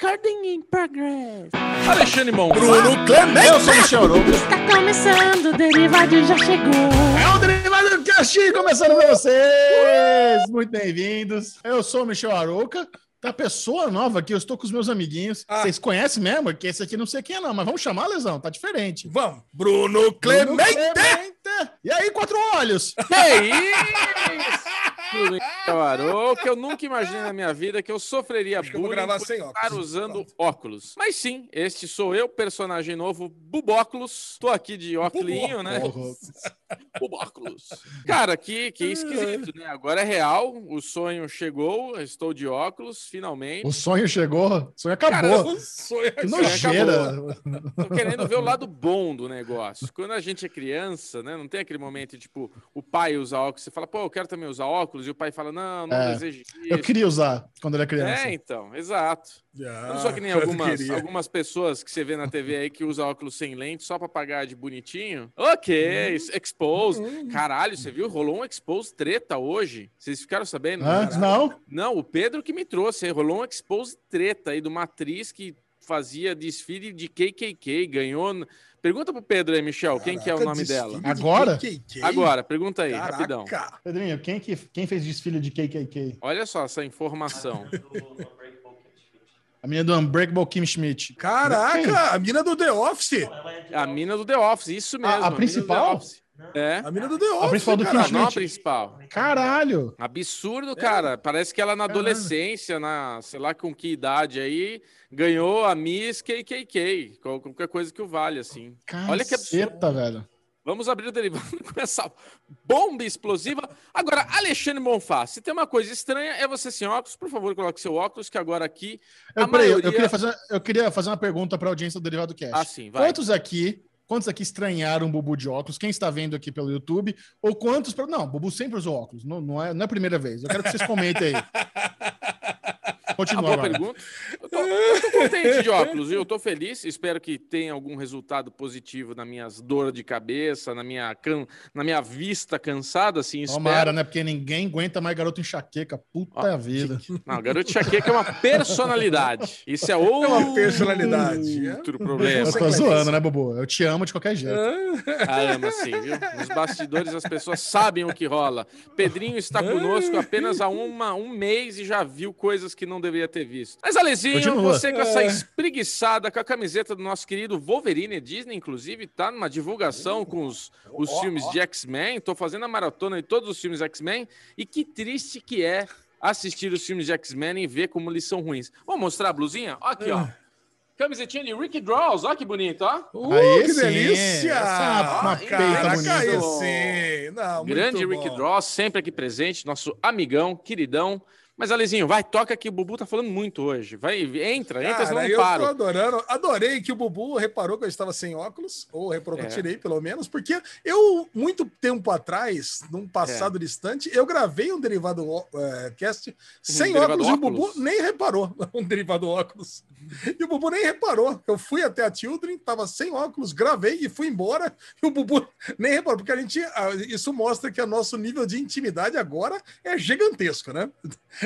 Recording in progress. Alexandre Mon. Bruno Clemente. Eu sou o Michel Arouca. Está começando, o Derivado já chegou. É o Derivado do Cast começando com vocês. Muito bem-vindos. Eu sou o Michel Arouca. Tá pessoa nova aqui, eu estou com os meus amiguinhos. Ah. Vocês conhecem mesmo? Que esse aqui não sei quem é, não, mas vamos chamar, Lesão, tá diferente. Vamos. Bruno Clemente. Bruno Clemente. E aí, quatro olhos? Que Michel Arouca, eu nunca imaginei na minha vida que eu sofreria Acho que eu bullying gravar por sem estar óculos. usando Pronto. óculos. Mas sim, este sou eu, personagem novo, Bubóculos. Tô aqui de óculinho, né? Bubóculos. Cara, que, que esquisito, né? Agora é real, o sonho chegou, estou de óculos, finalmente. O sonho chegou, o sonho acabou. Cara, O sonho que sonho nojeira. Tô querendo ver o lado bom do negócio. Quando a gente é criança, né? Não tem aquele momento, tipo, o pai usa óculos, você fala, pô, eu quero também usar óculos, e o pai fala, não, não É, desejo isso. Eu queria usar quando era criança. É, então, exato. Ah, Eu não sou que nem algumas, queria. algumas pessoas que você vê na TV aí que usam óculos sem lente só pra pagar de bonitinho. Ok, Hum. expose. Caralho, você viu? Rolou um expose treta hoje. Vocês ficaram sabendo? Não? Não, o Pedro que me trouxe. Rolou um expose treta aí de uma atriz que fazia desfile de KKK, ganhou. Pergunta pro Pedro aí, Michel, quem que é o Caraca, nome dela? de Agora? KKK? Agora, pergunta aí, Caraca. rapidão. Pedrinho, quem, que, quem fez desfile de KKK? Olha só essa informação. A menina do Unbreakable Kim Schmidt. Caraca, a mina do The Office. A mina do The Office, isso mesmo. a mina do principal? É. A mina do The Office. principal do caralho. Kim Não a principal. Caralho! Absurdo, cara. Parece que ela na Caralho. adolescência, na sei lá com que idade aí, ganhou a Miss KKK. qual- Qualquer coisa que o vale, assim. Olha que absurdo. Caceta, velho. Vamos abrir o derivado com essa bomba explosiva. Agora, Alexandre Bonfá, se tem uma coisa estranha, é você sem óculos. Por favor, coloque seu óculos, que agora aqui. Eu, a peraí, eu- maioria... eu, queria fazer, eu queria fazer uma pergunta para a audiência do Derivado Cast. Ah, sim, vai. Quantos aqui, quantos aqui estranharam o Bubu de óculos? Quem está vendo aqui pelo YouTube? Ou quantos. Não, Bubu sempre usou óculos. Não, não, é, não é a primeira vez. Eu quero que vocês comentem aí. Continua boa agora. pergunta. Eu tô, eu tô contente de óculos, viu? Eu tô feliz. Espero que tenha algum resultado positivo na minhas dor de cabeça, na minha, can... na minha vista cansada, assim. Espero. Tomara, né? Porque ninguém aguenta mais garoto enxaqueca. Puta vida. Não, garoto enxaqueca é uma personalidade. Isso é outro uma personalidade. é. problema. Eu tô zoando, né, Bubu? Eu te amo de qualquer jeito. Caramba, sim, viu? Nos bastidores as pessoas sabem o que rola. Pedrinho está conosco apenas há uma, um mês e já viu coisas que não deveria ter visto. Mas, Alezinho, Continua. você com essa espreguiçada, com a camiseta do nosso querido Wolverine, Disney, inclusive, tá numa divulgação com os, os filmes de X-Men. Tô fazendo a maratona de todos os filmes X-Men. E que triste que é assistir os filmes de X-Men e ver como eles são ruins. Vamos mostrar a blusinha? Ó Aqui, ó. Camisetinha de Rick Draws, ó que bonito, ó. Uh, Aí que sim, delícia! essa é uma Ah, peita bonita. aí sim. Não, Grande muito Rick bom. Draw, sempre aqui presente, nosso amigão, queridão. Mas, Alezinho, vai, toca que o Bubu tá falando muito hoje. Vai, entra, entra, senão Cara, eu eu não tô paro. adorando. Adorei que o Bubu reparou que eu estava sem óculos, ou reparou que É. eu tirei, pelo menos, porque eu, muito tempo atrás, num passado É. distante, eu gravei um derivado é, cast sem derivado óculos, e o? Bubu nem reparou. Um derivado óculos. E o Bubu nem reparou. Eu fui até a Children, tava sem óculos, gravei e fui embora. E o Bubu nem reparou, porque a gente. Isso mostra que o nosso nível de intimidade agora é gigantesco, né?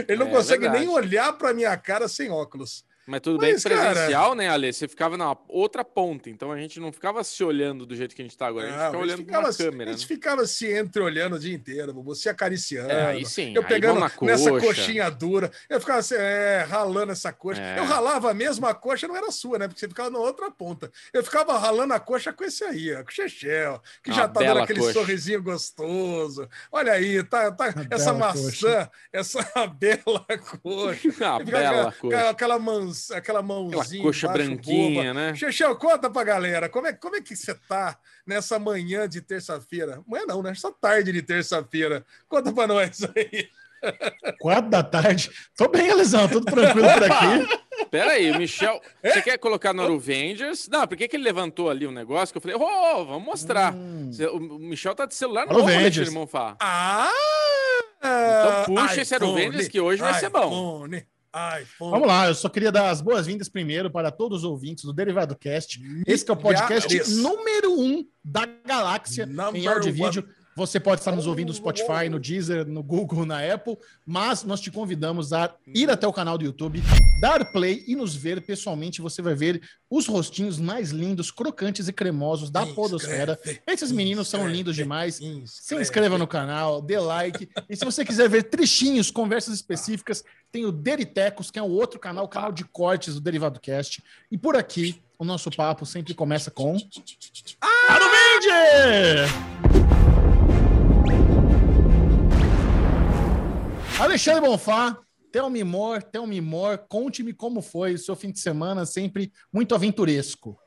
Ele não É consegue nem olhar pra minha cara sem óculos. Mas tudo bem Mas, cara- presencial, né, Ale? Você ficava na outra ponta, então a gente não ficava se olhando do jeito que a gente tá agora. A gente Não, ficava olhando pra uma câmera, a né? gente ficava se entreolhando o dia inteiro, se acariciando. É, aí sim, Eu aí pegando na nessa coxa. coxinha dura, eu ficava assim, é, ralando essa coxa. É. Eu ralava a mesma coxa, não era sua, né? Porque você ficava na outra ponta. Eu ficava ralando a coxa com esse aí, ó, com o Chechel, que Uma já tá dando aquele coxa. sorrisinho gostoso. Olha aí, tá, tá essa maçã, coxa. essa bela coxa. Ficava bela aquela, coxa. Aquela, mans, aquela mãozinha. Aquela coxa branquinha, boba. né? Chechel, conta pra galera, como é, como é que você tá nessa manhã de terça-feira? Manhã não, né? Essa tarde de terça-feira. Conta pra nós aí. Quatro da tarde. Tô bem, Alisão. Tudo tranquilo por aqui. Pera aí, o Michel. É? Você quer colocar no Avengers? Não, por que, que ele levantou ali um negócio que eu falei, ô, vamos mostrar. Hum. O Michel tá de celular novo, Avengers. Alexandre Monfá. Ah! Então puxa esse iPhone, Arovênias que hoje vai ser bom. iPhone. Vamos lá, eu só queria dar as boas-vindas primeiro para todos os ouvintos do Derivado Cast. Esse que é o podcast número um da galáxia em Number áudio e vídeo. Você pode estar nos ouvindo no Spotify, no Deezer, no Google, na Apple, mas nós te convidamos a ir até o canal do YouTube, dar play e nos ver pessoalmente. Você vai ver os rostinhos mais lindos, crocantes e cremosos da Inscreve, podosfera. Esses meninos são inscreve, lindos demais. Se inscreve. inscreva no canal, dê like. E se você quiser ver trechinhos, conversas específicas, tem o Deritecos, que é o outro canal, o canal de cortes do Derivado Cast. E por aqui, o nosso papo sempre começa com. Ah, no Alexandre Bonfá, Tell me more, tell me more. Conte-me como foi o seu fim de semana, sempre muito aventuresco.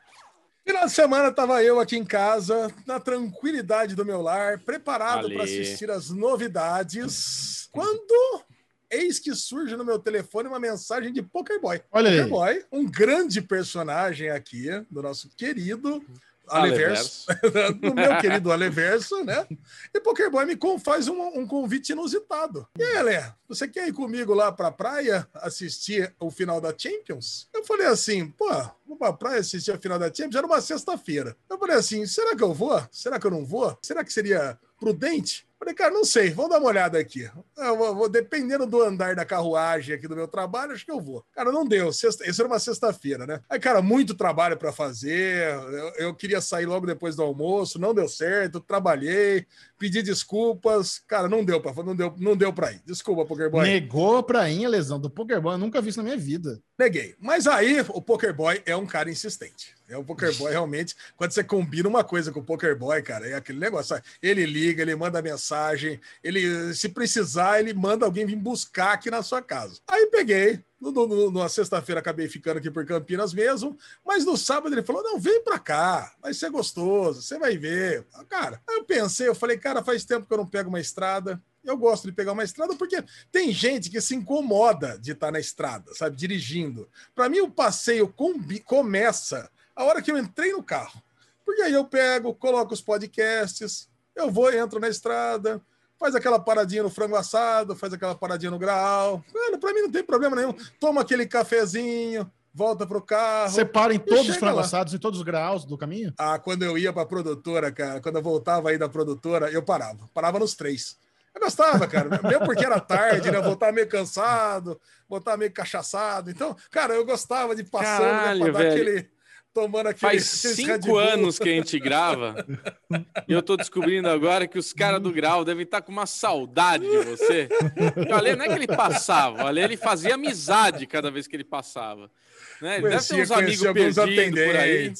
Final de semana estava eu aqui em casa, na tranquilidade do meu lar, preparado para assistir as novidades, quando eis que surge no meu telefone uma mensagem de Pokerboy. Olha aí. Pokerboy, um grande personagem aqui do nosso querido Aleverso, do meu querido Aleverso, né? E Pokerboy me faz um, um convite inusitado. E aí, Alé, você quer ir comigo lá pra praia assistir o final da Champions? Eu falei assim, pô, vou pra praia assistir a final da Champions? Era uma sexta-feira. Eu falei assim, será que eu vou? Será que eu não vou? Será que seria prudente? Falei, cara, não sei, vamos dar uma olhada aqui. Vou, vou- dependendo do andar da carruagem aqui do meu trabalho, acho que eu vou. Cara, não deu. Sexta, isso era uma sexta-feira, né? Aí, cara, muito trabalho para fazer. Eu, eu queria sair logo depois do almoço, não deu certo. Trabalhei, pedi desculpas. Cara, não deu para não deu, não deu para ir. Desculpa, Pokerboy. Negou pra ir a lesão do Pokémon, eu nunca vi isso na minha vida. Neguei. Mas aí o Pokerboy é um cara insistente. É o Pokerboy realmente, quando você combina uma coisa com o Pokerboy, cara, é aquele negócio. Ele liga, ele manda mensagem, ele, se precisar, ele manda alguém vir buscar aqui na sua casa. Aí peguei. No, no- no- na sexta-feira acabei ficando aqui por Campinas mesmo, mas no sábado ele falou: não, vem pra cá, vai ser gostoso, você vai ver. Cara, aí eu pensei, eu falei, cara, faz tempo que eu não pego uma estrada. Eu gosto de pegar uma estrada porque tem gente que se incomoda de estar na estrada, sabe, dirigindo. Para mim, o passeio combi- começa a hora que eu entrei no carro. Porque aí eu pego, coloco os podcasts, eu vou, entro na estrada, faz aquela paradinha no frango assado, faz aquela paradinha no grau. Mano, para mim não tem problema nenhum. Toma aquele cafezinho, volta pro carro. Você para em todos os lá. assados em todos os graus do caminho? Ah, quando eu ia pra produtora, cara, quando eu voltava aí da produtora, eu parava. Parava nos três. Eu gostava, cara. Mesmo porque era tarde, né? Eu voltava meio cansado, voltava meio cachaçado. Então, cara, eu gostava de passando né, pra dar velho. aquele. Tomando aquele. Faz cinco anos que a gente grava e eu tô descobrindo agora que os caras do Grau devem estar com uma saudade de você. Porque O Ale não é que ele passava, o Ale ele fazia amizade cada vez que ele passava. Né? Ele deve ter Conhecia, uns amigos conhecia perdidos por aí.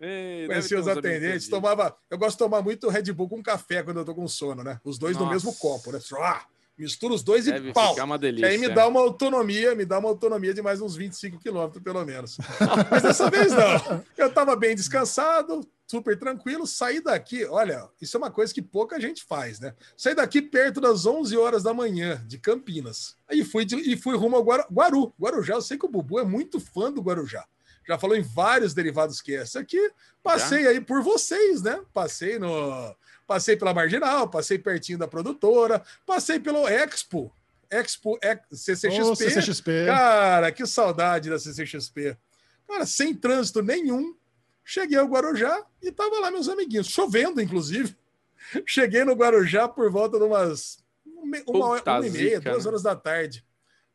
Ei, Conhecia os atendentes. perdidos. Tomava. Eu gosto de tomar muito Red Bull com café quando eu tô com sono, né? Os dois no Nossa. mesmo copo, né? Ah, mistura os dois Deve e pau. delícia. aí me dá uma autonomia, me dá uma autonomia de mais uns 25 quilômetros, pelo menos. Mas dessa vez não. Eu tava bem descansado, super tranquilo, saí daqui. Olha, isso é uma coisa que pouca gente faz, né? Saí daqui perto das 11 horas da manhã, de Campinas. Aí fui, de- e fui rumo ao Guaru. Guarujá, eu sei que o Bubu é muito fã do Guarujá. Já falou em vários derivados que esse aqui. Passei aí por vocês, né? Passei no. Passei pela Marginal, passei pertinho da produtora, passei pelo Expo. Expo Ex- CCXP. Ô, CCXP. Cara, que saudade da CCXP. Cara, sem trânsito nenhum. Cheguei ao Guarujá e tava lá meus amiguinhos, chovendo, inclusive. Cheguei no Guarujá por volta de umas uma, uma, uma e meia, duas né? horas da tarde.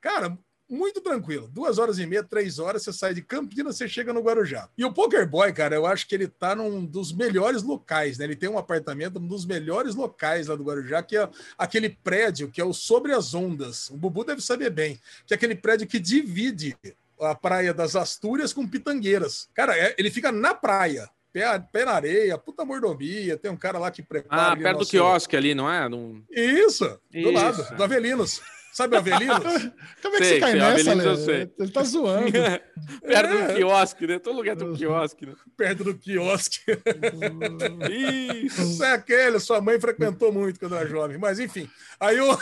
Cara, muito tranquilo. Duas horas e meia, três horas, você sai de Campinas, você chega no Guarujá. E o Poker Boy, cara, eu acho que ele tá num dos melhores locais, né? Ele tem um apartamento num dos melhores locais lá do Guarujá, que é aquele prédio que é o Sobre as Ondas. O Bubu deve saber bem, que é aquele prédio que divide a praia das Astúrias com Pitangueiras. Cara, é- ele fica na praia. Pé, pé na areia, puta mordomia. Tem um cara lá que prepara. Ah, perto do nosso- quiosque ali, não é? Num- Isso, do Isso. lado, do Avelinos. Sabe o Avelinos? Como é que Sei, você cai sei, nessa, Avelinos eu sei. Ele tá zoando. perto É. do quiosque, né? Todo lugar tem um quiosque, né? Perto do quiosque. Isso. É aquele, sua mãe frequentou muito quando era jovem. Mas enfim, aí o.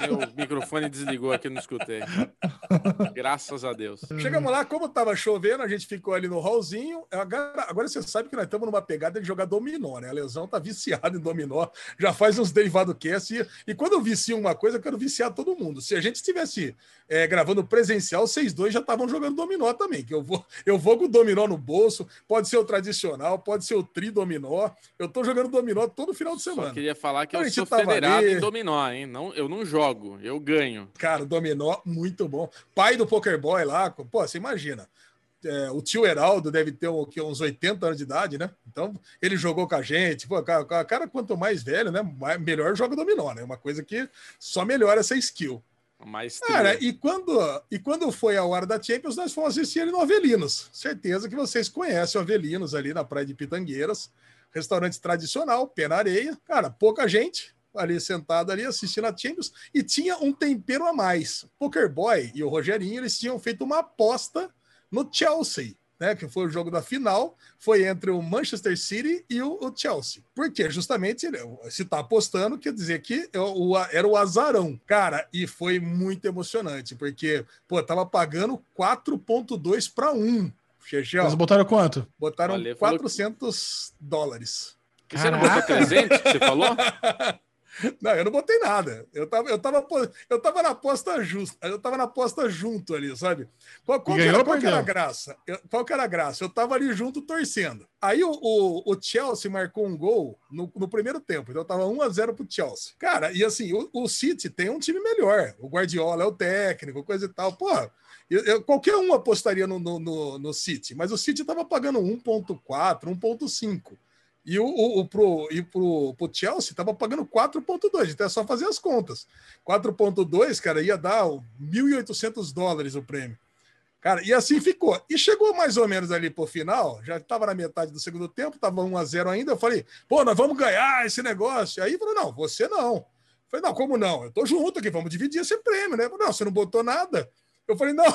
Meu microfone desligou aqui, eu não escutei. Graças a Deus. Chegamos lá, como tava chovendo, a gente ficou ali no hallzinho. Agora, agora você sabe que nós estamos numa pegada de jogar dominó, né? A lesão tá viciada em dominó, já faz uns derivado cast. E, e quando eu vicio uma coisa, eu quero viciar todo mundo. Se a gente estivesse é, gravando presencial, vocês dois já estavam jogando dominó também. Que eu vou, eu vou com o dominó no bolso, pode ser o tradicional, pode ser o tri dominó. Eu tô jogando dominó todo final de semana. Só queria falar que A eu sou tava federado ali. em dominó, hein? Não, eu não jogo, eu ganho. Cara, dominó, muito bom. Pai do Poker Boy lá, pô, você imagina. É, o tio Heraldo deve ter o quê, uns 80 anos de idade, né? Então, ele jogou com a gente. Pô, cara, cara, quanto mais velho, né? mais- Melhor joga dominó, né? Uma coisa que só melhora essa skill. Mas Cara, e quando, e quando foi a hora da Champions, nós fomos assistir ele no Avelinos. Certeza que vocês conhecem o Avelinos ali na Praia de Pitangueiras. Restaurante tradicional, pé na areia. Cara, pouca gente ali sentada ali assistindo a Champions e tinha um tempero a mais. Poker Boy e o Rogerinho, eles tinham feito uma aposta no Chelsea. Né, que foi o jogo da final, foi entre o Manchester City e o, o Chelsea. Porque justamente se tá apostando, quer dizer que é o- o- era o azarão. Cara, e foi muito emocionante, porque, pô, tava pagando 4,2 para 1. Xexel, Eles botaram quanto? botaram falou que- 400 dólares. você não botou 300 que você falou? Não, eu não botei nada. Eu tava, eu tava, eu tava na aposta justa. Eu tava na aposta junto ali, sabe? Qual, qual, era, qual era a graça? Eu- qual era a graça? Eu tava ali junto torcendo. Aí o, o, o Chelsea marcou um gol no, no primeiro tempo. Então tava 1 a 0 pro Chelsea. Cara, e assim, o, o City tem um time melhor. O Guardiola é o técnico, coisa e tal. Porra, eu- eu- qualquer um apostaria no, no, no, no City, mas o City tava pagando 1.4, 1.5. E o, o, o pro, e pro, pro Chelsea tava pagando 4,2. Então é só fazer as contas. 4,2, cara, ia dar 1.800 dólares o prêmio. Cara, e assim ficou. E chegou mais ou menos ali pro final, já estava na metade do segundo tempo, tava 1 a 0 ainda. Eu falei, pô, nós vamos ganhar esse negócio. Aí falou, não, você não. Eu falei, não, como não? Eu tô junto aqui, vamos dividir esse prêmio, né? Falei, não, você não botou nada. Eu falei, não,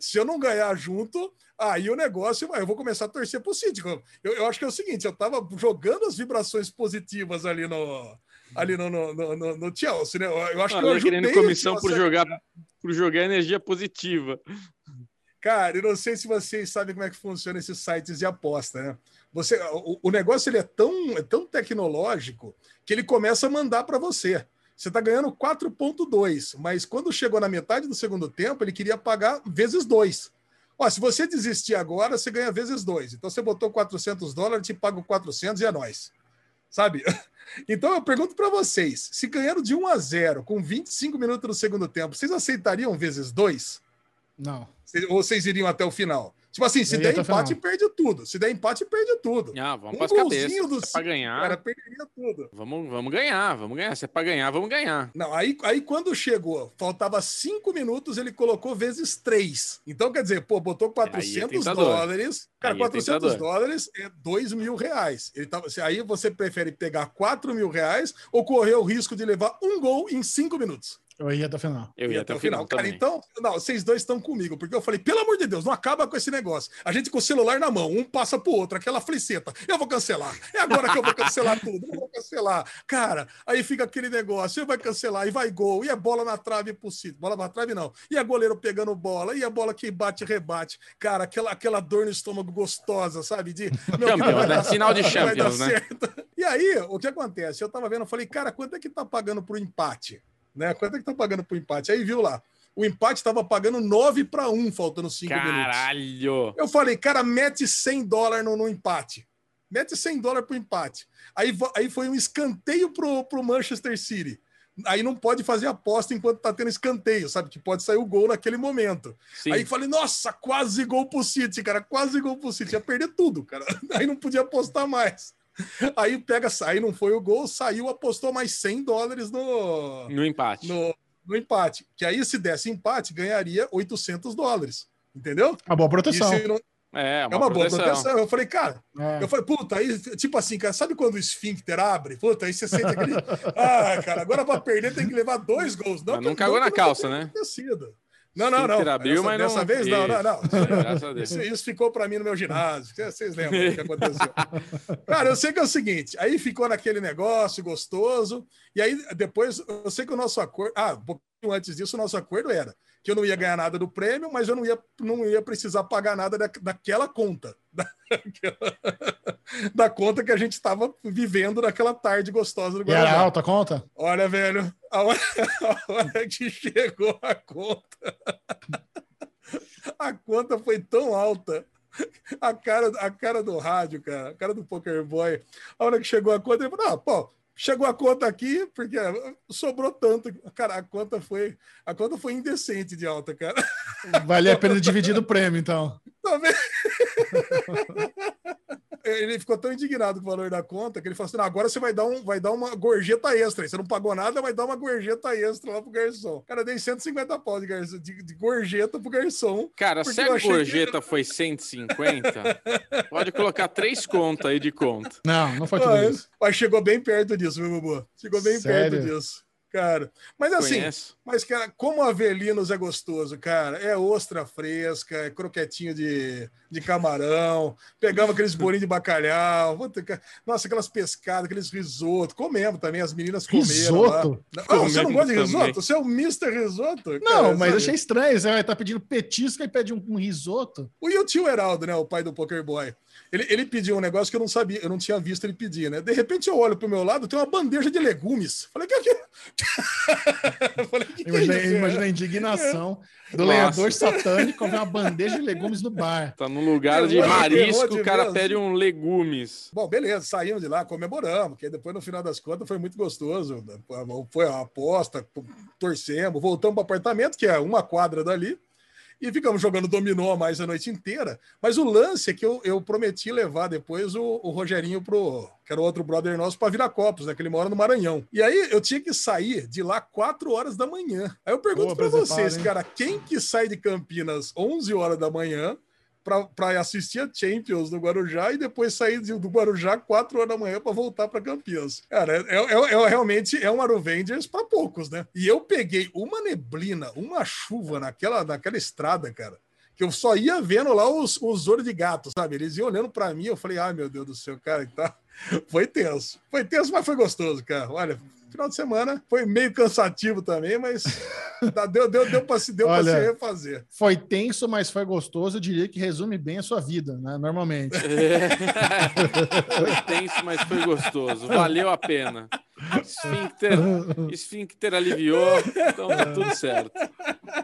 se eu não ganhar junto, aí o negócio, vai, eu vou começar a torcer pro City. Eu, eu acho que é o seguinte, eu tava jogando as vibrações positivas ali no, ali no, no, no, no- Chelsea, né? Eu, acho que eu ajudei querendo comissão por jogar, por jogar energia positiva. Cara, eu não sei se vocês sabem como é que funciona esses sites de aposta, né? Você, o, o negócio ele é tão, é tão tecnológico que ele começa a mandar para você. Você está ganhando 4,2, mas quando chegou na metade do segundo tempo, ele queria pagar vezes 2. Ó, se você desistir agora, você ganha vezes 2. Então você botou 400 dólares, te paga 400 e é nós. Sabe? Então eu pergunto para vocês: se ganharam de 1 a 0 com 25 minutos no segundo tempo, vocês aceitariam vezes 2? Não. Ou vocês iriam até o final? Tipo assim, se Eu der empate, perde tudo. Se der empate, perde tudo. Ah, vamos Um para as golzinho do é pra ganhar, Cara, perderia tudo. vamos, vamos ganhar, vamos ganhar. Se é para ganhar, vamos ganhar. Não, aí, aí quando chegou, faltava cinco minutos, ele colocou vezes três. Então, quer dizer, pô, botou 400 tentador. dólares. Cara, Aí é 400 tentador. dólares é 2 mil reais. Ele tava, aí você prefere pegar 4 mil reais ou correr o risco de levar um gol em cinco minutos? Eu ia até o final. Eu ia até o final, Cara, também. então, não, vocês dois estão comigo, porque eu falei, pelo amor de Deus, não acaba com esse negócio. A gente com o celular na mão, um passa pro outro, aquela fliceta. Eu vou cancelar. É agora que eu vou cancelar tudo. Eu vou cancelar. Cara, aí fica aquele negócio, você vai cancelar, e vai gol, e é bola na trave possível. Bola na trave, não. E é goleiro pegando bola, e é bola que bate e rebate. Cara, aquela, aquela dor no estômago gostosa, sabe? De, meu, vai né? dar- Final de Champions, né? certo. E aí, o que acontece? Eu tava vendo, eu falei, cara, quanto é que tá pagando pro empate? Né? Quanto é que tá pagando pro empate? Aí viu lá. O empate estava pagando 9 para 1, faltando 5 minutos. Caralho! Eu falei, cara, mete 100 dólares no, no empate. Mete 100 dólares pro empate. Aí, aí foi um escanteio pro, pro Manchester City. Aí não pode fazer aposta enquanto tá tendo escanteio, sabe? Que pode sair o gol naquele momento. Sim. Aí falei, nossa, quase gol pro City, cara, quase gol pro City. Ia perder tudo, cara. Aí não podia apostar mais. Aí pega, aí não foi o gol, saiu, apostou mais 100 dólares no, no empate. no, no empate. Que aí, se desse empate, ganharia 800 dólares. Entendeu? Uma boa proteção. não- É, é uma, uma boa proteção. proteção. Eu falei, cara, É. eu falei, puta, aí, tipo assim, cara, sabe quando o esfíncter abre? Puta, aí você sente aquele. Ah, cara, agora pra perder tem que levar dois gols. Não, Mas não cagou na não calça, né? acontecido. Não, não, não. Abriu, dessa, mas não- dessa vez não, não, não. Isso, isso ficou para mim no meu ginásio. Vocês lembram o que aconteceu? Cara, eu sei que é o seguinte: aí ficou naquele negócio gostoso, e aí depois eu sei que o nosso acordo. Ah, um pouquinho antes disso, o nosso acordo era que eu não ia ganhar nada do prêmio, mas eu não ia, não ia precisar pagar nada da, daquela conta. Daquela, da conta que a gente estava vivendo naquela tarde gostosa do E era alta a conta? Olha, velho, a hora, a hora que chegou a conta, a conta foi tão alta. A cara, a cara do rádio, cara, a cara do Poker Boy. A hora que chegou a conta, ele falou: Não, pô, chegou a conta aqui, porque sobrou tanto. Cara, a conta foi, a conta foi indecente de alta, cara. Valia a pena dividir o prêmio, então. Tá vendo? Ele ficou tão indignado com o valor da conta que ele falou assim: "Não, agora você vai dar, um, vai dar uma gorjeta extra. Você não pagou nada, vai dar uma gorjeta extra lá pro garçom. Cara, eu dei 150 pau de, garçom, de, de gorjeta pro garçom. Cara, se a achei que- gorjeta foi 150, pode colocar três contas aí de conta. Não, não foi tudo Mas, isso. mas chegou bem perto disso, viu, Bubu? Chegou bem Sério? perto disso. Cara, mas assim, Conheço. Mas, cara, como Avelinos é gostoso, cara. É ostra fresca, é croquetinho de, de camarão. Pegamos aqueles bolinhos de bacalhau. Nossa, aquelas pescadas, aqueles risoto. Comemos também, as meninas comeram. Risoto? Lá. Ah, você não gosta de também. risoto? Você é o Mr. Risoto? Não, Cara, mas sabe? achei estranho. Você vai estar pedindo petisco e pede um, um risoto. O e o tio Heraldo, né? O pai do Poker Boy. Ele, ele pediu um negócio que eu não sabia, eu não tinha visto ele pedir, né? De repente eu olho pro meu lado, tem uma bandeja de legumes. Falei, que que Falei, que que é imaginei a indignação do Nossa. lenhador satânico ver uma bandeja de legumes no bar. Tá no lugar de Errou, marisco, o cara pede um legumes. Bom, beleza, saímos de lá, comemoramos, que depois no final das contas foi muito gostoso. Foi a aposta, torcemos, voltamos para o apartamento, que é uma quadra dali, e ficamos jogando dominó mais a noite inteira. Mas o lance é que eu, eu prometi levar depois o, o Rogerinho pro, que era o outro brother nosso, para Viracopos, né? Que ele mora no Maranhão. E aí eu tinha que sair de lá 4 horas da manhã. Aí eu pergunto para vocês, cara, quem que sai de Campinas 11 horas da manhã para assistir a Champions no Guarujá e depois sair do Guarujá 4 horas da manhã para voltar para Campinas. Cara, é, é- é- realmente é um Aruvengers para poucos, né? E eu peguei uma neblina, uma chuva naquela, naquela estrada, cara. Que eu só ia vendo lá os, os olhos de gato, sabe? Eles iam olhando para mim, eu falei, ai meu Deus do céu, cara, tá. Foi tenso. Foi tenso, mas foi gostoso, cara. Olha, final de semana foi meio cansativo também, mas deu, deu, deu para se, deu Olha, se refazer. Foi tenso, mas foi gostoso. Eu diria que resume bem a sua vida, né? Normalmente. Foi tenso, mas foi gostoso. Valeu a pena. Esfíncter, esfíncter aliviou, então tá tudo certo.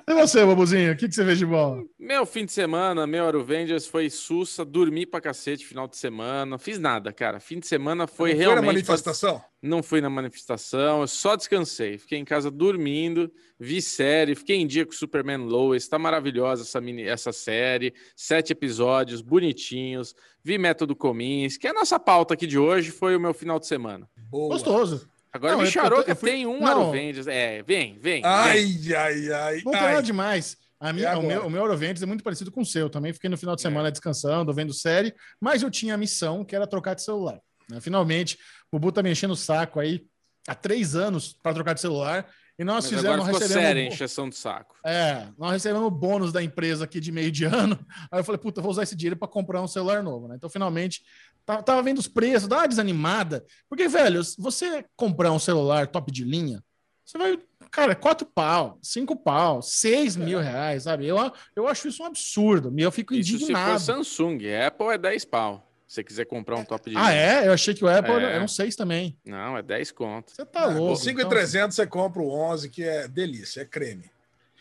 E você, Babuzinho? O que, que você fez de bom? Meu fim de semana, meu Aruvengers foi sussa, dormi pra cacete final de semana, fiz nada, cara. Fim de semana foi Foi na realmente. manifestação? Não fui na manifestação, eu só descansei. Fiquei em casa dormindo, vi série, fiquei em dia com Superman Lois. Tá maravilhosa essa, mini, essa série. Sete episódios, bonitinhos. Vi Método Comins, que é a nossa pauta aqui de hoje, foi o meu final de semana. Boa. Gostoso. Agora, Não, eu- Micharoca eu fui- tem um Não. Aruvengers. É, vem, vem. vem. Ai, ai, ai. Não tem ai. nada demais. A minha, o, meu, o meu é muito parecido com o seu. Também fiquei no final de semana descansando, vendo série, mas eu tinha a missão que era trocar de celular. né? Finalmente, o Bubu tá me enchendo o saco aí há três anos para trocar de celular. E nós Mas fizemos, agora ficou séria encheção de saco. é, nós recebemos bônus da empresa aqui de meio de ano. Aí eu falei, puta, vou usar esse dinheiro para comprar um celular novo, né? Então, finalmente, tava, tava vendo os preços, dá uma desanimada. Porque, velho, você comprar um celular top de linha, você vai, cara, quatro pau, cinco pau, seis mil reais, sabe? Eu, eu acho isso um absurdo. Eu fico Isso se for indignado. Samsung, Apple é 10 pau. Se você quiser comprar um top de Ah, linha. é? Eu achei que o Apple É. era um seis também. Não, é 10 conto. Você tá O louco. 5,300 você compra o 11, que é delícia, é creme.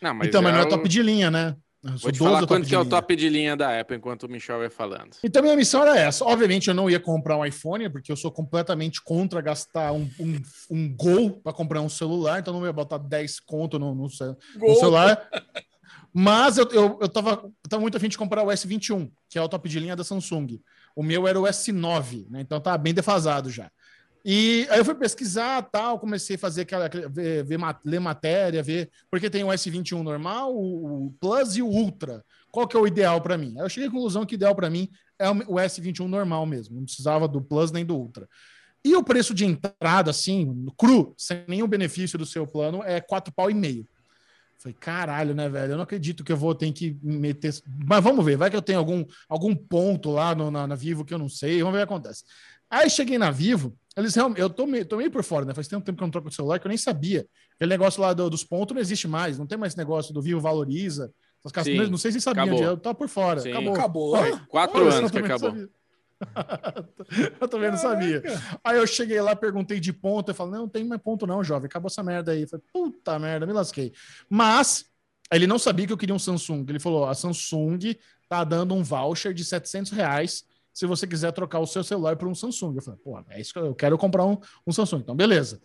Não, mas Então, mas não é o- top de linha, né? Eu sou Vou te 12 falar quanto que é o top de linha da Apple, enquanto o Michel vai falando. Então, minha missão era essa. Obviamente, eu não ia comprar um iPhone, porque eu sou completamente contra gastar um, um, um Gol para comprar um celular, então eu não ia botar 10 conto no, no, no celular. Mas eu, eu, eu, tava, eu tava muito afim de comprar o S21, que é o top de linha da Samsung. O meu era o S9, né? Então tá bem defasado já. E aí eu fui pesquisar tal, comecei a fazer aquela, ver, ver ler matéria, ver, porque tem o S21 normal, o, o Plus e o Ultra. Qual que é o ideal para mim? Aí eu cheguei à conclusão que o ideal para mim é o o S21 normal mesmo, não precisava do Plus nem do Ultra. E o preço de entrada, assim, cru, sem nenhum benefício do seu plano, é quatro pau e meio. Falei, caralho, né, velho? Eu não acredito que eu vou ter que meter. Mas vamos ver, vai que eu tenho algum, algum ponto lá no- na, na Vivo que eu não sei, vamos ver o que acontece. Aí cheguei na Vivo Eles realmente, eu tô meio, tô meio por fora, né? Faz tanto tempo que eu não troco o celular que eu nem sabia. Aquele negócio lá do- dos pontos não existe mais, não tem mais esse negócio do Vivo Valoriza. Essas casas, Sim, não sei se sabiam, disso, eu tô por fora. Sim. Acabou. Acabou. Olha, Quatro olha, anos que não acabou. sabia. eu também não sabia. Aí eu cheguei lá, perguntei de ponto, eu falei, não, não tem mais ponto não, jovem, acabou essa merda aí. Eu falei, puta merda, me lasquei. Mas ele não sabia que eu queria um Samsung. Ele falou, a Samsung tá dando um voucher de 700 reais se você quiser trocar o seu celular por um Samsung. Eu falei, pô, é isso que eu quero comprar um, um Samsung. Então, beleza.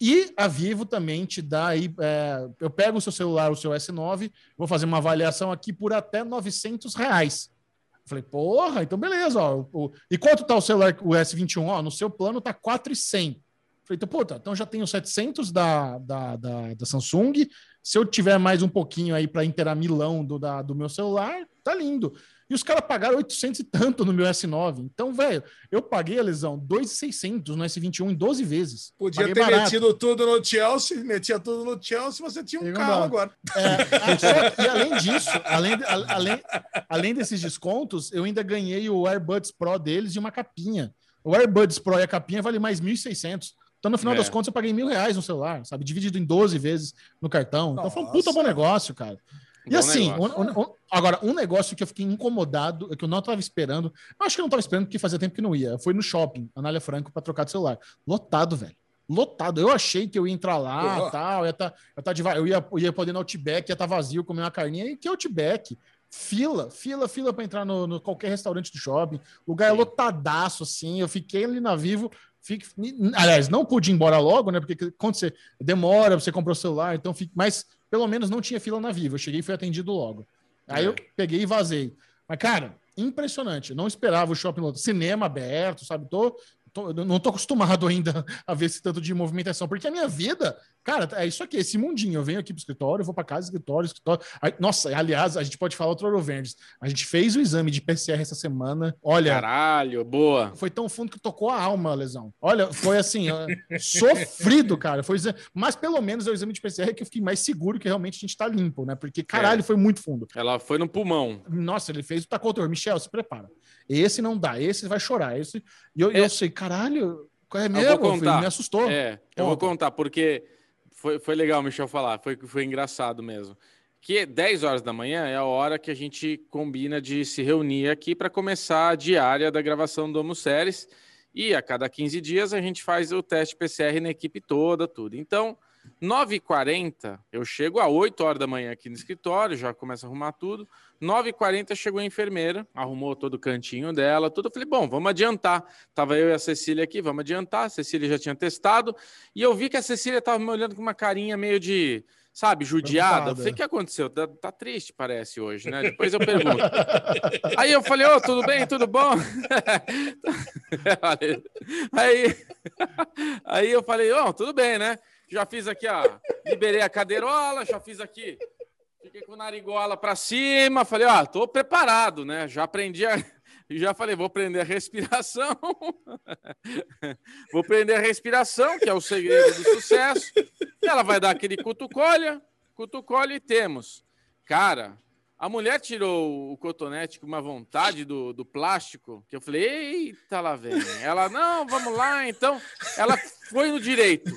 E a Vivo também te dá aí, é, eu pego o seu celular, o seu S9, vou fazer uma avaliação aqui por até 900 reais. Falei, porra, então beleza, ó. e quanto tá o celular, o S21? Ó, no seu plano tá 4,100. Falei, então, puta, então já tenho 700 da, da, da, da Samsung. Se eu tiver mais um pouquinho aí para inteirar milão do, da, do meu celular, tá lindo. E os caras pagaram 800 e tanto no meu S9. Então, velho, eu paguei a lesão 2,600 no S21 em 12 vezes. Podia Paguei ter barato. metido tudo no Chelsea, metia tudo no Chelsea, você tinha um carro agora. É, e além disso, além, além, além desses descontos, eu ainda ganhei o AirBuds Pro deles e uma capinha. O AirBuds Pro e a capinha vale mais 1.600. Então, no final É. das contas, eu paguei mil reais no celular, sabe? Dividido em 12 vezes no cartão. Então, foi um puta Nossa. bom negócio, cara. E Bom assim, um- um- agora, um negócio que eu fiquei incomodado, é que eu não estava esperando, acho que eu não estava esperando porque fazia tempo que não ia. Foi no shopping, Anália Franco, para trocar de celular. Lotado, velho. Lotado. Eu achei que eu ia entrar lá Porra. tal, ia tá, eu, tá deva- eu, ia, eu ia poder no Outback, ia estar vazio, comer uma carninha. E que Outback? Fila, fila, fila para entrar no, no qualquer restaurante do shopping. Lugar Sim. lotadaço, assim. Eu fiquei ali na Vivo. Fique, aliás, não pude ir embora logo, né? Porque quando você demora, você comprou o celular, então fica. Mas pelo menos não tinha fila na Vivo. Eu cheguei e fui atendido logo. Aí É. eu peguei e vazei. Mas, cara, impressionante. Não esperava o shopping lotado. Cinema aberto, sabe? Tô, tô- eu não tô acostumado ainda a ver esse tanto de movimentação, porque a minha vida, cara, é isso aqui, esse mundinho. Eu venho aqui pro escritório, eu vou para casa, escritório, escritório. Aí- nossa, aliás, a gente pode falar outro Verdes. A gente fez o exame de PCR essa semana. Olha, Caralho, boa. foi tão fundo que tocou a alma lesão. Olha, foi assim, sofrido, cara. Foi, mas pelo menos é o exame de PCR que eu fiquei mais seguro que realmente a gente tá limpo, né? Porque caralho, foi muito fundo. Ela foi no pulmão. Nossa, ele fez o tacou o Michel, se prepara. Esse não dá, esse vai chorar. Esse... E eu, É. eu sei, caralho, qual é vou mesmo? Foi- contar. me assustou. É, eu vou Conta. contar, porque foi, foi legal o Michel falar, foi, foi engraçado mesmo. Que 10 horas da manhã é a hora que a gente combina de se reunir aqui para começar a diária da gravação do Homo Séries. E a cada 15 dias a gente faz o teste PCR na equipe toda, tudo. Então, 9h40, eu chego a 8 horas da manhã aqui no escritório, já começo a arrumar tudo. 9h40 chegou a enfermeira, arrumou todo o cantinho dela, tudo. Eu falei, bom, vamos adiantar. Tava eu e a Cecília aqui, vamos adiantar. A Cecília já tinha testado. E eu vi que a Cecília tava me olhando com uma carinha meio de, sabe, judiada. Eu falei, o que aconteceu? Tá, tá triste, parece, hoje, né? Depois eu pergunto. Aí eu falei, ô, tudo bem, tudo bom? aí, aí eu falei, ó, tudo bem, né? Já fiz aqui, ó, liberei a cadeirola, já fiz aqui, fiquei com o narigola para cima, falei, ó, tô preparado, né? Já aprendi a, já falei, vou prender a respiração, vou prender a respiração, que é o segredo do sucesso. Ela vai dar aquele cutucolha, cutucolha e temos. Cara, a mulher tirou o cotonete com uma vontade do, do plástico, que eu falei, eita, lá vem. Ela, não, vamos lá, então. Ela foi no direito.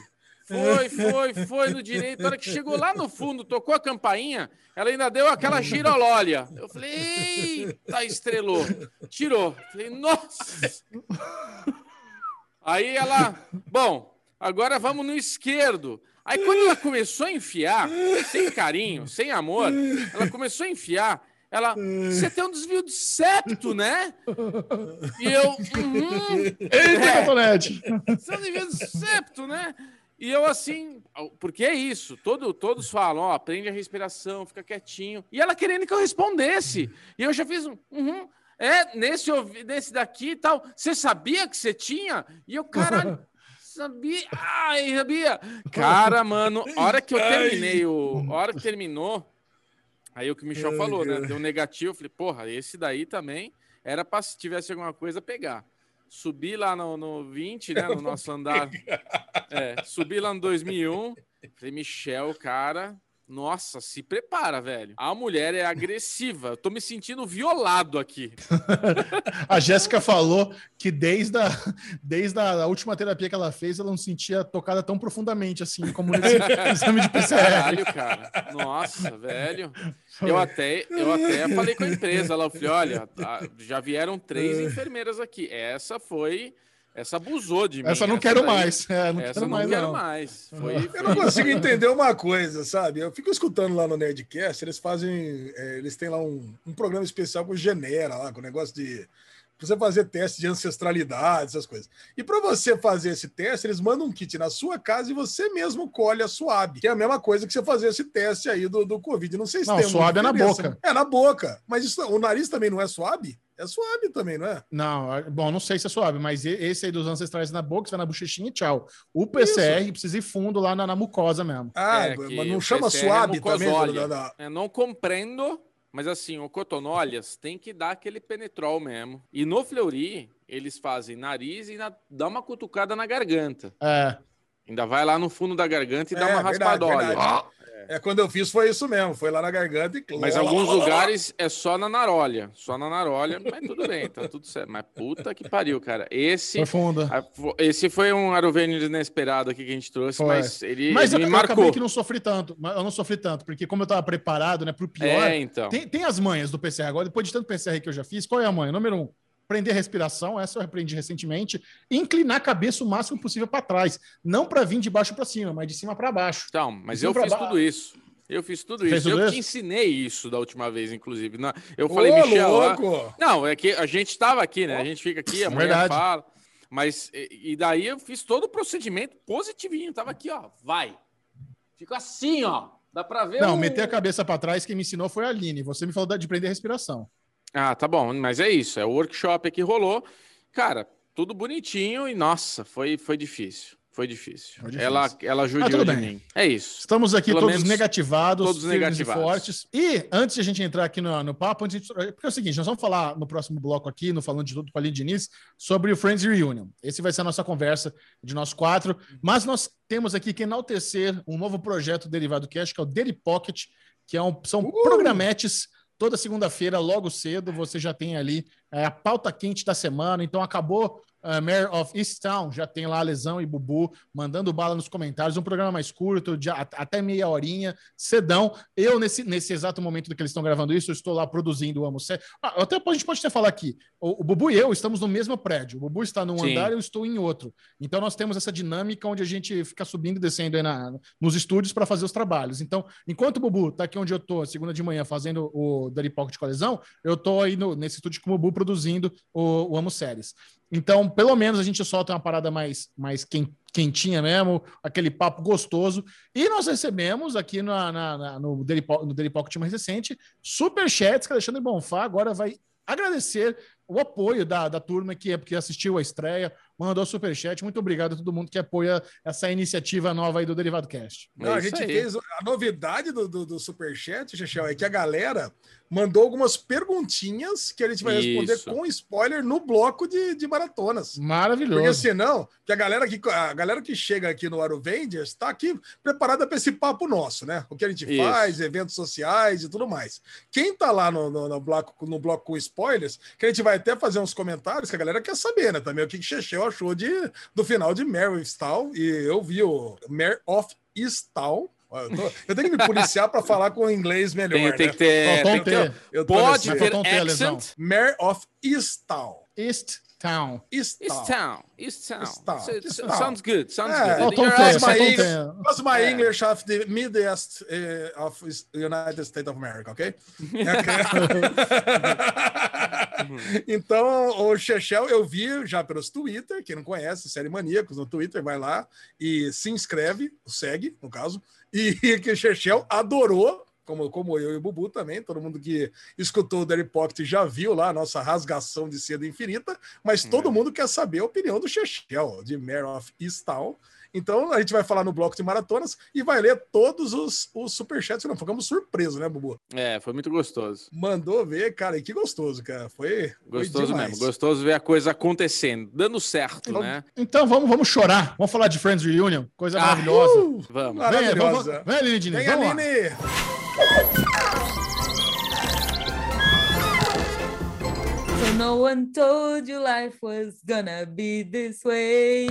Foi, foi, foi no direito. Na hora que chegou lá no fundo, tocou a campainha, ela ainda deu aquela girolólia. Eu falei, eita, estrelou. Tirou. Falei, nossa. Aí ela, bom, agora vamos no esquerdo. Aí quando ela começou a enfiar, sem carinho, sem amor, ela começou a enfiar. Ela, você tem um desvio de septo, né? E eu, uhum, Eita, É. você tem um desvio de septo, né? E eu assim, porque é isso, todo, todos falam, ó, aprende a respiração, fica quietinho. E ela querendo que eu respondesse. E eu já fiz um, uhum, é, nesse, nesse daqui e tal. Você sabia que você tinha? E eu, caralho, sabia? Ai, sabia? Cara, mano, a hora que eu terminei, o, a hora que terminou, aí o que o Michel falou, né? Deu negativo, eu falei, porra, esse daí também era pra se tivesse alguma coisa pegar. Subi lá no, no 20, né, no nosso andar. É, subi lá no 2001. Falei, Michel, cara, Nossa, se prepara, velho. A mulher é agressiva. Eu tô me sentindo violado aqui. A Jéssica falou que desde a, desde a última terapia que ela fez, ela não sentia tocada tão profundamente assim, como nesse exame de PCR. Caralho, cara. Nossa, velho. Eu até, eu até falei com a empresa. Ela falou: olha, tá, já vieram três enfermeiras aqui. Essa foi. Essa abusou de mim. Essa não quero daí- mais. É, não essa quero não mais, quero não. mais. Foi, Eu não consigo entender uma coisa, sabe? Eu fico escutando lá no Nerdcast, eles fazem. é, eles têm lá um, um programa especial com Genera, lá, com o negócio de. Pra você fazer teste de ancestralidade, essas coisas. E para você fazer esse teste, eles mandam um kit na sua casa e você mesmo colhe a suave, que é a mesma coisa que você fazer esse teste aí do, do Covid. Não sei se Não, tem muita suave é na boca. É na boca. Mas isso, o nariz também não é suave? É suave também, não é? Não, é- bom, não sei se é suave, mas esse aí dos ancestrais na boca, você vai na bochechinha e tchau. O PCR precisa ir fundo lá na, na mucosa mesmo. Ah, É, mas não chama PCR é suave também? mucosólia. Da- da- Eu não compreendo, mas assim, o cotonolhas tem que dar aquele penetrol mesmo. E no Fleury, eles fazem nariz e ainda dá uma cutucada na garganta. É, Ainda vai lá no fundo da garganta e dá É, uma verdade, raspadolha. verdade. É, quando eu fiz foi isso mesmo. Foi lá na garganta e. Mas em alguns lugares é só na narolha. Só na narolha, mas tudo bem, tá tudo certo. Mas puta que pariu, cara. Esse, foi funda. a- fo- esse foi um Arovênio inesperado aqui que a gente trouxe, Foi. mas ele, Mas eu, ele eu me marcou. acabei que não sofri tanto. mas Eu não sofri tanto, porque como eu tava preparado, né, pro pior, É, então. tem, tem as manhas do PCR. Agora, depois de tanto PCR que eu já fiz, qual é a manha? Número um, prender a respiração, essa eu aprendi recentemente, inclinar a cabeça o máximo possível para trás. Não para vir de baixo para cima, mas de cima para baixo. Então, mas eu fiz baixo. tudo isso. Eu fiz tudo Fez isso. eu isso? te ensinei isso da última vez, inclusive. Na- Eu Ô, falei, Michel. ó, louco! Não, é que a gente estava aqui, né? A gente fica aqui, a mulher Verdade. fala. Mas, e, daí eu fiz todo o procedimento positivinho. Tava aqui, ó. Vai. Fica assim, ó. Dá pra ver. Não, o- meter a cabeça para trás, quem me ensinou foi a Aline. Você me falou de prender a respiração. Ah, tá bom. Mas é isso. É o workshop que rolou. Cara, tudo bonitinho e, nossa, foi, foi difícil. Foi difícil. Foi difícil. Ela, ela judiou tudo de bem. mim. É isso. Estamos aqui Pelo todos negativados, todos negativados. e fortes. E antes de a gente entrar aqui no, no papo, antes de- porque é o seguinte, nós vamos falar no próximo bloco aqui, no Falando de Tudo com a Aline Diniz, sobre o Friends Reunion. Esse vai ser a nossa conversa de nós quatro, mas nós temos aqui que enaltecer um novo projeto derivado Cash, que é o Daily Pocket, que é um- são Uh! programetes toda segunda-feira, logo cedo, você já tem ali é, a pauta quente da semana, então acabou uh, Mayor of Easttown, já tem lá Lesão e Bubu mandando bala nos comentários, um programa mais curto, de até meia horinha, cedão. Eu, nesse, nesse exato momento que eles estão gravando isso, eu estou lá produzindo o Amo Sé. Ah, até a gente pode até falar aqui, o, o Bubu e eu estamos no mesmo prédio, o Bubu está num Sim. andar, eu estou em outro. Então nós temos essa dinâmica onde a gente fica subindo e descendo aí na, nos estúdios para fazer os trabalhos. Então, enquanto o Bubu está aqui onde eu estou, segunda de manhã, fazendo o Daily Pocket com a Lesão, eu estou aí no- nesse estúdio com o Bubu produzindo o, o Amo Séries. Então, pelo menos a gente solta uma parada mais, mais quen- quentinha mesmo, aquele papo gostoso. E nós recebemos aqui na, na- na- no, Daily no Daily Pocket mais recente superchats que Alexandre Bonfá agora vai agradecer o apoio da, da turma que, que assistiu a estreia, mandou superchat. Muito obrigado a todo mundo que apoia essa iniciativa nova aí do Derivado Cast. Não, a É gente aí. fez a novidade do, do, do Superchat, Chechel, é que a galera mandou algumas perguntinhas que a gente vai responder Isso. com spoiler no bloco de, de maratonas. Porque Maravilhoso. senão, que a galera que, a galera que chega aqui no Arovengers está aqui preparada para esse papo nosso, né? O que a gente Isso. faz, eventos sociais e tudo mais. Quem tá lá no, no, no bloco, no bloco com spoilers, que a gente vai até fazer uns comentários que a galera quer saber, né? Também o que que Chechel achou de, do final de Mare of Stall. E eu vi o Mare of Stall. Eu, tô- eu tenho que me policiar para falar com o inglês melhor. Tem, tem né? que ter. Faltou tem que ter- Eu tô Pode ter accent. Mare of Stall. East Town. East. Town. East Town. East Town. So- Town. Sounds good. Sounds É, good. Faltou my English. My É. English of the Midwest eh, of United States of America, ok? então, o Chechel eu vi já pelos Twitter, quem não conhece, Série Maníacos no Twitter, vai lá e se inscreve, segue, no caso, e que o Chechel adorou, como, como eu e o Bubu também, todo mundo que escutou o Daily Pocket já viu lá a nossa rasgação de seda infinita, mas todo É. mundo quer saber a opinião do Chechel, de Mare of Easttown, Então a gente vai falar no bloco de maratonas e vai ler todos os, os superchats. Não, ficamos surpresos, né, Bubu? É, foi muito gostoso. Mandou ver, cara, e que gostoso, cara. Foi, foi Gostoso demais. mesmo. Gostoso ver a coisa acontecendo, dando certo, Então, né? Então vamos, vamos chorar. Vamos falar de Friends Reunion. Coisa Ah, maravilhosa. Uh, Vamos. Vem, vamos, maravilhosa. vem, Aline Diniz. Vem, Vamos lá. Aline! So no one told you life was gonna be this way.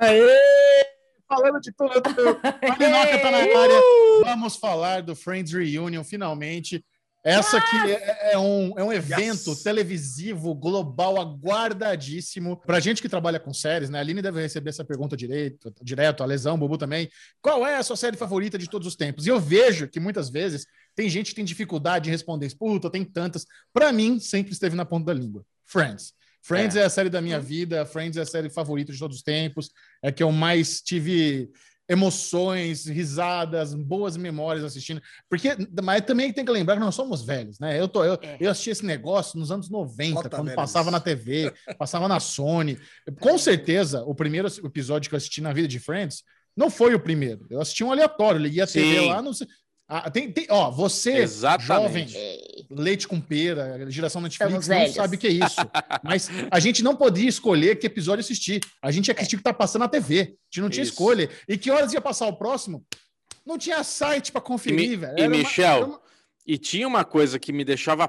Aê! Falando de tudo. Marinoca tá na área. Vamos falar do Friends Reunion, finalmente. Essa aqui é, é um, é um evento Yes. televisivo global aguardadíssimo. Pra gente que trabalha com séries, né? A Aline deve receber essa pergunta direito, direto, a Lesão, o Bubu também. Qual é a sua série favorita de todos os tempos? E eu vejo que muitas vezes tem gente que tem dificuldade de responder. Puta, tem tantas. Pra mim, sempre esteve na ponta da língua. Friends. Friends é. a série da minha vida, Friends é a série favorita de todos os tempos, é que eu mais tive emoções, risadas, boas memórias assistindo. Porque, mas também tem que lembrar que nós somos velhos, né? Eu, tô, eu, É. eu assisti esse negócio nos anos 90, Bota quando passava na TV, passava na Sony. Com certeza, o primeiro episódio que eu assisti na vida de Friends não foi o primeiro. Eu assisti um aleatório, liguei a TV Sim. lá, não sei. Ah, tem, tem, ó, você, Exatamente. jovem, leite com pera, geração Netflix, Estamos não velhos. sabe o que é isso. Mas a gente não podia escolher que episódio assistir. A gente ia assistir o que tá passando na TV. A gente não tinha Isso. escolha. E que horas ia passar o próximo? Não tinha site para conferir, E velho. e Era Michel, uma- E tinha uma coisa que me deixava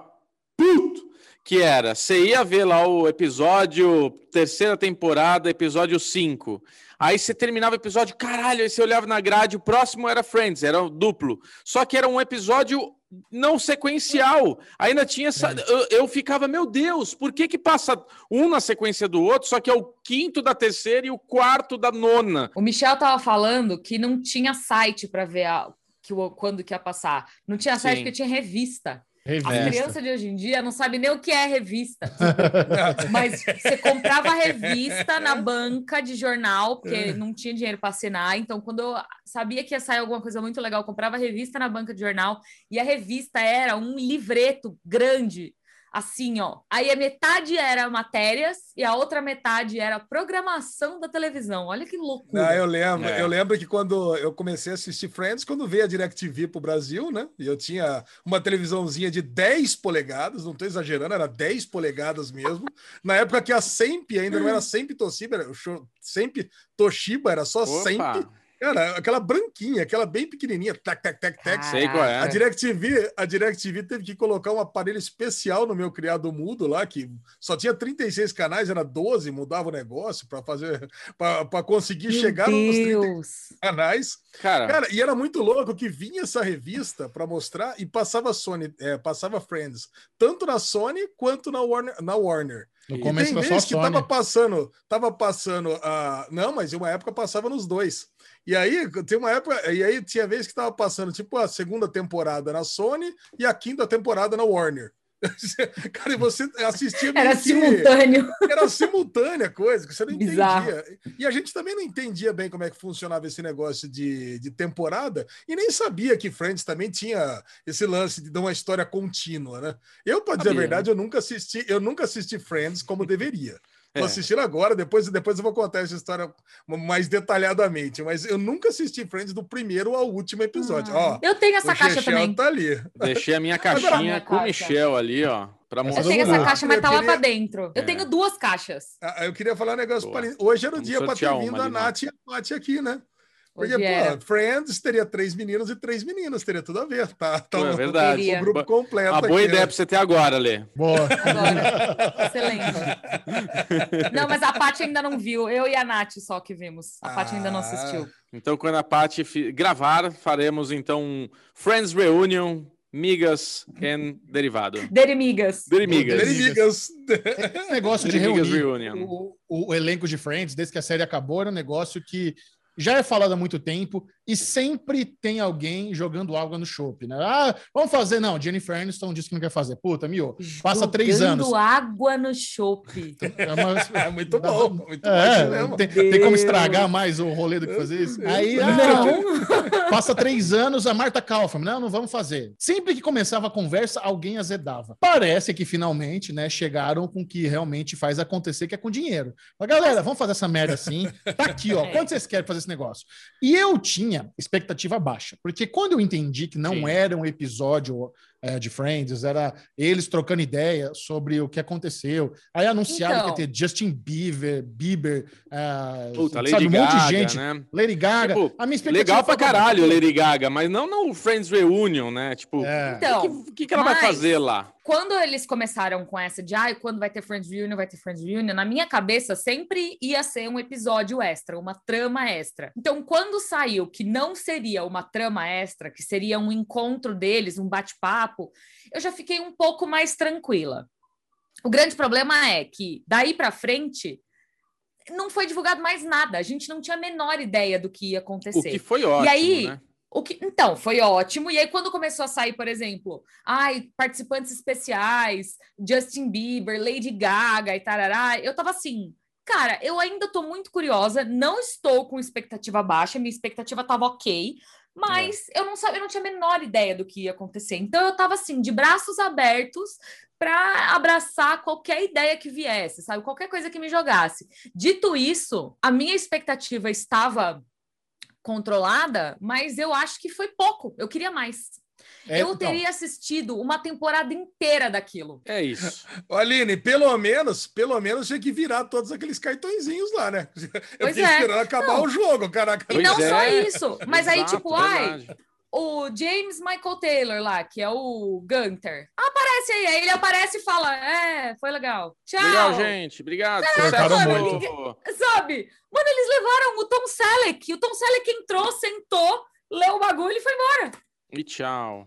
puto, que era, você ia ver lá o episódio, terceira temporada, episódio 5. Aí você terminava o episódio, caralho, aí você olhava na grade, o próximo era Friends, era o duplo. Só que era um episódio não sequencial. Ainda tinha essa. Eu, eu ficava, meu Deus, por que que passa um na sequência do outro, só que é o quinto da terceira e o quarto da nona? O Michel tava falando que não tinha site para ver a- que quando que ia passar. Não tinha site Sim. porque tinha revista. As Revista. crianças de hoje em dia não sabem nem o que é revista. Mas você comprava revista na banca de jornal, porque não tinha dinheiro para assinar. Então, quando eu sabia que ia sair alguma coisa muito legal, eu comprava revista na banca de jornal. E a revista era um livreto grande, assim, ó. Aí a metade era matérias e a outra metade era programação da televisão. Olha que loucura. Não, eu lembro, É. eu lembro que quando eu comecei a assistir Friends, quando veio a DirecTV pro Brasil, né? E eu tinha uma televisãozinha de 10 polegadas, não tô exagerando, era 10 polegadas mesmo. Na época que a Semp ainda não era Semp Toshiba, era o show- Semp Toshiba, era só Semp. Cara, aquela branquinha, aquela bem pequenininha, tac, tac, tac, tac. sei qual A é. DirecTV, a DirecTV teve que colocar um aparelho especial no meu criado mudo lá, que só tinha 36 canais, era 12, mudava o negócio para fazer para conseguir Meu chegar nos 30 Deus. canais. Cara, Cara, e era muito louco que vinha essa revista para mostrar e passava Sony, é, passava Friends, tanto na Sony quanto na Warner, na Warner. No E começo Tem era só vezes que Sony. tava passando, tava passando a. Não, mas em uma época passava nos dois. E aí, tem uma época, e aí tinha vez que tava passando, tipo, a segunda temporada na Sony e a quinta temporada na Warner. Cara, e você assistia Era que- simultâneo. era simultânea coisa, que você não Bizarro. entendia. E a gente também não entendia bem como é que funcionava esse negócio de, de temporada, e nem sabia que Friends também tinha esse lance de dar uma história contínua, né? Eu, para dizer a verdade, eu nunca assisti, eu nunca assisti Friends como deveria. Tô É. assistindo agora, depois, depois eu vou contar essa história mais detalhadamente, mas eu nunca assisti Friends do primeiro ao último episódio. Ó, Eu tenho essa caixa Chechel também. tá ali. deixei a minha caixinha Minha com o. Michel ali, ó, pra Essa Eu tenho essa lá. caixa, mas Eu tá lá queria- pra dentro. Eu É. tenho duas caixas. Ah, Eu queria falar um negócio Boa. pra... Hoje era o Vamos dia para ter vindo a Nath e a Paty aqui, né? Porque, Hoje era. pô, Friends teria três meninos e três meninas, teria tudo a ver, tá? Pô, é o- verdade. O grupo completo A boa aqui, ideia né? pra você ter agora, Lê. Boa. Agora. Excelente. Não, mas a Paty ainda não viu. Eu e a Nath só que vimos. A Paty ainda não Ah. assistiu. Então, quando a Paty fi- gravar, faremos então um Friends Reunion, Migas and Derivado. Derimigas. Derimigas. Derimigas. Esse negócio de Derimigas reunir Reunion. o, o- o elenco de Friends, desde que a série acabou, era um negócio que já é falado há muito tempo e sempre tem alguém jogando água no chope, né? Ah, vamos fazer. Não, Jennifer Aniston disse que não quer fazer. Puta, mio, passa três Jogando anos. água no chope. É, uma- É muito bom, muito bom É, mesmo. tem, tem como estragar mais o rolê do que fazer isso? Aí, ah, Não. Passa três anos, a Marta Kaufman, não, não vamos fazer. Sempre que começava a conversa, alguém azedava. Parece que finalmente, né, chegaram com o que realmente faz acontecer, que é com dinheiro. Mas, galera, vamos fazer essa merda assim. Tá aqui, ó. É. Quanto vocês querem fazer esse negócio. E eu tinha expectativa baixa, porque quando eu entendi que não Sim. era um episódio é, de Friends, era eles trocando ideia sobre o que aconteceu. Aí anunciaram Então. que ia ter Justin Bieber, Bieber, é, Puta, sabe, Lady um monte Gaga, de gente. né? Lady Gaga. Tipo, a minha expectativa Legal pra caralho, Lady Gaga, mas não no Friends Reunion, né? Tipo, É. Então, o que, que, que ela vai mas- fazer lá? quando eles começaram com essa de ai, quando vai ter Friends Reunion, vai ter Friends Reunion, na minha cabeça sempre ia ser um episódio extra, uma trama extra. Então, quando saiu que não seria uma trama extra, que seria um encontro deles, um bate-papo, eu já fiquei um pouco mais tranquila. O grande problema é que daí pra frente não foi divulgado mais nada. A gente não tinha a menor ideia do que ia O acontecer. que foi ótimo, aí, né? O que, então, foi ótimo. E aí, quando começou a sair, por exemplo, ai, participantes especiais, Justin Bieber, Lady Gaga e tarará, eu tava assim, cara, eu ainda tô muito curiosa, não estou com expectativa baixa, minha expectativa tava ok, mas eu não sabia, eu não tinha a menor ideia do que ia acontecer. Então eu tava assim, de braços abertos para abraçar qualquer ideia que viesse, sabe? Qualquer coisa que me jogasse. Dito isso, a minha expectativa estava controlada, mas eu acho que foi pouco. Eu queria mais. É, eu então, teria assistido uma temporada inteira daquilo. É isso. Aline, pelo menos, pelo menos tinha que virar todos aqueles cartõezinhos lá, né? Eu Pois fiquei é. esperando acabar Não. o jogo, caraca. E não só é. isso, mas aí, Exato, tipo, ai, o James Michael Taylor lá, que é o Gunter, aparece aí. Aí ele aparece e fala: É, foi legal. Tchau. Legal, gente. Obrigado. Trocaram Sucesso. muito. Sabe? Mano, eles levaram o Tom Selleck. O Tom Selleck entrou, sentou, leu o bagulho e foi embora. E tchau.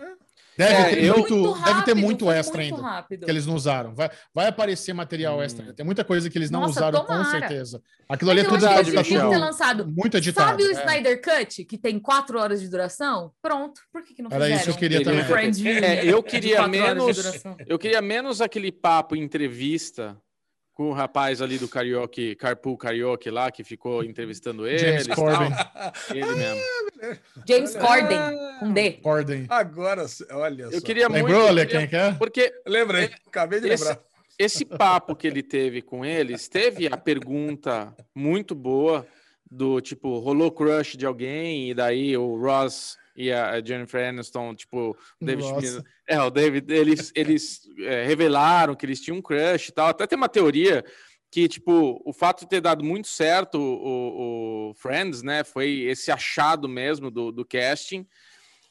Deve, É, ter eu- muito, deve ter rápido, muito extra muito ainda. rápido. Que eles não usaram. Vai, vai aparecer material Hum. extra. Tem muita coisa que eles não Nossa, usaram, com tomara. certeza. Aquilo ali é tudo, acho tá, tá tudo ter lançado. muito editado. Sabe o É. Snyder Cut, que tem quatro horas de duração? Pronto. Por que, que não Era fizeram? isso que eu queria Ele- também. Friends Reunion É, eu queria menos-. Eu queria menos aquele papo entrevista com o rapaz ali do karaoke, Carpool Karaoke lá, que ficou entrevistando ele. James Corden. Ele mesmo. James Corden, Ah. com D. Corden. Agora, olha Eu só. queria muito. Lembrou, eu Ale, queria- quem que é? Porque Lembrei, acabei de Esse- lembrar. esse papo que ele teve com eles, teve a pergunta muito boa do tipo, rolou crush de alguém, e daí o Ross e a Jennifer Aniston, tipo, o David é, o David, eles, eles é, revelaram que eles tinham um crush e tal. Até tem uma teoria que, tipo, o fato de ter dado muito certo o, o Friends, né, foi esse achado mesmo do, do casting.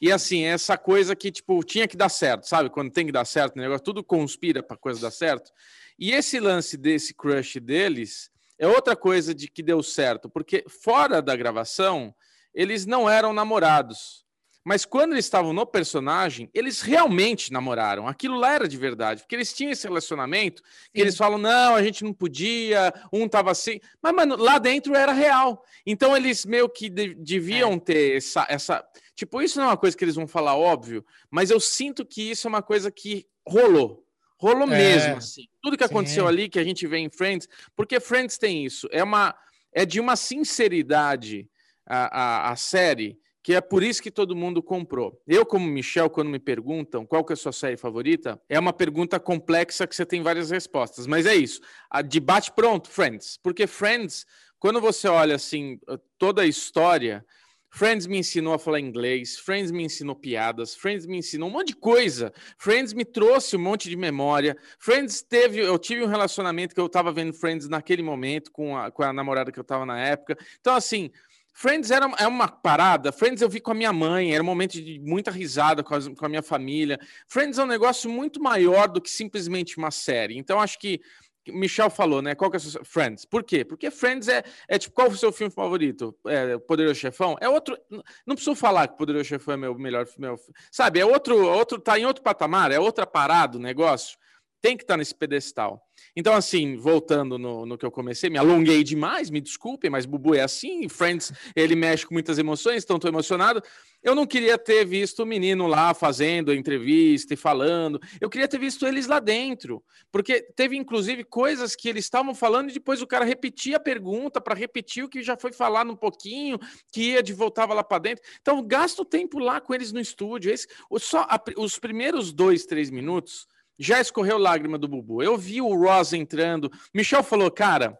E assim, essa coisa que, tipo, tinha que dar certo, sabe? Quando tem que dar certo o negócio, tudo conspira pra coisa dar certo. E esse lance desse crush deles é outra coisa de que deu certo, porque fora da gravação, eles não eram namorados. Mas quando eles estavam no personagem, eles realmente namoraram. Aquilo lá era de verdade, porque eles tinham esse relacionamento que Sim. eles falam: não, a gente não podia, um tava assim. Mas, mano, lá dentro era real. Então eles meio que de- deviam ter essa, essa. Tipo, isso não é uma coisa que eles vão falar, óbvio, mas eu sinto que isso é uma coisa que rolou. Rolou É, mesmo, assim. Tudo que sim. aconteceu ali, que a gente vê em Friends, porque Friends tem isso. É, uma, é de uma sinceridade a, a, a série, que é por isso que todo mundo comprou. Eu, como Michel, quando me perguntam qual que é a sua série favorita, é uma pergunta complexa que você tem várias respostas. Mas é isso. A debate pronto, Friends. Porque Friends, quando você olha assim, toda a história. Friends me ensinou a falar inglês, Friends me ensinou piadas, Friends me ensinou um monte de coisa. Friends me trouxe um monte de memória. Friends teve, eu tive um relacionamento que eu tava vendo Friends naquele momento com a, com a namorada que eu tava na época. Então, assim, Friends era é uma parada. Friends eu vi com a minha mãe, era um momento de muita risada com, as- com a minha família. Friends é um negócio muito maior do que simplesmente uma série. Então, acho que Michel falou, né? Qual que é seu... Friends. Por quê? Porque Friends é, é tipo, qual é o seu filme favorito? É, Poderoso Chefão? É outro. Não preciso falar que Poderoso Chefão é meu melhor meu, Sabe, é outro, outro, tá em outro patamar, é outra parada o negócio. Tem que estar nesse pedestal. Então, assim, voltando no, no que eu comecei, me alonguei demais, me desculpem, mas Bubu é assim, Friends, ele mexe com muitas emoções, então estou emocionado. Eu não queria ter visto o menino lá fazendo a entrevista e falando. Eu queria ter visto eles lá dentro. Porque teve, inclusive, coisas que eles estavam falando e depois o cara repetia a pergunta para repetir o que já foi falado um pouquinho, que ia de voltava lá para dentro. Então, gasto tempo lá com eles no estúdio. Esse, só a- os primeiros dois, três minutos já escorreu lágrima do Bubu. Eu vi o Ross entrando. Michel falou, cara.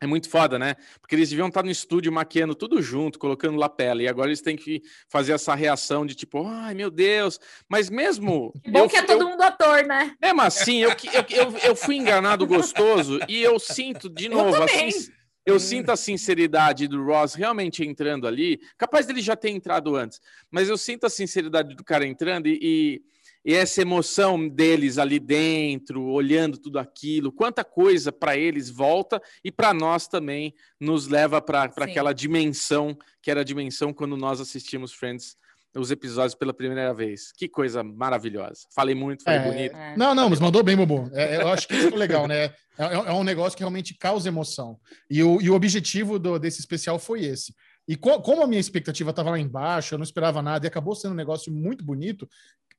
É muito foda, né? Porque eles deviam estar no estúdio maquiando tudo junto, colocando lapela, e agora eles têm que fazer essa reação de tipo, ai meu Deus, mas mesmo. Que bom eu- que é todo mundo ator, né? É, mas assim, eu, eu, eu, eu fui enganado gostoso e eu sinto, de novo, a também. sin- eu sinto a sinceridade do Ross realmente entrando ali. Capaz dele já ter entrado antes, mas eu sinto a sinceridade do cara entrando e, e, e essa emoção deles ali dentro, olhando tudo aquilo, quanta coisa para eles volta e para nós também nos leva para aquela dimensão que era a dimensão quando nós assistimos Friends. Os episódios pela primeira vez. Que coisa maravilhosa. Falei muito, falei É, bonito. É. Não, não, mas mandou bem, Bobo. É, eu acho que isso é legal, né? É, é um negócio que realmente causa emoção. E o, e o objetivo do- desse especial foi esse. E co- como a minha expectativa estava lá embaixo, eu não esperava nada, e acabou sendo um negócio muito bonito,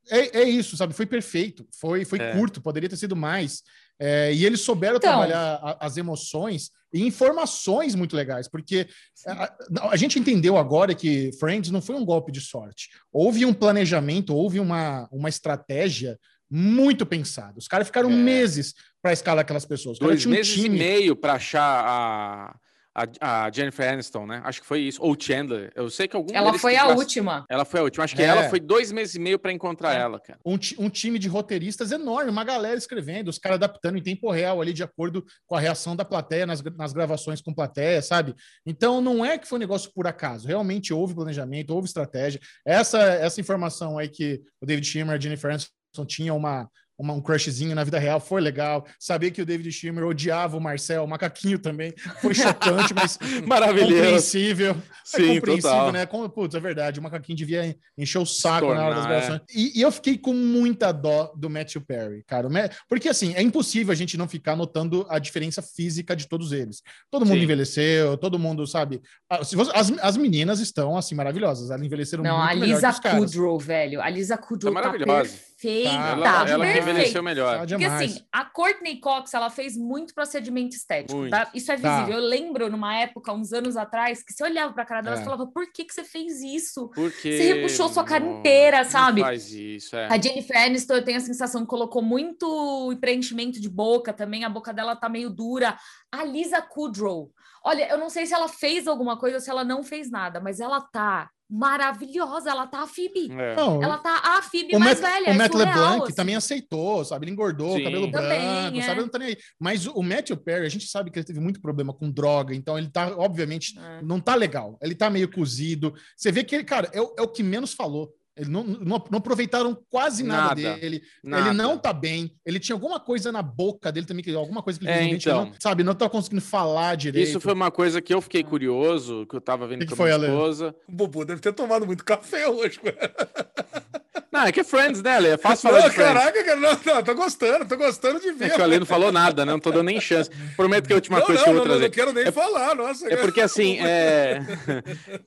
é, é isso, sabe? Foi perfeito, foi, foi É. curto, poderia ter sido mais. É, e eles souberam Então. trabalhar a- as emoções e informações muito legais, porque a, a gente entendeu agora que Friends não foi um golpe de sorte. Houve um planejamento, houve uma, uma estratégia muito pensada. Os caras ficaram É. meses para escalar aquelas pessoas. Dois um meses e time. meio para achar a, a, a Jennifer Aniston, né? Acho que foi isso. Ou Chandler. Eu sei que algum Ela foi a última. Ela foi a última. Acho que É. ela foi dois meses e meio para encontrar É. ela, cara. um, um time de roteiristas enorme, uma galera escrevendo, os caras adaptando em tempo real ali, de acordo com a reação da plateia nas, nas gravações com plateia, sabe? Então não é que foi um negócio por acaso, realmente houve planejamento, houve estratégia. Essa, essa informação aí que o David Schimmer e a Jennifer Aniston tinham uma, uma- um crushzinho na vida real foi legal. Saber que o David Schimmer odiava o Marcel, o macaquinho também, foi chocante, mas Maravilhoso. compreensível. É Sim, compreensível, total. né? Como, putz, é verdade, o macaquinho devia encher o saco na hora das gravações. E, e eu fiquei com muita dó do Matthew Perry, cara. Porque, assim, é impossível a gente não ficar notando a diferença física de todos eles. Todo mundo Sim. envelheceu, todo mundo, sabe? Ah, As, as meninas estão, assim, maravilhosas. Elas envelheceram Não, muito a melhor Lisa. Kudrow, velho. A Lisa Kudrow Tá tá, maravilhosa. Perfeita. Tá, Ela, ela que demais. envelheceu melhor. Tá Porque demais. assim, a Courtney Cox, ela fez muito procedimento estético, Muito. tá? Isso é Tá. visível. Eu lembro numa época, uns anos atrás, que você olhava pra cara dela e É. falava, por que que você fez isso? Porque. Você repuxou sua cara Não, inteira, não sabe? faz isso, é. A Jennifer Aniston, eu tenho a sensação que colocou muito preenchimento de boca também, a boca dela tá meio dura. A Lisa Kudrow, olha, eu não sei se ela fez alguma coisa ou se ela não fez nada, mas ela tá maravilhosa, ela tá a Phoebe. É. Não, Ela tá a Phoebe o mais Matt, velha, o é Matt surreal, LeBlanc assim. também aceitou, sabe? Ele engordou, Sim. cabelo Também, branco, é. sabe? Não tá nem aí. Mas o, Matthew Perry, a gente sabe que ele teve muito problema com droga, então ele tá, obviamente, É. não tá legal. Ele tá meio cozido. Você vê que ele, cara, é, é o que menos falou. Ele não, não, não aproveitaram quase nada, Nada. dele. Nada. Ele não tá bem. Ele tinha alguma coisa na boca dele também, que alguma coisa que ele É, então. não, sabe? Não tá conseguindo falar direito. Isso foi uma coisa que eu fiquei curioso, que eu tava vendo Que com a minha esposa. O Bubu deve ter tomado muito café hoje. Não, é que é Friends, né, Ale? É fácil falar Não, de Friends. caraca, cara, não, não, tô gostando, tô gostando de ver. É que o Ale não falou nada, né? Não tô dando nem chance. Prometo que a última não, coisa não, que eu não, vou não, trazer. não quero nem falar, nossa. É porque assim, é.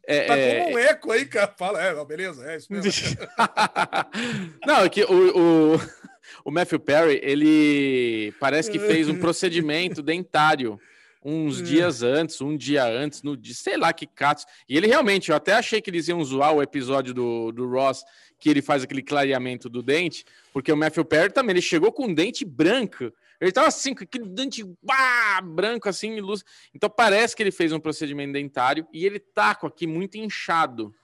é- Tá é- como um eco aí, cara. Fala, é, não, beleza, é isso mesmo. Não, é que o, o, o Matthew Perry, ele parece que fez um procedimento dentário uns dias antes, um dia antes, no dia, sei lá que catos. E ele realmente, eu até achei que eles iam zoar o episódio do, do Ross, que ele faz aquele clareamento do dente, porque o Matthew Perry também, ele chegou com um dente branco. Ele tava assim, com aquele dente bah, branco assim, luz. Então parece que ele fez um procedimento dentário e ele tá com aqui muito inchado.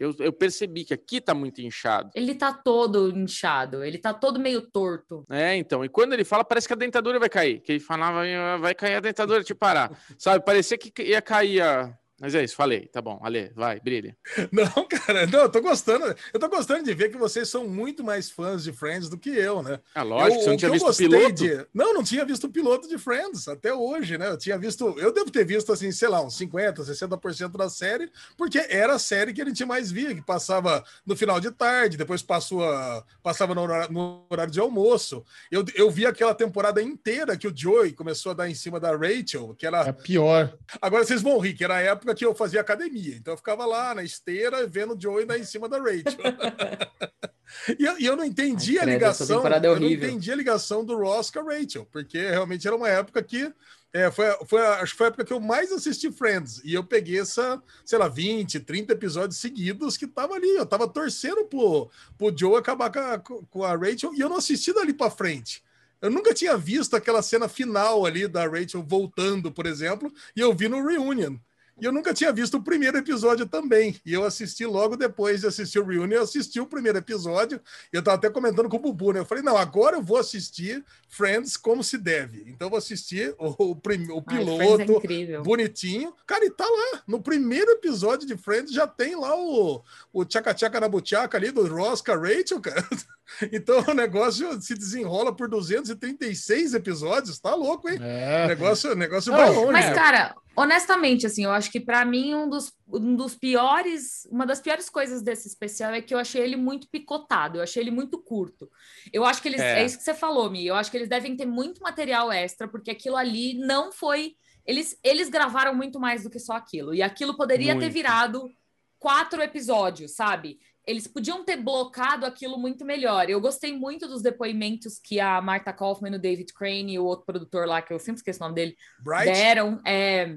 Eu, eu percebi que aqui tá muito inchado. Ele tá todo inchado, ele tá todo meio torto. É, então. E quando ele fala, parece que a dentadura vai cair. Que ele falava, "Ah, vai cair a dentadura, te parar. Sabe? Parecia que ia cair a. Mas é isso, falei. Tá bom, Ale, vai, brilha. Não, cara, não, eu tô gostando. Eu tô gostando de ver que vocês são muito mais fãs de Friends do que eu, né? Ah, lógico, Eu- você não o tinha que eu visto o gostei piloto? de- Não, não tinha visto o piloto de Friends até hoje, né? Eu tinha visto, eu devo ter visto assim, sei lá, uns 50, 60% da série, porque era a série que a gente mais via, que passava no final de tarde, depois passou a- passava no horário, no horário de almoço. Eu, eu vi aquela temporada inteira que o Joey começou a dar em cima da Rachel, que era É pior. Agora vocês vão rir, que era a época que eu fazia academia. Então eu ficava lá na esteira vendo o Joey dar em cima da Rachel. e, eu, e eu não entendi Ai, a ligação. é eu não entendi a ligação do Ross com a Rachel, porque realmente era uma época que. é, foi, foi, a- acho que foi a época que eu mais assisti Friends. E eu peguei essa, sei lá, 20, 30 episódios seguidos que tava ali. Eu tava torcendo pro, pro Joe acabar com a, com a Rachel e eu não assisti dali pra frente. Eu nunca tinha visto aquela cena final ali da Rachel voltando, por exemplo, e eu vi no Reunion. E eu nunca tinha visto o primeiro episódio também. E eu assisti logo depois de assistir o Reunion, eu assisti o primeiro episódio. E eu tava até comentando com o Bubu, né? Eu falei, não, agora eu vou assistir Friends como se deve. Então eu vou assistir o, o, prim- o Ai, é piloto incrível. bonitinho. Cara, e tá lá. No primeiro episódio de Friends já tem lá o, o tchaca-tchaca na buchaca ali do Ross com Rachel, cara. Então o negócio se desenrola por 236 episódios. Tá louco, hein? O É. negócio, o negócio Não, vai longe. Mas, É. cara, honestamente, assim, eu acho que pra mim um dos, um dos piores, uma das piores coisas desse especial é que eu achei ele muito picotado, eu achei ele muito curto. Eu acho que eles, É. é, isso que você falou, Mi, eu acho que eles devem ter muito material extra, porque aquilo ali não foi. Eles, eles gravaram muito mais do que só aquilo, e aquilo poderia ter Muito. virado quatro episódios, sabe? Eles podiam ter blocado aquilo muito melhor. Eu gostei muito dos depoimentos que a Martha Kaufman, o David Crane e o outro produtor lá, que eu sempre esqueço o nome dele, Bright, deram. É,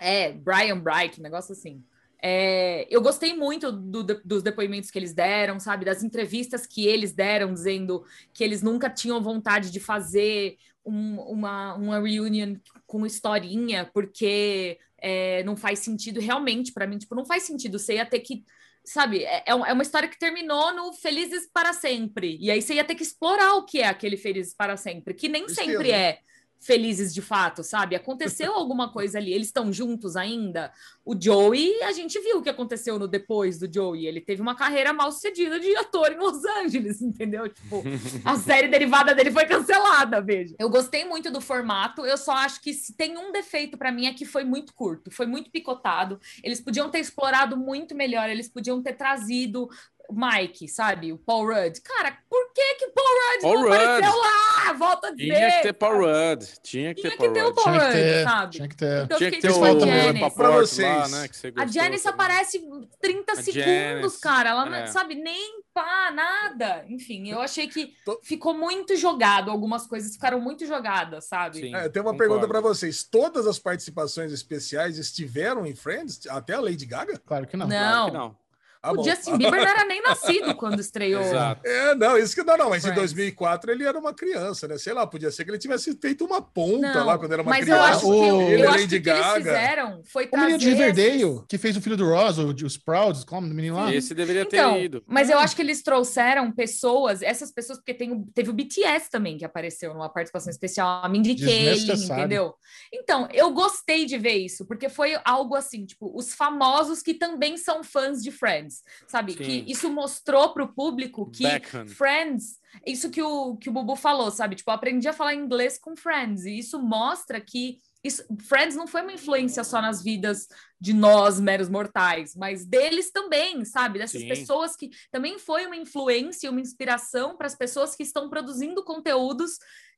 é, Brian Bright, um negócio assim. É, eu gostei muito do- do- dos depoimentos que eles deram, sabe? Das entrevistas que eles deram, dizendo que eles nunca tinham vontade de fazer um- uma, uma reunion com historinha, porque é, não faz sentido realmente para mim. Tipo, não faz sentido. Você ia ter que. Sabe, é, é é uma história que terminou no Felizes para Sempre. E aí você ia ter que explorar o que é aquele Felizes para Sempre, que nem sempre é felizes de fato, sabe? Aconteceu alguma coisa ali, eles estão juntos ainda. O Joey, a gente viu o que aconteceu no depois do Joey. Ele teve uma carreira mal sucedida de ator em Los Angeles, entendeu? Tipo, a série derivada dele foi cancelada, veja. Eu gostei muito do formato, eu só acho que se tem um defeito pra mim é que foi muito curto, foi muito picotado. Eles podiam ter explorado muito melhor, eles podiam ter trazido Mike, sabe? O Paul Rudd. Cara, por que que o Paul Rudd Paul não apareceu Rudd. lá? Volta a dizer. Tinha que ter Paul? Rudd. Tinha que Tinha ter que Paul ter o Rudd. Paul Tinha que Rudd, ter, sabe? tinha que ter. Então Tinha que ter o Janice. Janice. Papaporte Pra lá, vocês. né? A Janice também. aparece 30 A segundos, Janice, cara. Ela não é. sabe nem pá, nada. Enfim, eu achei que Tô- ficou muito jogado. Algumas coisas ficaram muito jogadas, sabe? Sim. É, tem uma Concordo. pergunta para vocês. Todas as participações especiais estiveram em Friends? Até a Lady Gaga? Claro que não. Não. Claro que não. Ah, o bom. Justin Bieber não era nem nascido quando estreou. Exato. É, não, isso que não, não, mas em Friends. 2004 ele era uma criança, né? Sei lá, podia ser que ele tivesse feito uma ponta Não, lá quando era uma mas eu criança. acho que, O- eu, Ele, eu acho que o que eles fizeram foi O trazer... menino de Riverdale, esses- que fez o filho do Ross, o, os Prouds, como o menino lá. Esse deveria ter Então, ido. mas eu acho que eles trouxeram pessoas, essas pessoas, porque tem, o- teve o BTS também que apareceu numa participação especial, a Mindy Kaling, entendeu? Então, eu gostei de ver isso, porque foi algo assim, tipo, os famosos que também são fãs de Friends, sabe? Sim. Que isso mostrou pro público que Beckham. Friends, isso que o, que o Bubu falou, sabe? Tipo, aprendi a falar inglês com Friends, e isso mostra que isso, Friends não foi uma influência só nas vidas de nós, meros mortais, mas deles também, sabe? Dessas Sim. pessoas que também foi uma influência, uma inspiração para as pessoas que estão produzindo conteúdos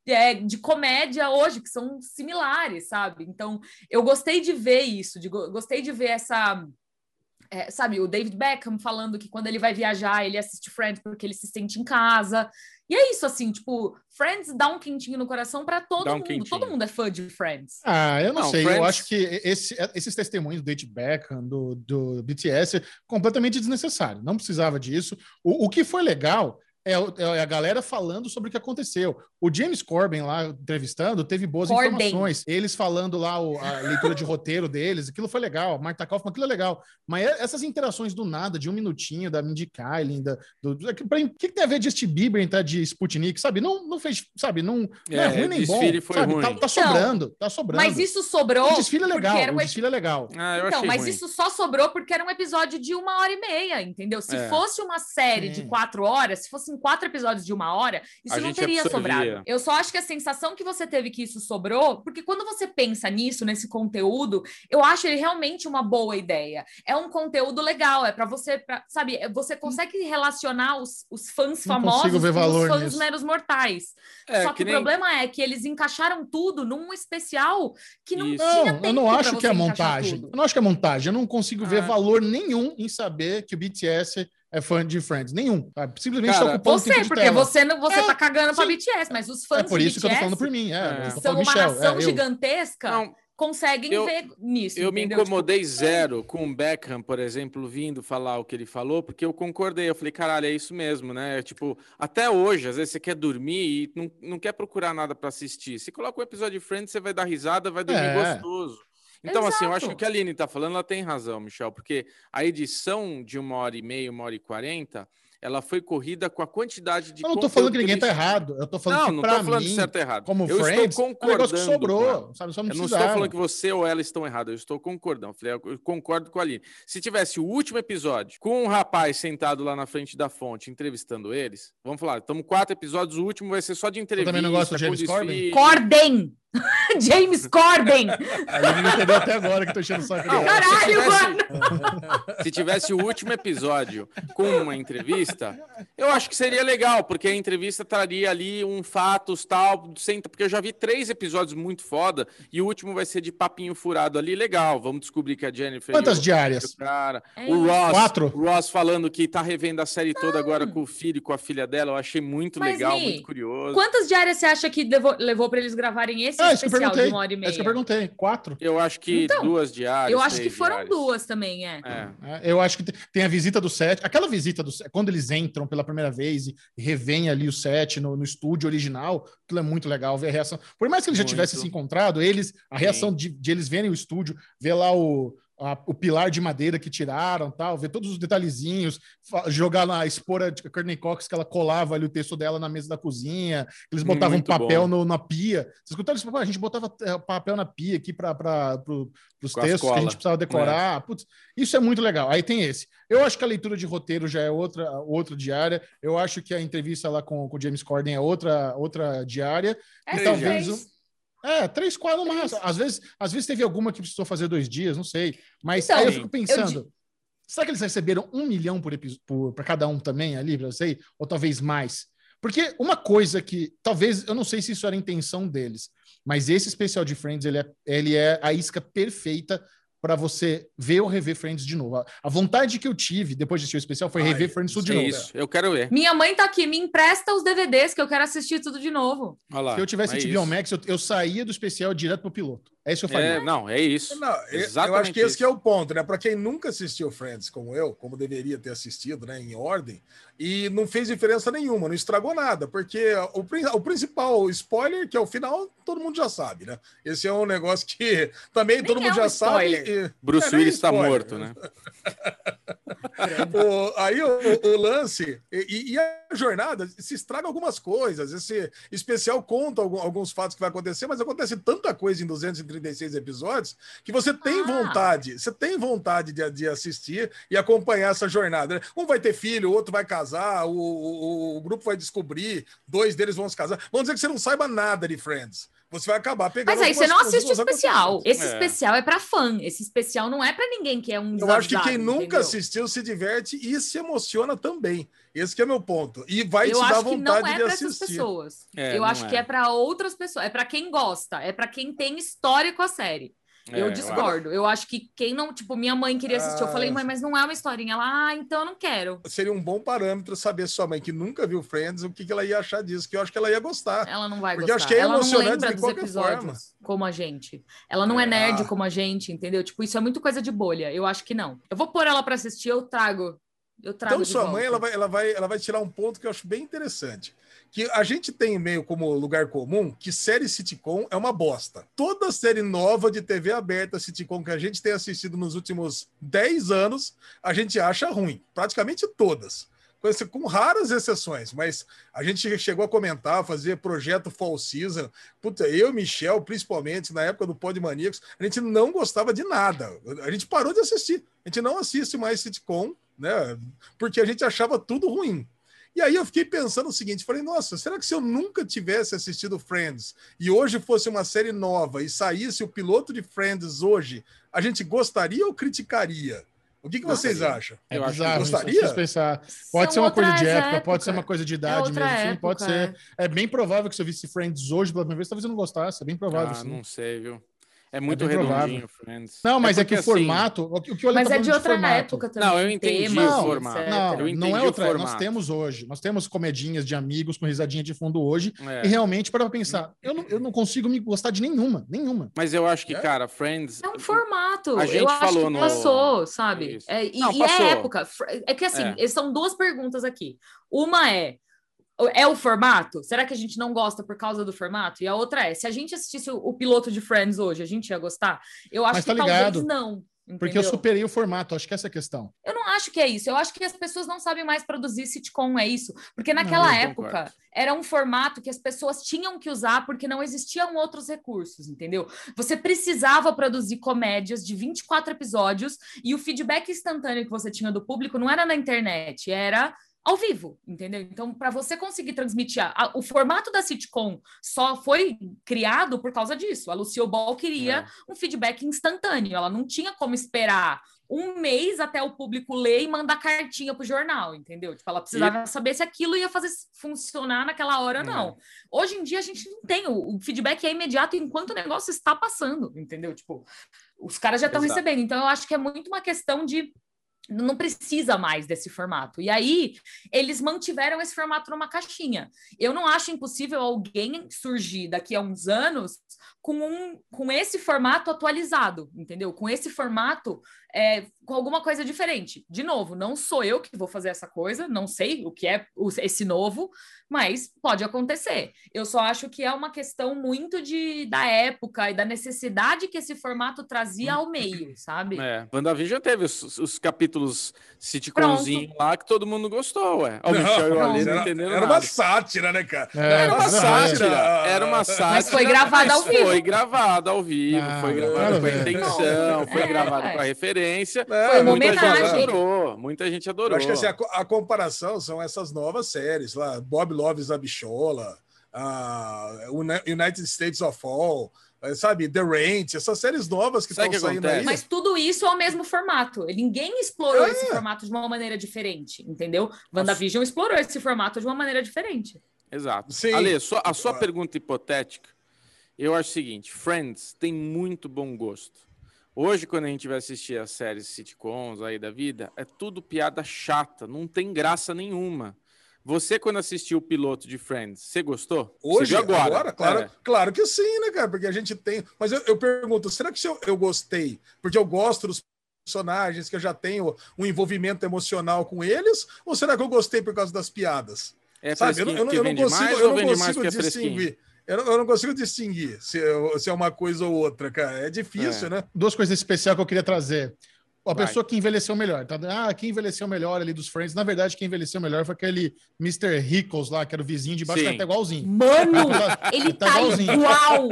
é, de comédia hoje, que são similares, sabe? Então, eu gostei de ver isso, de, go- gostei de ver essa. É, sabe, o David Beckham falando que quando ele vai viajar, ele assiste Friends porque ele se sente em casa. E é isso, assim, tipo, Friends dá um quentinho no coração para todo um mundo. quentinho. Todo mundo é fã de Friends. Ah, eu não, Não, sei. Friends- Eu acho que esse- esses testemunhos do David Beckham, do, do BTS, é completamente desnecessário. Não precisava disso. O, o que foi legal é, o- é a galera falando sobre o que aconteceu. O James Corbin lá entrevistando teve boas Corden. informações. Eles falando lá o- a leitura de roteiro deles, aquilo foi legal. Marta Kaufman, aquilo é legal. Mas é- essas interações do nada, de um minutinho, da Mindy Kaling, da, do, do- pra- o que, que tem a ver Justin Bieber entrar de Sputnik, sabe? Não, não fez, sabe? Não, não é, É, ruim nem bom. desfile foi sabe? ruim. Tá, tá Então, sobrando, tá sobrando. Mas isso sobrou. O desfile é legal, um o desfile é legal. Ah, eu Então, achei mas ruim. isso só sobrou porque era um episódio de uma hora e meia, entendeu? Se É. fosse uma série de Sim. quatro horas, se fossem quatro episódios de uma hora, isso A não teria absorvia. sobrado. Eu só acho que a sensação que você teve que isso sobrou, porque quando você pensa nisso, nesse conteúdo, eu acho ele realmente uma boa ideia. É um conteúdo legal, é para você, pra, sabe, é- você consegue relacionar os, os fãs Não famosos ver com os fãs nisso. meros mortais. É, Só que, que nem- o problema é que eles encaixaram tudo num especial que não Isso. tinha Não, tempo eu não pra acho que é montagem. tudo. Eu não acho que é montagem. Eu não consigo ver Ah. valor nenhum em saber que o BTS é fã de Friends. Nenhum. sabe? Simplesmente Cara, está ocupando tempo Você, de porque tela. você não você É, tá cagando pra sim. BTS, mas os fãs É por de isso que eu tô BTS falando por mim. É, É. são uma Michel, nação é, gigantesca Não, conseguem Eu- ver nisso. Eu me entendeu? Tipo, incomodei zero com o Beckham, por exemplo, vindo falar o que ele falou, porque eu concordei. Eu falei, caralho, é isso mesmo, né? Tipo, até hoje, às vezes você quer dormir e não, não quer procurar nada pra assistir. Se coloca um episódio de Friends, você vai dar risada, vai dormir É. gostoso. Então, assim, eu acho que Exato. o que a Aline tá falando, ela tem razão, Michel, porque a edição de uma hora e meia, uma hora e quarenta, ela foi corrida com a quantidade de. Eu não tô falando que ninguém tá eles- errado. Eu tô falando Não, que não tô falando mim, de certo ou errado. como eu Friends, estou é um negócio que concordando. sobrou. Sabe? Só não Eu não estou falando que você ou ela estão erradas, eu estou concordando. Eu falei, eu concordo com a Aline. Se tivesse o último episódio com um rapaz sentado lá na frente da fonte entrevistando eles, vamos falar, estamos quatro episódios, o último vai ser só de entrevista. também não gosta do com James Corden? Corden! James Corden! A Aline não entendeu até agora que eu tô enchendo o saco. Caralho, se tivesse, mano! se tivesse o último episódio com uma entrevista, eu acho que seria legal, porque a entrevista traria ali um fatos tal, senta, porque eu já vi três episódios muito foda e o último vai ser de papinho furado ali, legal. Vamos descobrir que a Jennifer. Quantas diárias? o cara, É o. Ross, Quatro? o Ross falando que tá revendo a série toda agora com o filho e com a filha dela, eu achei muito Mas, legal, Mi, muito curioso. Quantas diárias você acha que levou, levou para eles gravarem esse Ah, isso que eu especial de perguntei. uma hora e É meia? isso que eu perguntei. Quatro. Eu acho que Então, duas diárias. Eu acho que foram diárias. duas também, é. É. É, Eu acho que tem- a visita do set. Aquela visita do set, quando eles entram pela primeira vez e revêem ali o set no, no estúdio original, aquilo é muito legal ver a reação. Por mais que eles já tivessem se encontrado, eles, a reação de, de eles verem o estúdio, ver lá o, a- o pilar de madeira que tiraram, tal, ver todos os detalhezinhos, jogar lá, expor a Courtney Cox, que ela colava ali o texto dela na mesa da cozinha, eles botavam Muito papel no- na pia. Vocês escutaram isso? A gente botava é, papel na pia aqui para pro, os textos que a gente precisava decorar. Putz, isso é muito legal. Aí tem esse. Eu acho que a leitura de roteiro já é outra, outra diária. Eu acho que a entrevista lá com, o James Corden é outra, outra diária. É três. talvez um- É, três, quatro no máximo. Às vezes, às vezes teve alguma que precisou fazer dois dias, não sei. Mas Então, aí eu fico eu pensando. Será que eles receberam um milhão por para cada um também ali, pra sei? Ou talvez mais? Porque uma coisa que, talvez, eu não sei se isso era a intenção deles, mas esse especial de Friends, ele é, ele é a isca perfeita para você ver ou rever Friends de novo. A, vontade que eu tive depois de assistir o especial foi Ai, rever Friends tudo de É novo. isso, eu quero ver. Minha mãe tá aqui, me empresta os DVDs que eu quero assistir tudo de novo. Olha lá, Se eu tivesse é HBO. Max, eu, eu saía do especial direto pro piloto. É isso que eu faria. É, não, é isso. Não, eu- acho que esse isso. que é o ponto, né? Para quem nunca assistiu Friends como eu, como deveria ter assistido, né, em ordem, e não fez diferença nenhuma, não estragou nada, porque o, o principal spoiler, que é o final, todo mundo já sabe, né? Esse é um negócio que também todo Nem mundo é um já sabe. spoiler. e- Bruce É, nem Willis está morto, né? O- aí o, o lance e, e a jornada se estraga algumas coisas. Esse especial conta alguns fatos que vai acontecer, mas acontece tanta coisa em 236 episódios que você tem Ah. vontade, você tem vontade de, de assistir e acompanhar essa jornada. né? Um vai ter filho, o outro vai casar, o, o- o grupo vai descobrir, dois deles vão se casar. Vamos dizer que você não saiba nada de Friends. Você vai acabar pegando. Mas aí você não assiste o especial. Esse É. especial é pra fã. Esse especial não é pra ninguém que é um Eu acho que quem desavisado, nunca entendeu? assistiu se diverte e se emociona também. Esse que é meu ponto. E vai Eu te dar acho que não vontade é de pra essas assistir. pessoas. É, eu acho que é. é pra outras pessoas. É pra quem gosta. É pra quem tem história com a série. É, eu eu discordo. Eu acho que quem não, tipo, minha mãe queria assistir. Eu falei, Ah. mãe, mas não é uma historinha. Ela, ah, então eu não quero. Seria um bom parâmetro saber sua mãe que nunca viu Friends, o que, que ela ia achar disso, que eu acho que ela ia gostar. Ela não vai Porque eu gostar. acho que é ela emocionante de qualquer forma. como a gente. Ela não é, É, nerd como a gente, entendeu? Tipo, isso é muito coisa de bolha. Eu acho que não. Eu vou pôr ela pra assistir, eu trago. Eu trago Então, sua volta. mãe ela vai, ela, vai, ela vai tirar um ponto que eu acho bem interessante. Que a gente tem meio como lugar comum que série sitcom é uma bosta. Toda série nova de TV aberta sitcom que a gente tem assistido nos últimos 10 anos, a gente acha ruim. Praticamente todas. Com- raras exceções, mas a gente chegou a comentar, fazer projeto Fall Season. Puta, eu, Michel, principalmente, na época do Pod Maníacos, a gente não gostava de nada. A gente parou de assistir. A gente não assiste mais sitcom, né? Porque a gente achava tudo ruim. E aí eu fiquei pensando o seguinte, falei, nossa, será que se eu nunca tivesse assistido Friends e hoje fosse uma série nova e saísse o piloto de Friends hoje, a gente gostaria ou criticaria? O que, que vocês sim. acham? É Eu acho bizarro, que isso, gostaria. vocês pensar. Pode São ser uma coisa de outras época, pode ser uma coisa de É idade outra mesmo. Sim, pode época, ser. É bem provável que se eu visse Friends hoje pela primeira vez, talvez eu não gostasse. É bem provável. Ah, sim. não sei, viu? É muito bem provável. redondinho, Friends. Não, mas é, porque, que o assim, formato. O que o que Ale Mas tá é de outra formato. época também. Não, eu entendi o formato. Não, Eu entendi não é o outra. Nós formato. temos hoje. Nós temos comedinhas de amigos com risadinha de fundo hoje. É. E realmente, para pensar, eu não, eu não consigo me gostar de nenhuma. Nenhuma. Mas eu acho que, É? cara, Friends. É um formato. A gente eu acho falou que no- passou, sabe? Isso. É, e, Não, e passou. é época. É que assim, É. são duas perguntas aqui. Uma é. É o formato? Será que a gente não gosta por causa do formato? E a outra é: se a gente assistisse o, o piloto de Friends hoje, a gente ia gostar? Eu acho Mas que tá ligado. talvez não. Porque eu entendeu? superei o formato. Acho que essa é a questão. Eu não acho que é isso. Eu acho que as pessoas não sabem mais produzir sitcom, é isso. Porque naquela eu época concordo. era um formato que as pessoas tinham que usar porque não existiam outros recursos, entendeu? Você precisava produzir comédias de 24 episódios e o feedback instantâneo que você tinha do público não era na internet, era ao vivo, entendeu? Então, para você conseguir transmitir a- a- o formato da sitcom só foi criado por causa disso. A Lucille Ball queria É. um feedback instantâneo. Ela não tinha como esperar um mês até o público ler e mandar cartinha pro jornal, entendeu? Tipo, ela precisava saber se aquilo ia fazer funcionar naquela hora ou não. Hoje em dia a gente não tem, o, o feedback é imediato enquanto o negócio está passando, entendeu? Tipo, os caras já estão recebendo. Então eu acho que é muito uma questão de não precisa mais desse formato. E aí, eles mantiveram esse formato numa caixinha. Eu não acho impossível alguém surgir daqui a uns anos com, um, com esse formato atualizado, entendeu? Com esse formato, é, com alguma coisa diferente. De novo, não sou eu que vou fazer essa coisa, não sei o que é esse novo, mas pode acontecer. Eu só acho que é uma questão muito de, da época e da necessidade que esse formato trazia ao meio, sabe? É, WandaVision teve os, os capítulos sitcomzinho lá que todo mundo gostou, ué. Ó, O Michel e o Ali não era, entenderam era nada. uma sátira, né, cara? É, Era uma sátira, era uma sátira. Mas foi gravado ao vivo. Foi gravado ao vivo, Ah, foi nada gravado a com ver. intenção, foi É, gravado é. com a referência. É, Foi uma muita gente homenagem. adorou, muita gente Eu adorou. acho que assim, a, a comparação são essas novas séries lá, Bob Loves a Bichola, a Uni- United States of All, eh, sabe, The Ranch, essas séries novas que estão saindo aí. Mas tudo isso é o mesmo formato. Ninguém explorou É. esse formato de uma maneira diferente, entendeu? WandaVision explorou esse formato de uma maneira diferente. Exato. Sim. Ale, sua- a sua Ah. pergunta hipotética, eu acho o seguinte: Friends tem muito bom gosto. Hoje, quando a gente vai assistir as séries sitcoms aí da vida, é tudo piada chata, não tem graça nenhuma. Você, quando assistiu o piloto de Friends, você gostou? Hoje, você viu agora, claro, É. claro que sim, né, cara? Porque a gente tem. Mas eu, eu pergunto, será que se eu, eu gostei porque eu gosto dos personagens, que eu já tenho um envolvimento emocional com eles, ou será que eu gostei por causa das piadas? É Sabe? Eu, eu eu não consigo, eu não consigo é distinguir. Eu não, eu não consigo distinguir se, eu- se é uma coisa ou outra, cara. É difícil, É. né? Duas coisas especiais que eu queria trazer. A Vai. pessoa que envelheceu melhor. Tá? Ah, quem envelheceu melhor ali dos Friends. Na verdade, quem envelheceu melhor foi aquele Mr. Rickles lá, que era o vizinho de baixo, Sim. que tá igualzinho. Mano, Tá- ele tá tá igualzinho. igual.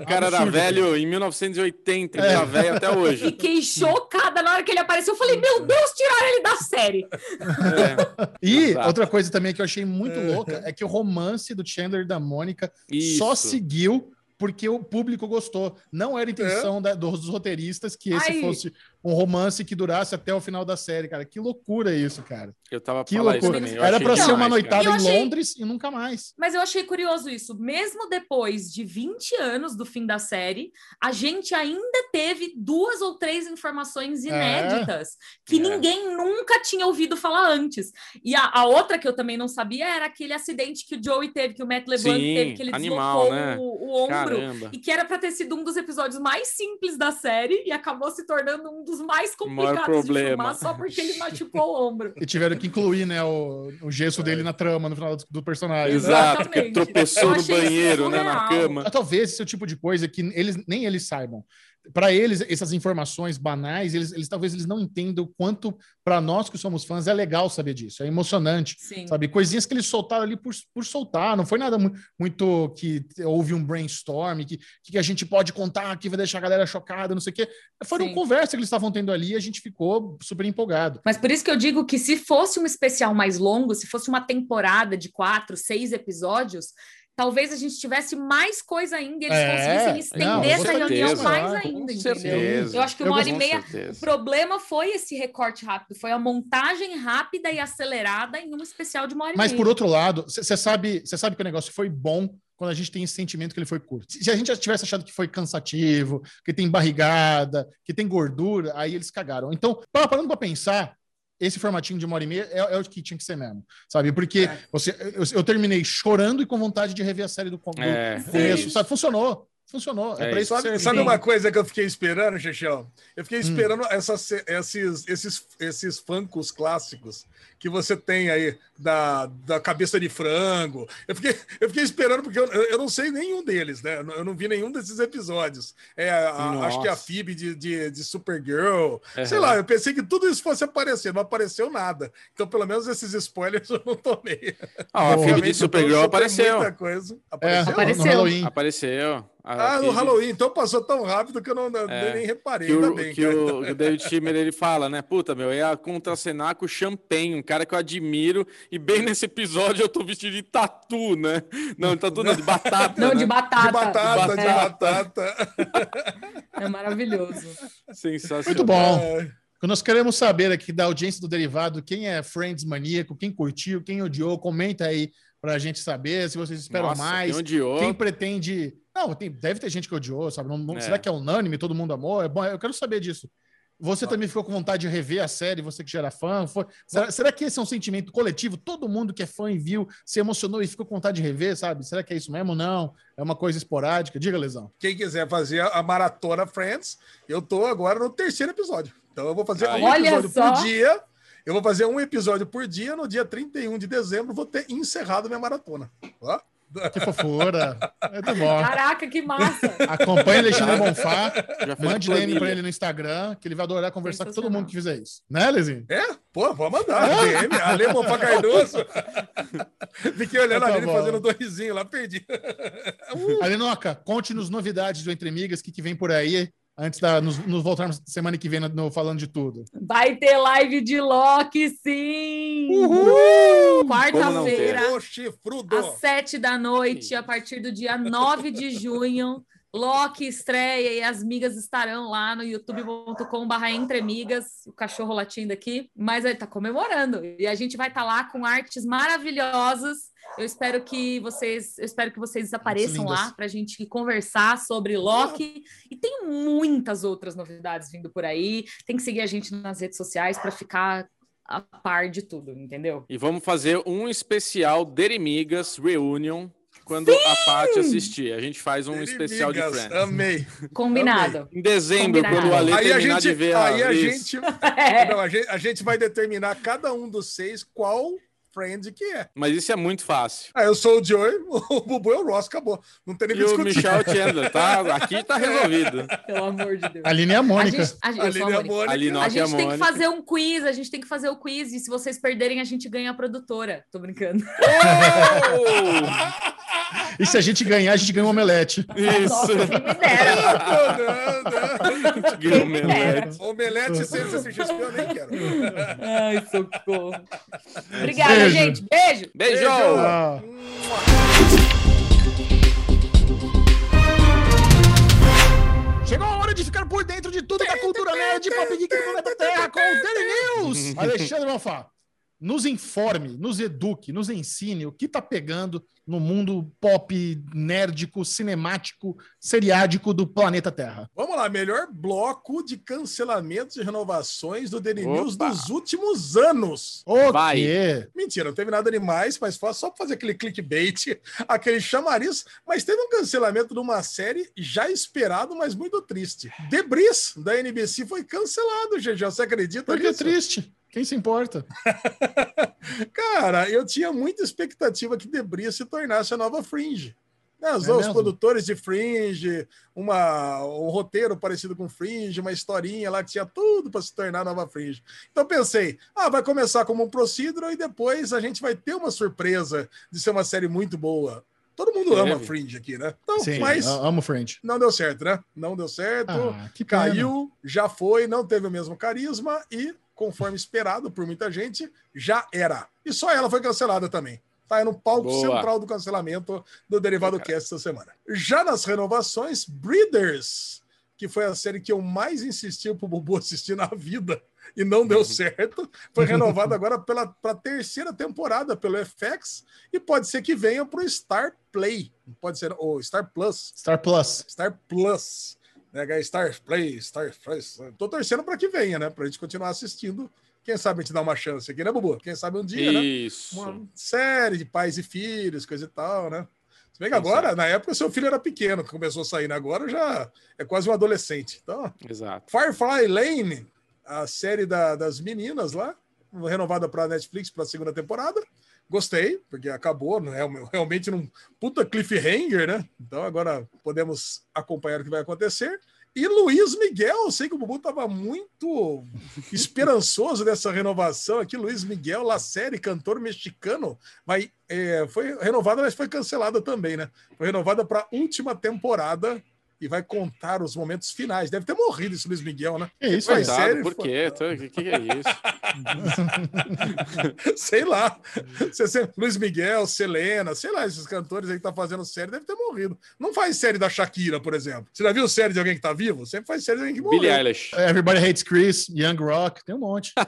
O cara era Absurdo, velho em 1980, ele É. tá velho até hoje. Fiquei chocada na hora que ele apareceu. Eu falei, meu Deus, tiraram ele da série. É, E Exato. outra coisa também que eu achei muito louca é que o romance do Chandler e da Mônica só seguiu porque o público gostou. Não era intenção da- dos roteiristas que esse Ai. fosse um romance que durasse até o final da série, cara. Que loucura isso, cara. Eu tava Que loucura. também. eu Era pra ser uma noitada em achei- Londres e nunca mais. Mas eu achei curioso isso. Mesmo depois de 20 anos do fim da série, a gente ainda teve duas ou três informações inéditas que É. ninguém nunca tinha ouvido falar antes. E a, a outra que eu também não sabia era aquele acidente que o Joey teve, que o Matt LeBlanc Sim, teve, que ele animal, deslocou né? o, o ombro. Caramba. E que era para ter sido um dos episódios mais simples da série e acabou se tornando um dos mais complicados de filmar só porque ele machucou o ombro. E tiveram que incluir, né, o, o gesso dele na trama no final do, do personagem. Exato, porque Exatamente. tropeçou no banheiro, né, na cama. Talvez esse é o tipo de coisa que eles nem eles saibam. Para eles, essas informações banais, eles, eles talvez eles não entendam o quanto para nós que somos fãs é legal saber disso, é emocionante, Sim. sabe? Coisinhas que eles soltaram ali por, por soltar, não foi nada mu- muito que houve um brainstorm, que, que a gente pode contar, que vai deixar a galera chocada, não sei o quê. Foram Sim. conversas que eles estavam tendo ali e a gente ficou super empolgado. Mas por isso que eu digo que se fosse um especial mais longo, se fosse uma temporada de quatro, seis episódios, talvez a gente tivesse mais coisa ainda e eles É, conseguissem estender não, essa reunião certeza, mais com ainda, entendeu? certeza. Eu acho que Eu uma hora e meia. certeza. O problema foi esse recorte rápido, foi a montagem rápida e acelerada em um especial de uma hora Mas e por meia. outro lado, você sabe, você sabe que o negócio foi bom quando a gente tem esse sentimento que ele foi curto. Se a gente já tivesse achado que foi cansativo, que tem barrigada, que tem gordura, aí eles cagaram. Então, parando para pensar, esse formatinho de uma hora e meia é, é, o que tinha que ser mesmo, sabe? Porque é. você, eu, eu, terminei chorando e com vontade de rever a série do, do é, começo, sabe? Funcionou. Funcionou. É, é isso. Sabe, sabe uma coisa que eu fiquei esperando, Xexão? Eu fiquei hum. esperando hum. essas, esses, esses, esses funkos clássicos que você tem aí da, da cabeça de frango. Eu fiquei, eu fiquei esperando, porque eu, eu não sei nenhum deles, né? Eu não vi nenhum desses episódios. É, a, acho que a Phoebe de, de, de Supergirl. Uhum. Sei lá, eu pensei que tudo isso fosse aparecer, não apareceu nada. Então, pelo menos esses spoilers eu não tomei. Ah, a Phoebe de Supergirl apareceu. Muita coisa. Apareceu. É, apareceu. Apareceu. Ah, no Halloween, então passou tão rápido que eu não é, nem reparei. Que, o, bem, que o, o, David Schimmer ele fala, né? Puta, meu, ia contracenar com o Champagne, um cara que eu admiro, e bem nesse episódio eu tô vestido de tatu, né? Não, tatu não, de batata. Não, né? de batata. De batata, de batata. É maravilhoso. Sensacional. Muito bom. É. Nós queremos saber aqui da audiência do Derivado quem é Friends maníaco, quem curtiu, quem odiou, comenta aí para a gente saber se vocês esperam Nossa, mais. Quem, odiou. quem pretende. Não, tem, deve ter gente que odiou, sabe? Não, não, é. Será que é unânime? Todo mundo amou? É bom, eu quero saber disso. Você também ficou com vontade de rever a série, você que já era fã? Foi... Será, será, que esse é um sentimento coletivo? Todo mundo que é fã e viu se emocionou e ficou com vontade de rever, sabe? Será que é isso mesmo? Não. É uma coisa esporádica? Diga, Lesão. Quem quiser fazer a maratona Friends, eu tô agora no terceiro episódio. Então eu vou fazer Aí. um episódio por dia eu vou fazer um episódio por dia. No dia 31 de dezembro, vou ter encerrado minha maratona. Ó. Que fofura. Muito bom. Caraca, que massa. Acompanhe Alexandre Bonfá. Mande DM para ele no Instagram, que ele vai adorar conversar com todo mundo que fizer isso. Né, Lezinho? É? Pô, vou mandar. DM, Ale Bonfá Cardoso. Fiquei olhando tá ali, fazendo dois risinhos lá, perdi. Uh. Alenoca, conte-nos novidades do Entre Migas, o que, que vem por aí antes da nos, nos voltarmos semana que vem no, no, falando de tudo. Vai ter live de Loki, sim! Uhul! Quarta-feira, às sete da noite, a partir do dia 9 de junho. Loki estreia e as migas estarão lá no youtube.com.br entremigas, o cachorro latindo aqui, mas ele tá comemorando e a gente vai estar tá lá com artes maravilhosas. Eu espero que vocês, eu espero que vocês apareçam lá para a gente conversar sobre Loki e tem muitas outras novidades vindo por aí. Tem que seguir a gente nas redes sociais para ficar a par de tudo, entendeu? E vamos fazer um especial Derimigas Reunion quando Sim! a Paty assistir. A gente faz um especial de Friends. Amei. Combinado. Amei. Em dezembro, Combinado. quando o Ale aí terminar a gente, de ver aí a, a gente, é. não, a gente, a gente vai determinar cada um dos seis qual friend que é. Mas isso é muito fácil. Ah, eu sou o Joey, o Bubu é o Ross, acabou. Não tem nem E o Michel Chandler, tá? Aqui tá resolvido. Pelo amor de Deus. A Aline é a Mônica. A gente, a gente, a Aline é a Mônica. A, a gente tem que fazer um quiz, a gente tem que fazer o quiz, e se vocês perderem, a gente ganha a produtora. Tô brincando. Oh! E se a gente ganhar, a gente ganha um omelete. Isso. Nossa, me dera. ganha um omelete. Omelete sem esse eu nem quero. Ai, socorro. Obrigada, Beijo. gente. Beijo. Beijo. Beijo. Ah. Chegou a hora de ficar por dentro de tudo da cultura nerd pop geek do planeta Terra com o Daily News. Alexandre Malfá nos informe, nos eduque, nos ensine o que está pegando no mundo pop, nerdico, cinemático, seriádico do planeta Terra. Vamos lá, melhor bloco de cancelamentos e renovações do Daily News dos últimos anos. O Vai. quê? Mentira, não teve nada demais, mas foi só para fazer aquele clickbait, aquele chamariz, mas teve um cancelamento de uma série já esperado, mas muito triste. Debris, da NBC, foi cancelado, GG, você acredita Por que triste? Quem se importa? Cara, eu tinha muita expectativa que Debris se tornasse a nova Fringe. Né, os, é os produtores de Fringe, uma, um roteiro parecido com Fringe, uma historinha lá que tinha tudo para se tornar nova Fringe. Então pensei, ah, vai começar como um procedural e depois a gente vai ter uma surpresa de ser uma série muito boa. Todo mundo ama Fringe aqui, né? Então, Sim, mas amo Fringe. Não deu certo, né? Não deu certo. Ah, caiu, já foi, não teve o mesmo carisma e conforme esperado por muita gente, já era. E só ela foi cancelada também. Tá aí no palco Boa. central do cancelamento do Derivado Boa, Cast essa semana. Já nas renovações, Breeders, que foi a série que eu mais insisti pro Bubu assistir na vida. e não deu certo. Foi renovado agora pela pra terceira temporada pelo FX e pode ser que venha para o Star Play. Pode ser o Star Plus. Star Plus. Star Plus. Né, Star Play, Star Plus. Tô torcendo para que venha, né? Para a gente continuar assistindo. Quem sabe a gente dá uma chance aqui, né, Bubu? Quem sabe um dia, né? Isso. Uma série de pais e filhos, coisa e tal, né? Se bem que agora, na época, seu filho era pequeno, que começou a sair, né? agora já é quase um adolescente. Então, Exato. Firefly Lane, a série da- das meninas lá, renovada para Netflix para a segunda temporada. Gostei, porque acabou, não é realmente num puta cliffhanger, né? Então agora podemos acompanhar o que vai acontecer. E Luiz Miguel, sei que o Bubu estava muito esperançoso dessa renovação aqui. Luiz Miguel, La Série, cantor mexicano, vai, é, foi renovada, mas foi cancelada também, né? Foi renovada para última temporada e vai contar os momentos finais. Deve ter morrido esse Luiz Miguel, né? É isso Vai aí. ser. Coitado, sério? por quê? O que, que é isso? sei lá. Luiz Miguel, Selena, sei lá, esses cantores aí que tá fazendo série devem ter morrido. Não faz série da Shakira, por exemplo. Você já viu série de alguém que tá vivo? Sempre faz série de alguém que morreu. Billie Eilish. Everybody Hates Chris, Young Rock, tem um monte.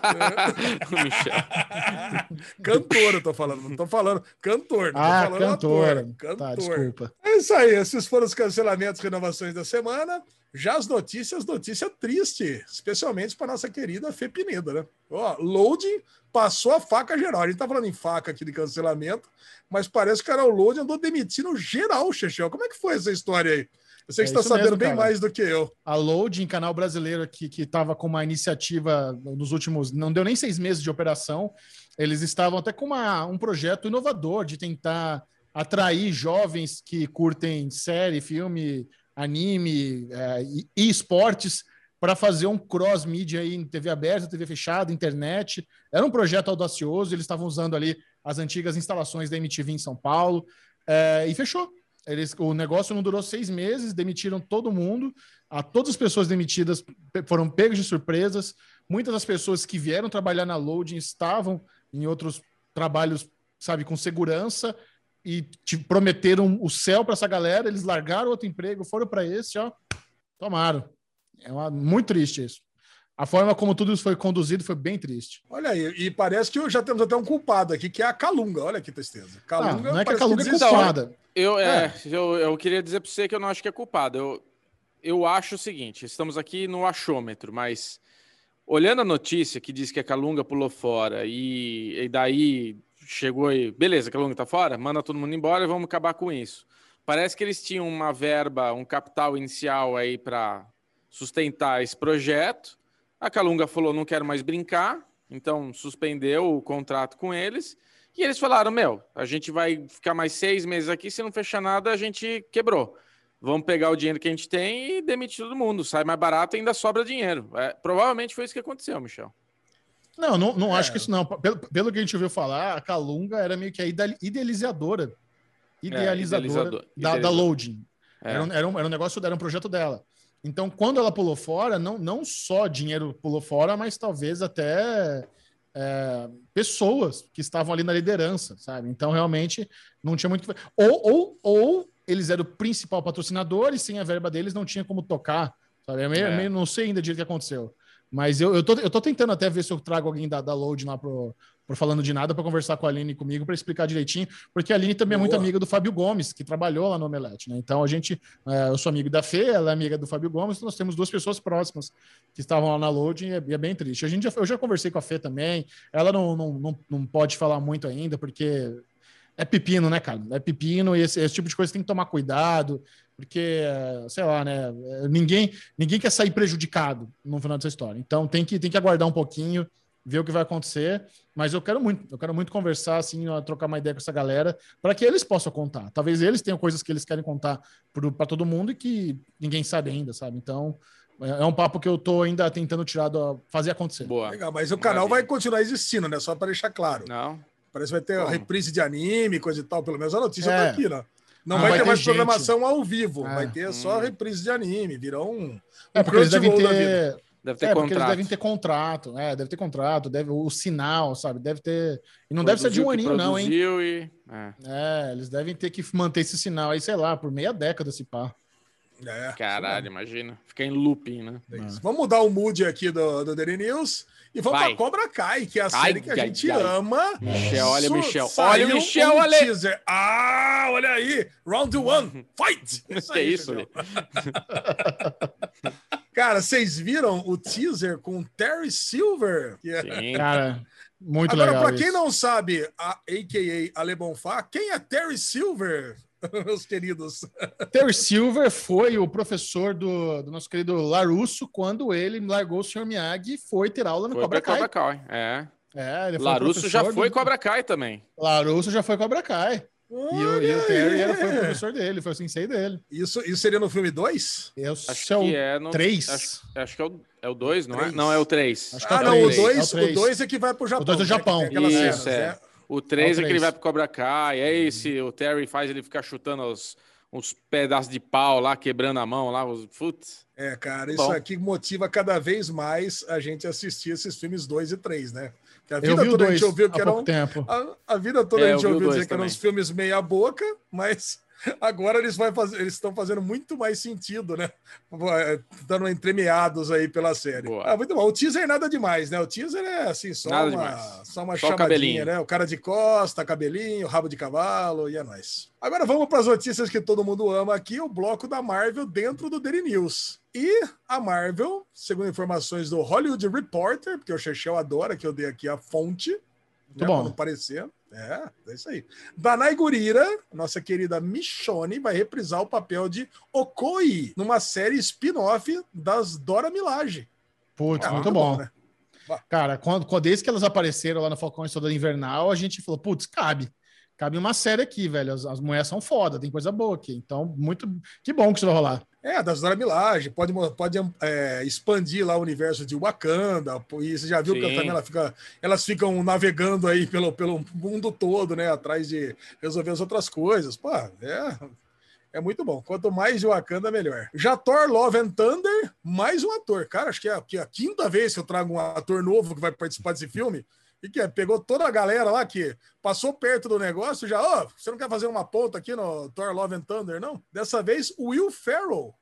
O Michel. Cantor, eu tô falando. Não tô falando cantor. Não tô Ah, falando cantora. ator. Cantor. Tá, desculpa. É isso aí. Esses foram os cancelamentos e renovações da semana. Já as notícias, notícia triste, especialmente para nossa querida Fê Pineda, né? Ó, Loading passou a faca geral. A gente tá falando em faca aqui de cancelamento, mas parece que o Loading andou demitindo geral, Chechel. Como é que foi essa história aí? Eu sei que É você está sabendo mesmo, bem cara. mais do que eu. A Loading, canal brasileiro aqui, que estava com uma iniciativa nos últimos. Não deu nem seis meses de operação. Eles estavam até com uma, um projeto inovador de tentar atrair jovens que curtem série, filme, anime é, e, e esportes para fazer um cross-mídia em TV aberta, TV fechada, internet. Era um projeto audacioso, eles estavam usando ali as antigas instalações da MTV em São Paulo é, e fechou. Eles, o negócio não durou seis meses, demitiram todo mundo. A, todas as pessoas demitidas foram pegas de surpresas. Muitas das pessoas que vieram trabalhar na Loading estavam em outros trabalhos, sabe, com segurança e te prometeram o céu para essa galera. Eles largaram outro emprego, foram para esse, ó, tomaram. É uma- muito triste isso. A forma como tudo isso foi conduzido foi bem triste. Olha aí, e parece que já temos até um culpado aqui, que é a Calunga. Olha que tristeza. Ah, Calunga não é que a Calunga é desistiu. culpada. Eu, é, eu, eu queria dizer para você que eu não acho que é culpado. Eu, eu acho o seguinte: estamos aqui no achômetro, mas olhando a notícia que diz que a Calunga pulou fora e, e daí chegou e beleza, a Calunga tá fora, manda todo mundo embora e vamos acabar com isso. Parece que eles tinham uma verba, um capital inicial aí para sustentar esse projeto. A Calunga falou: não quero mais brincar, então suspendeu o contrato com eles. E eles falaram: Meu, a gente vai ficar mais seis meses aqui, se não fechar nada, a gente quebrou. Vamos pegar o dinheiro que a gente tem e demitir todo mundo. Sai mais barato e ainda sobra dinheiro. É, provavelmente foi isso que aconteceu, Michel. Não, não, não acho É. que isso não. Pelo, pelo que a gente ouviu falar, a Calunga era meio que a ide- idealizadora. Idealizadora idealizador- da, da. Loading. É. Era, um, era, um, era um negócio, era um projeto dela. Então, quando ela pulou fora, não, não só dinheiro pulou fora, mas talvez até é, pessoas que estavam ali na liderança, sabe? Então, realmente, não tinha muito. o que fa- Ou, ou, ou eles eram o principal patrocinador e sem a verba deles não tinha como tocar, sabe? É meio, É. meio- não sei ainda direito o que aconteceu. Mas eu, eu, tô, eu tô tentando até ver se eu trago alguém da, da Load lá pro, pro Falando de Nada para conversar com a Aline e comigo para explicar direitinho, porque a Aline também é muito Boa. amiga do Fábio Gomes, que trabalhou lá no Omelete, né? Então a gente, é, eu sou amigo da Fê, ela é amiga do Fábio Gomes, então nós temos duas pessoas próximas que estavam lá na Load e é, e é bem triste. A gente já, eu já conversei com a Fê também, ela não, não, não, não pode falar muito ainda, porque é pepino, né, cara? É pepino e esse, esse tipo de coisa tem que tomar cuidado, porque, sei lá, né? Ninguém, ninguém quer sair prejudicado no final dessa história. Então tem que, tem que aguardar um pouquinho, ver o que vai acontecer. Mas eu quero muito, eu quero muito conversar, assim, trocar uma ideia com essa galera, para que eles possam contar. Talvez eles tenham coisas que eles querem contar para todo mundo e que ninguém sabe ainda, sabe? Então é é um papo que eu tô ainda tentando tirar, do, fazer acontecer. Boa. Legal, mas o canal vai Maravilha. continuar existindo, né? Só para deixar claro. Não. Parece que vai ter Como? reprise de anime, coisa e tal. Pelo menos a notícia É. tá aqui, né? Não Ah, vai, vai ter ter mais gente. programação ao vivo. É. Vai ter só Hum. reprise de anime. Virou um, um É, porque eles devem ter. Deve ter É, porque eles contrato. devem ter contrato, é, deve ter contrato, deve o sinal, sabe? Deve ter. E não deve ser de um Produziu aninho, não, hein? produziu E... É. É, eles devem ter que manter esse sinal aí, sei lá, por meia década se pá. É, Caralho, imagina. Fica em looping, né? É isso. Vamos mudar o mood aqui do, do Daily News e vamos Vai. pra Cobra Kai, que é a Ai, série que a ai, gente ai. ama. Michel, olha Su- Michel. saiu Olha o Michel, um olha. teaser. Ah, olha aí. Round one, fight! Que aí, isso, Chegão. Ale? Cara, vocês viram o teaser com Terry Silver? É- Sim. Cara, muito Agora, legal. pra quem isso. não sabe, a a.k.a. Ale Bonfá, quem é Terry Silver, meus queridos? Terry Silver foi o professor do, do nosso querido Larusso quando ele largou o Sr. Miyagi e foi ter aula no Foi Cobra Kai. Cobra Kai. É. É, ele foi Larusso já foi do- Cobra Kai também. Larusso já foi Cobra Kai. E o, e o Terry era, foi o professor dele, foi o sensei dele. Isso, isso seria no filme 2? É o Acho que é no. três. Acho, acho que é o, é o 2, não é? Três. Não, é o 3. Acho que é Ah, o não, o três, 2 é o o é que vai pro Japão. dois é o né? Japão. Aquelas Isso, cenas, é. né? O 3 É é, o que ele vai pro Cobra Kai. É esse, o Terry faz ele ficar chutando os, uns pedaços de pau lá, quebrando a mão lá. Os, putz. É, cara, isso Bom. aqui motiva cada vez mais a gente assistir esses filmes 2 e 3, né? A Eu vida toda a gente ouviu que eram. tempo. A, a vida toda É, a gente ouviu dizer que eram uns filmes meia boca, mas agora eles eles estão fazendo muito mais sentido, né? Dando entremeados aí pela série. Boa. Ah, muito bom. O teaser nada demais, né? O teaser é assim, só Nada uma, demais. só uma Só o chamadinha, cabelinho. né? O cara de costa, cabelinho, rabo de cavalo e é nóis. Agora vamos para as notícias que todo mundo ama aqui, o bloco da Marvel dentro do Daily News. E a Marvel, segundo informações do Hollywood Reporter, porque o Chechel adora que eu dei aqui a fonte, né, bom. pra não parecer. É, é isso aí. Danai Gurira, nossa querida Michonne, vai reprisar o papel de Okoi numa série spin-off das Dora Milaje. Putz, Ah, muito bom. né? Cara, quando, quando desde que elas apareceram lá no Falcão e Soldado Invernal, a gente falou, putz, cabe. Cabe uma série aqui, velho. As, as mulheres são foda, tem coisa boa aqui. Então, muito. Que bom que isso vai rolar. É, das Dora Milaje, pode, pode é, expandir lá o universo de Wakanda, e você já viu que Sim. também ela fica, elas ficam navegando aí pelo, pelo mundo todo, né, atrás de resolver as outras coisas. Pô, é, é muito bom. Quanto mais de Wakanda, melhor. Já Thor Love and Thunder, mais um ator. Cara, acho que é, que é a quinta vez que eu trago um ator novo que vai participar desse filme. E que é, pegou toda a galera lá que passou perto do negócio, já, ó, você não quer fazer uma ponta aqui no Thor Love and Thunder, não? Dessa vez, o Will Ferrell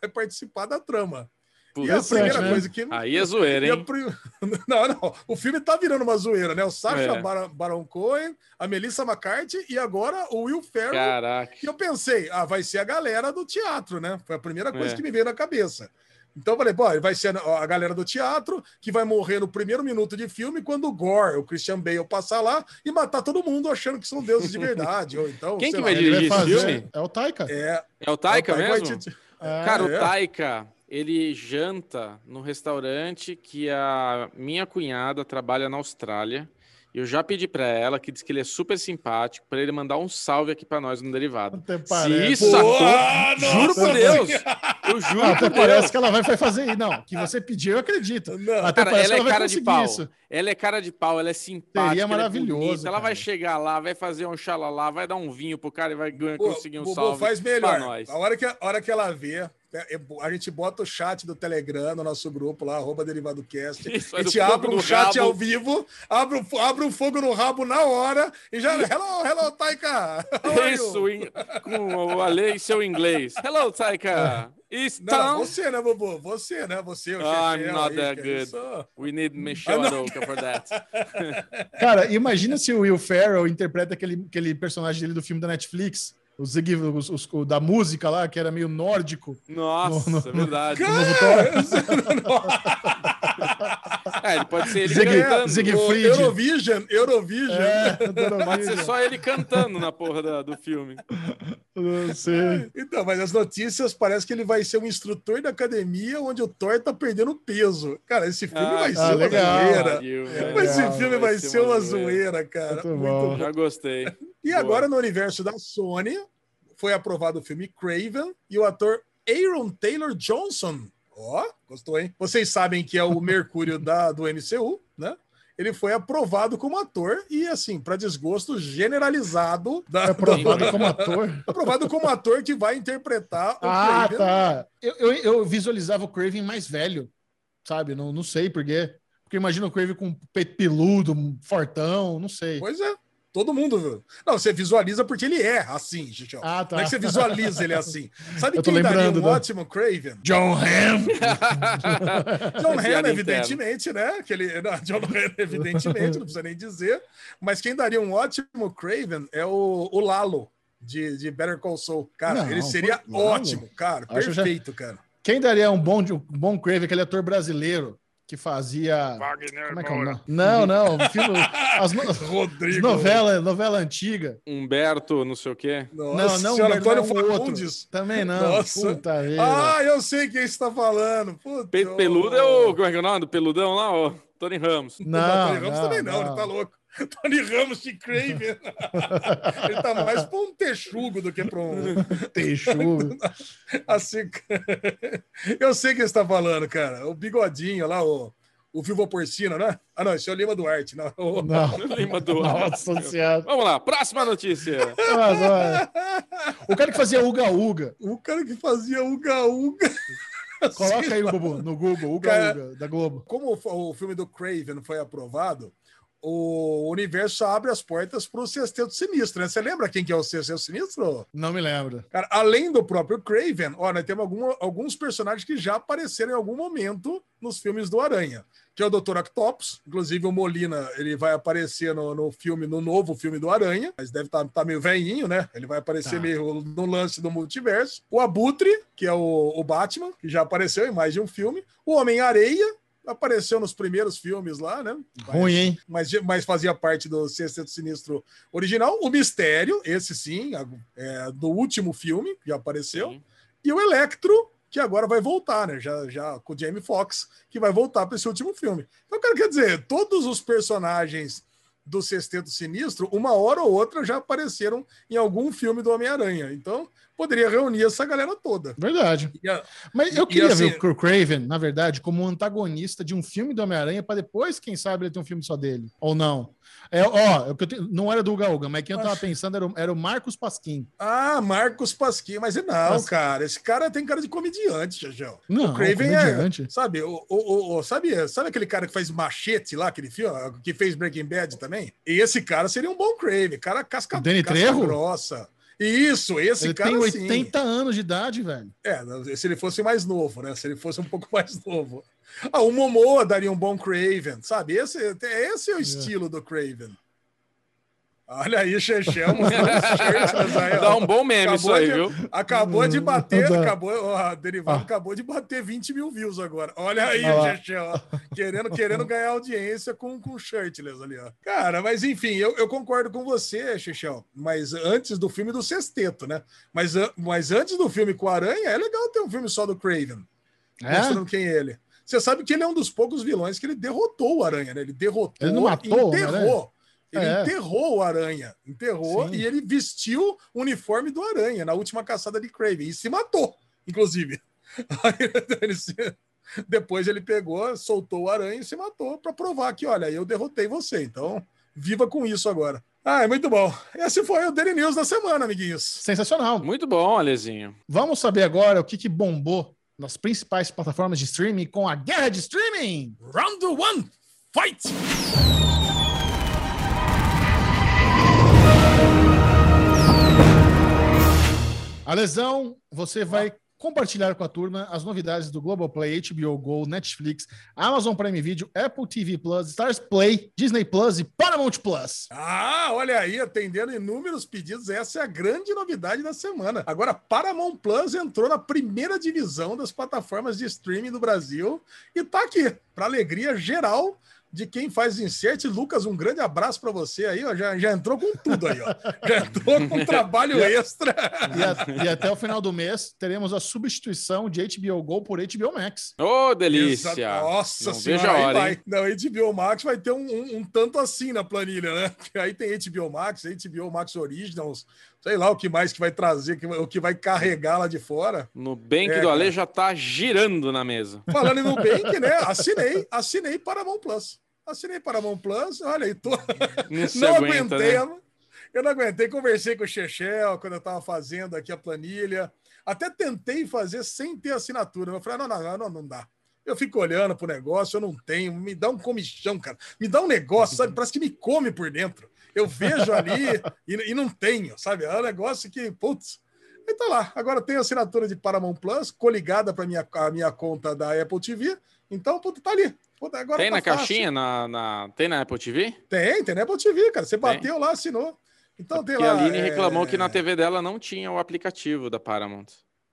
vai participar da trama. Putz, e a primeira né? coisa que. Aí é zoeira, e hein? pri- Não, não. O filme tá virando uma zoeira, né? O Sacha É. Baron, Baron Cohen, a Melissa McCarthy e agora o Will Ferrell. Caraca. E eu pensei, ah, vai ser a galera do teatro, né? Foi a primeira coisa É. que me veio na cabeça. Então eu falei, pô, vai ser a galera do teatro que vai morrer no primeiro minuto de filme quando o Gore, o Christian Bale, passar lá e matar todo mundo achando que são deuses de verdade. ou então, Quem sei que lá, vai dirigir esse filme? É o Taika. É, É o Taika é o mesmo? É, Cara, o. Taika, ele janta no restaurante que a minha cunhada trabalha na Austrália. Eu já pedi pra ela, que diz que ele é super simpático, pra ele mandar um salve aqui pra nós no derivado. Até Se parece. isso, Boa! juro por Deus. Eu juro Até por Deus. parece que ela vai fazer isso. Não, que você pediu, eu acredito. Não, Até Cara, parece ela que é vai cara de pau. isso. Ela é cara de pau, ela é simpática. Seria ela é maravilhoso, bonita, Ela vai chegar lá, vai fazer um xalala, vai dar um vinho pro cara e vai Pô, conseguir um Bubu, salve. faz pra melhor. nós. A hora, que, a hora que ela vê, é, é, a gente bota o chat do Telegram no nosso grupo lá, arroba Derivado Cast. Isso, a é gente abre um chat rabo. ao vivo, abre, o- abre um fogo no rabo na hora e já. Hello, hello, Taika! How are you?" Isso, em- com o Ale e seu inglês. Hello, Taika. It's Não, você, né, Bubu? Você, né? Você, o I'm Chechel not aí, that é good. isso. We need Michelle Ah, não. Aroca for that. Cara, imagina se o Will Ferrell interpreta aquele, aquele personagem dele do filme da Netflix, o Zig, os- os- o da música lá, que era meio nórdico. Nossa, No- no- é verdade. O novo Thor. É, ele pode ser ele Zig- cantando. Zig- O Fried. Eurovision, Eurovision. É, Pode ser só ele cantando na porra da- do filme. Não sei. Então, mas as notícias parece que ele vai ser um instrutor da academia onde o Thor tá perdendo peso. Cara, esse filme Ah, vai ser ah, uma legal. zoeira. Mas esse Legal, filme vai, ser uma zoeira, cara. Muito Muito bom. bom. Já gostei. E Boa. agora, no universo da Sony, foi aprovado o filme Craven e o ator Aaron Taylor Johnson. Ó, gostou, hein? Vocês sabem que é o Mercúrio da, do MCU, né? Ele foi aprovado como ator e, assim, para desgosto generalizado da, É aprovado como ator. aprovado como ator que vai interpretar o Ah, Kraven. tá. Eu, eu, eu visualizava o Craven mais velho, sabe? Não, não sei por quê. Porque imagina o Craven com peito peludo, fortão, não sei. Pois é. Todo mundo. viu? Não, você visualiza porque ele é assim, Xixão. Ah, tá. Não é que você visualiza ele assim. Sabe Eu quem daria um ótimo Craven? John Hamm. John Hamm, evidentemente, né? Que ele, não, John Hamm, evidentemente, não precisa nem dizer. Mas quem daria um ótimo Craven é o, o Lalo, de, de Better Call Saul. Cara, Não, ele seria ótimo, cara. Acho já- Perfeito, cara. Quem daria um bom, um bom Crave, aquele ator brasileiro que fazia. Como é que é o nome? Não, não. Filme, as, no- as Rodrigo. novela, novela antiga. Humberto, não sei o quê. Nossa, não, não, senhora, não, Antônio não, outro. Fagundes. Também não. Nossa. Puta vida. Ah, eu sei quem você está falando. Puta, Peito peludo é o. Como é que é o nome? Do peludão lá, ó. Tony Ramos. não, Tony Ramos não, também não, não. ele tá louco. Tony Ramos de Craven. ele tá mais pra um texugo do que pra um. Texugo. Assim, eu sei quem você está falando, cara. O bigodinho lá, o, o Viva Porcina, né? Ah, não, esse é o Lima Duarte. Não. O- Não. Lima Nossa senhora. Vamos lá, próxima notícia. Mas, olha, O cara que fazia Uga Uga. O cara que fazia Uga Uga. Coloca aí, Bubu, no Google, Uga Cara- Uga, da Globo. Como o, o filme do Craven foi aprovado, o universo abre as portas para o Sexteto Sinistro, né? Você lembra quem que é o Sexteto Sinistro? Não me lembro. Cara, além do próprio Craven, ó, nós temos algum- alguns personagens que já apareceram em algum momento nos filmes do Aranha, que é o Dr. Octopus, inclusive o Molina, ele vai aparecer no, no filme, no novo filme do Aranha, mas deve estar meio velhinho, né? Ele vai aparecer Tá. meio no lance do multiverso. O Abutre, que é o, o Batman, que já apareceu em mais de um filme. O Homem-Areia, apareceu nos primeiros filmes lá, né? Ruim, hein? mas, mas fazia parte do Sexteto Sinistro original. O Mistério, esse sim, é, do último filme, que já apareceu. Sim. E o Electro, que agora vai voltar, né? Já, já com o Jamie Foxx, que vai voltar para esse último filme. Então, cara, quer dizer, todos os personagens do Sexteto Sinistro, uma hora ou outra já apareceram em algum filme do Homem-Aranha. Então, poderia reunir essa galera toda. Verdade. A- Mas eu queria assim- ver o Craven, na verdade, como um antagonista de um filme do Homem-Aranha, para depois, quem sabe, ele ter um filme só dele. Ou não. É, ó, é não era do Uga, mas quem eu tava pensando era o, era o Marcos Pasquim. Ah, Marcos Pasquim, mas não, Mas- cara. Esse cara tem cara de comediante, Jajão. Não, o Craven é, comediante. sabe, o, o, o- sabe, sabe aquele cara que faz machete lá, aquele filme, que fez Breaking Bad também? E esse cara seria um bom Craven, cara casca, Danny casca Trejo? grossa. Isso, esse Ele cara tem sim. 80 anos de idade, velho. É, se ele fosse mais novo, né? Se ele fosse um pouco mais novo. Ah, o Momoa daria um bom Craven, sabe? Esse, esse é o estilo do Craven. Olha aí, Chechel. Dá um bom meme Acabou isso aí, de- viu? Acabou de bater, Dá. acabou, ó, derivado Ah. acabou de bater 20 mil views agora. Olha aí, lá. Chechel, querendo, querendo ganhar audiência com, com shirtless ali, ó. Cara, mas enfim, eu, eu concordo com você, Chechel, mas antes do filme do Sexteto, né? Mas, mas antes do filme com a Aranha, é legal ter um filme só do Craven, É? mostrando quem é ele. Você sabe que ele é um dos poucos vilões que ele derrotou o Aranha, né? Ele derrotou, Ele não matou enterrou. Ele É. enterrou o Aranha, enterrou Sim. e ele vestiu o uniforme do Aranha na última caçada de Craven e se matou, inclusive. Aí, ele se- Depois ele pegou, soltou o Aranha e se matou para provar que, olha, eu derrotei você. Então, viva com isso agora. Ah, é muito bom. Esse foi o Daily News da semana, amiguinhos. Sensacional. Muito bom, Alezinho. Vamos saber agora o que, que bombou nas principais plataformas de streaming com a guerra de streaming. Round one, fight! A lesão, você vai compartilhar com a turma as novidades do Globoplay, HBO Go, Netflix, Amazon Prime Video, Apple TV Plus, Stars Play, Disney Plus e Paramount Plus. Ah, olha aí, atendendo inúmeros pedidos, essa é a grande novidade da semana. Agora, Paramount Plus entrou na primeira divisão das plataformas de streaming do Brasil e tá aqui, para alegria geral de quem faz insert. Lucas, um grande abraço para você aí, ó, já, já entrou com tudo aí, ó. Já entrou com trabalho extra. E, a- e até o final do mês teremos a substituição de HBO Go por HBO Max. Ô, delícia. Exato. Nossa Não senhora, vejo a aí hora, vai. hein? Não, HBO Max vai ter um, um- um tanto assim na planilha, né? Aí tem HBO Max, HBO Max Originals, sei lá o que mais que vai trazer, o que vai carregar lá de fora. No Bank É, do Ale já tá girando na mesa. Falando em Nubank, né? Assinei, assinei Paramount Plus. Assinei Paramount Plus, olha aí, tô... Não não aguenta, aguentei, né? eu não aguentei, conversei com o Chechel quando eu tava fazendo aqui a planilha, até tentei fazer sem ter assinatura, eu falei, não, não, não, não dá. Eu fico olhando pro negócio, eu não tenho, me dá um comichão, cara. Me dá um negócio, sabe? Parece que me come por dentro. Eu vejo ali e, e não tenho, sabe? É um negócio que, putz. E tá lá. Agora tem assinatura de Paramount Plus, coligada para minha, a minha conta da Apple TV. Então, puta, tá ali. Puta, agora Tem tá na fácil. caixinha? Na, na- Tem na Apple TV? Tem, tem na Apple TV, cara. Você bateu lá, assinou. Então tem lá. a Aline é, reclamou que na TV dela não tinha o aplicativo da Paramount.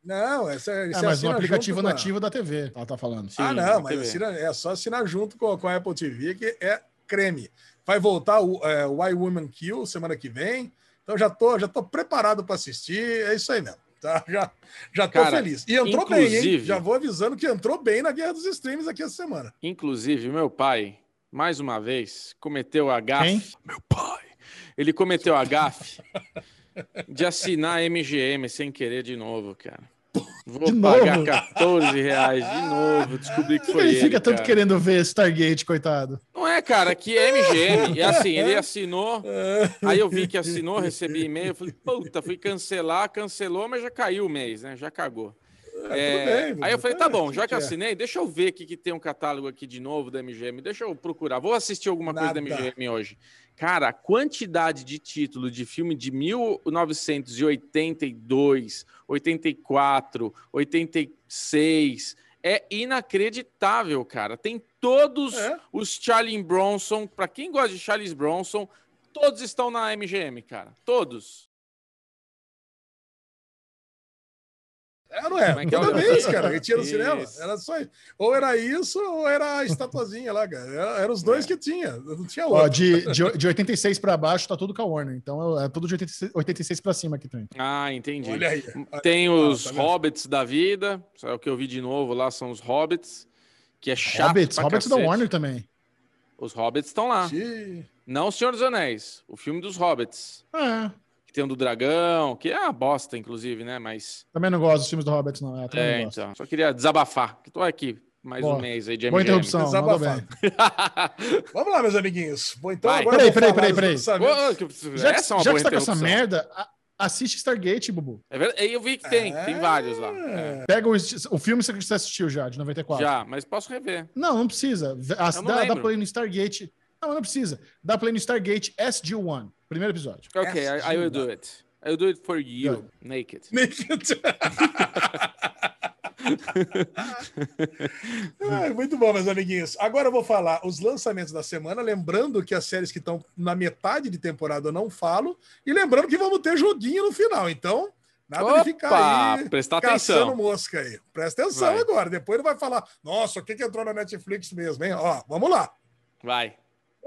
Não, essa É, você mas no aplicativo com a- nativo da TV, ela tá falando. Ah, Sim, não, na mas assina- é só assinar junto com, com a Apple TV, que é creme. Vai voltar o é, Why Woman Kill semana que vem. Então já tô, já tô preparado para assistir. É isso aí mesmo. Tá? Já, já tô Cara, feliz. E entrou bem, hein? inclusive- Já vou avisando que entrou bem na Guerra dos Streams aqui essa semana. Inclusive, meu pai, mais uma vez, cometeu a gafe. Quem? Meu pai. Ele cometeu a gafe de assinar a MGM sem querer de novo, cara. Vou De pagar novo? 14 reais de novo. Descobri que Por foi ele ele. fica tanto cara. querendo ver Stargate, coitado? Não é, cara, que é MGM. E assim, ele assinou. Aí eu vi que assinou, recebi e-mail. Falei, puta, fui cancelar, cancelou, mas já caiu o mês, né? Já cagou. É, bem, aí eu falei, tá bom, já que é. assinei, deixa eu ver aqui que tem um catálogo aqui de novo da MGM, deixa eu procurar. Vou assistir alguma coisa da. MGM hoje. Cara, a quantidade de título de filme de 1982, 84, 86 é inacreditável, cara. Tem todos É. os Charlie Bronson, pra quem gosta de Charles Bronson, todos estão na MGM, cara. Todos. É, não é? Como é que é Toda vez, cara, a gente ia no Isso. cinema. Era só isso. Ou era isso, ou era a estatuazinha lá, cara. Era, era os dois que tinha. Não tinha Ó, outro. de, de, de 86 pra baixo tá tudo com a Warner. Então é tudo de 86, 86 pra cima aqui também. Ah, entendi. Olha aí. Tem os tá? Hobbits da vida. É o que eu vi de novo lá, são os Hobbits. Que é chato. Hobbits, pra Hobbits da. Warner também. Os Hobbits estão lá. Ih, Não o Senhor dos Anéis. O filme dos Hobbits. É, Que tem o do dragão, que é uma bosta, inclusive, né? Mas. também não gosto dos filmes do Hobbits, não. É, É, não então. Só queria desabafar. Que tô aqui mais Boa. um mês aí de Boa MGM. interrupção, mandou Desabafado. bem. Vamos lá, meus amiguinhos. Bom, então Vai. agora Peraí, peraí, peraí, peraí. Já, que- Essa é uma já boa que você tá com essa interrupção. merda, a- assiste Stargate, Bubu. É verdade. Eu vi que tem, tem vários lá. É. Pega o, o filme que você assistiu já, de 94. Já, mas posso rever. Não, não precisa. A- Eu não dá, dá play no Stargate. Não, não precisa. Dá play no Stargate SG-1, primeiro episódio. Ok, I, I will do it. I will do it for you, naked. Ai, muito bom, meus amiguinhos. Agora eu vou falar os lançamentos da semana, lembrando que as séries que estão na metade de temporada eu não falo, e lembrando que vamos ter joguinho no final. Então, nada Opa, de ficar aí prestar atenção. mosca aí. Presta atenção Vai. agora. Depois ele vai falar: nossa, o que, que entrou na Netflix mesmo, hein? Ó, vamos lá. Vai.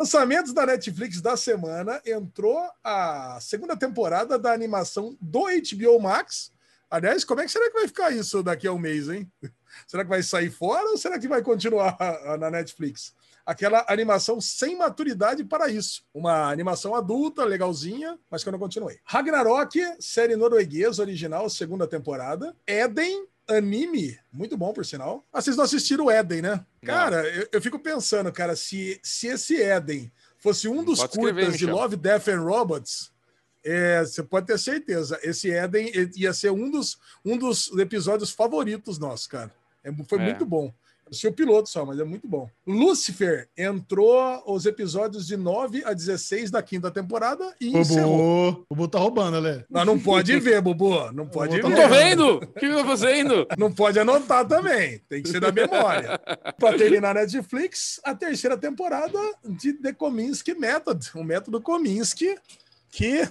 Lançamentos da Netflix da semana entrou a segunda temporada da animação do HBO Max. Aliás, como é que será que vai ficar isso daqui a um mês, hein? Será que vai sair fora ou será que vai continuar na Netflix? Aquela animação sem maturidade para isso. Uma animação adulta, legalzinha, mas que eu não continuei. Ragnarok, série norueguesa original, segunda temporada. Eden, anime, muito bom por sinal. Ah, vocês não assistiram o Eden, né? Cara, eu, eu fico pensando, cara, se, se esse Eden fosse um dos Pode escrever, curtas de. Love, Death and Robots, é, você pode ter certeza. Esse Eden ia ser um dos, um dos episódios favoritos nossos, cara. É, foi É. muito bom. Eu sei o piloto só, mas é muito bom. Lucifer entrou os episódios de 9 a 16 da quinta temporada e encerrou. Bubu, Bubu tá roubando, Ale. Não, não pode ver, Bubu. Não pode Eu ver. Não tô vendo! O que eu tô fazendo? Não pode anotar também. Tem que ser da memória. Para terminar na Netflix, a terceira temporada de The Kominsky Method. O método Kominsky. Que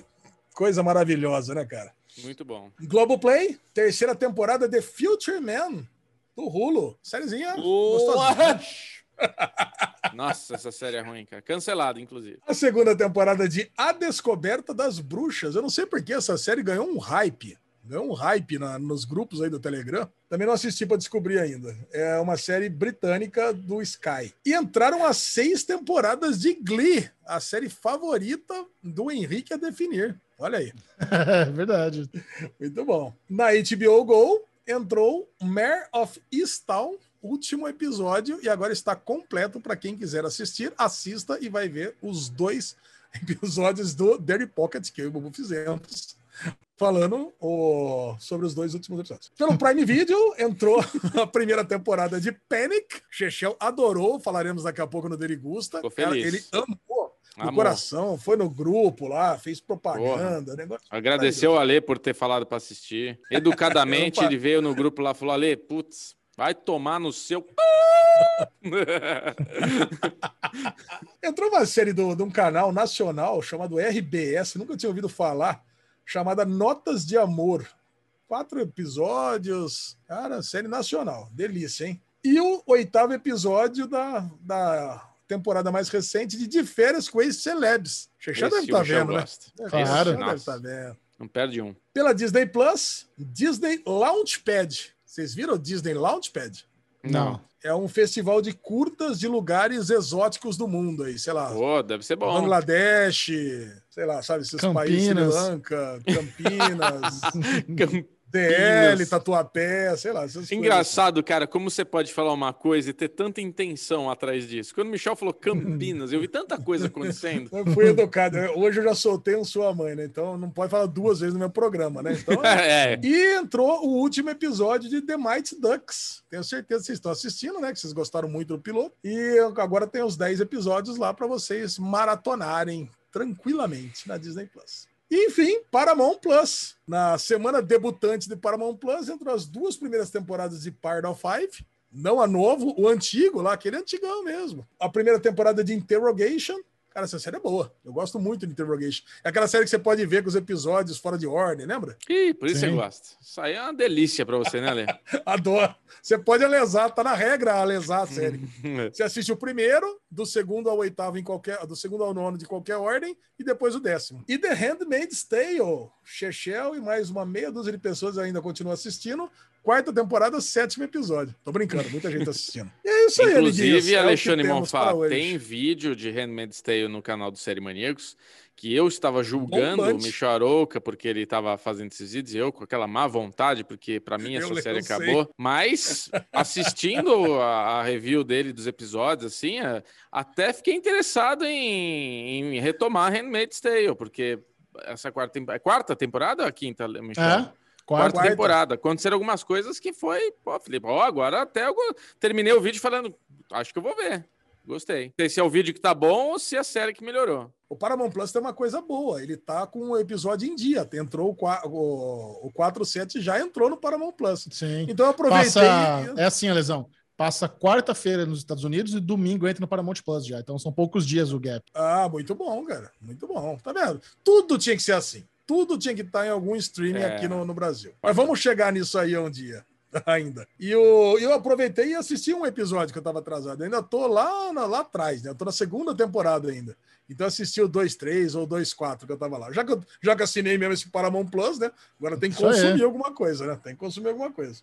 coisa maravilhosa, né, cara? Muito bom. Globoplay, terceira temporada de Future Man, do Hulu. Sériezinha gostosinha. What? Nossa, essa série é ruim, cara. Cancelado, inclusive. A segunda temporada de A Descoberta das Bruxas. Eu não sei por que essa série ganhou um hype. Ganhou um hype na- nos grupos aí do Telegram. Também não assisti para descobrir ainda. É uma série britânica do Sky. E entraram as seis temporadas de Glee, a série favorita do Henrique a definir. Olha aí. É verdade. Muito bom. Na HBO Go entrou Mare of Easttown, último episódio, e agora está completo para quem quiser assistir. Assista e vai ver os dois episódios do Dirty Pocket que eu e o Bubu fizemos falando o, sobre os dois últimos episódios. Pelo Prime Video entrou a primeira temporada de Panic. Chechel adorou, falaremos daqui a pouco no Derigusta. Ele amou no Amor. coração, foi no grupo lá, fez propaganda, negócio. Agradeceu o Ale por ter falado para assistir. Educadamente, ele veio no grupo lá e falou: Ale, putz, vai tomar no seu. Entrou uma série do, de um canal nacional chamado RBS, nunca tinha ouvido falar, chamada Notas de Amor. Quatro episódios, cara, série nacional, delícia, hein? E o oitavo episódio da, da temporada mais recente de De Férias com Ex-Celebs. Xexá Esse deve estar Michel vendo, né? Claro. Xexá deve estar vendo. Não perde um. Pela Disney Plus, Disney Launchpad. Vocês viram o Disney Launchpad? Não. É um festival de curtas de lugares exóticos do mundo aí, sei lá. Pô, deve ser bom. Bangladesh, sei lá, sabe, esses países, Sri Campinas. Lanka, Campinas, Cam- DL, Tatuapé, sei lá. essas coisas. Engraçado, cara, como você pode falar uma coisa e ter tanta intenção atrás disso. Quando o Michel falou Campinas, eu vi tanta coisa acontecendo. Eu fui educado. Hoje eu já soltei um sua mãe, né? Então não pode falar duas vezes no meu programa, né? Então, é, E entrou o último episódio de The Mighty Ducks. Tenho certeza que vocês estão assistindo, né? Que vocês gostaram muito do piloto. E agora tem os 10 episódios lá para vocês maratonarem tranquilamente na Disney Plus. Enfim, Paramount Plus. Na semana debutante de Paramount Plus, entrou as duas primeiras temporadas de Parallel Five. Não a novo, o antigo lá, aquele antigão mesmo. A primeira temporada de Interrogation. Cara, essa série é boa. Eu gosto muito de Interrogation. É aquela série que você pode ver com os episódios fora de ordem, lembra? Ih, por isso Sim. você gosta. Isso aí é uma delícia pra você, né, Lê? Adoro. Você pode alesar, tá na regra alesar a série. Você assiste o primeiro, do segundo ao oitavo em qualquer, do segundo ao nono de qualquer ordem e depois o décimo. E The Handmaid's Tale, Chechel e mais uma meia dúzia de pessoas ainda continuam assistindo. Quarta temporada, sétimo episódio. Tô brincando, muita gente assistindo. E é isso aí. Inclusive, É o Alexandre Monfá, tem vídeo de Handmaid's Tale no canal do Série Maníacos que eu estava julgando o Bombante. Michel Arouca porque ele estava fazendo esses vídeos, e eu com aquela má vontade, porque para mim essa Eu- série eu sei. acabou. Mas assistindo a, a review dele dos episódios, assim, é, até fiquei interessado em, em retomar Handmaid's Tale, porque essa quarta, é quarta temporada ou a quinta, Michel? É? Quarta, Quarta. Temporada. Aconteceram algumas coisas que foi, pô, Felipe, ó, agora até eu terminei o vídeo falando, acho que eu vou ver. Gostei. Não sei se é o vídeo que tá bom ou se é a série que melhorou. O Paramount Plus tem uma coisa boa, ele tá com o episódio em dia. Entrou o, o, o 47 já entrou no Paramount Plus. Sim. Então eu aproveitei. Passa... É assim, Alesão. Passa quarta-feira nos Estados Unidos e domingo entra no Paramount Plus já. Então são poucos dias o gap. Ah, muito bom, cara. Muito bom. Tá vendo? Tudo tinha que ser assim. Tudo tinha que estar em algum streaming É. aqui no, no Brasil. Mas vamos chegar nisso aí um dia. Ainda. E o, eu aproveitei e assisti um episódio que eu tava atrasado. Eu ainda tô lá, na- lá atrás, né? Eu tô na segunda temporada ainda. Então eu assisti o 2.3 ou 2.4 que eu tava lá. Já que eu, já que eu assinei mesmo esse Paramount Plus, né? Agora tem que Isso consumir alguma coisa, né? Tem que consumir alguma coisa.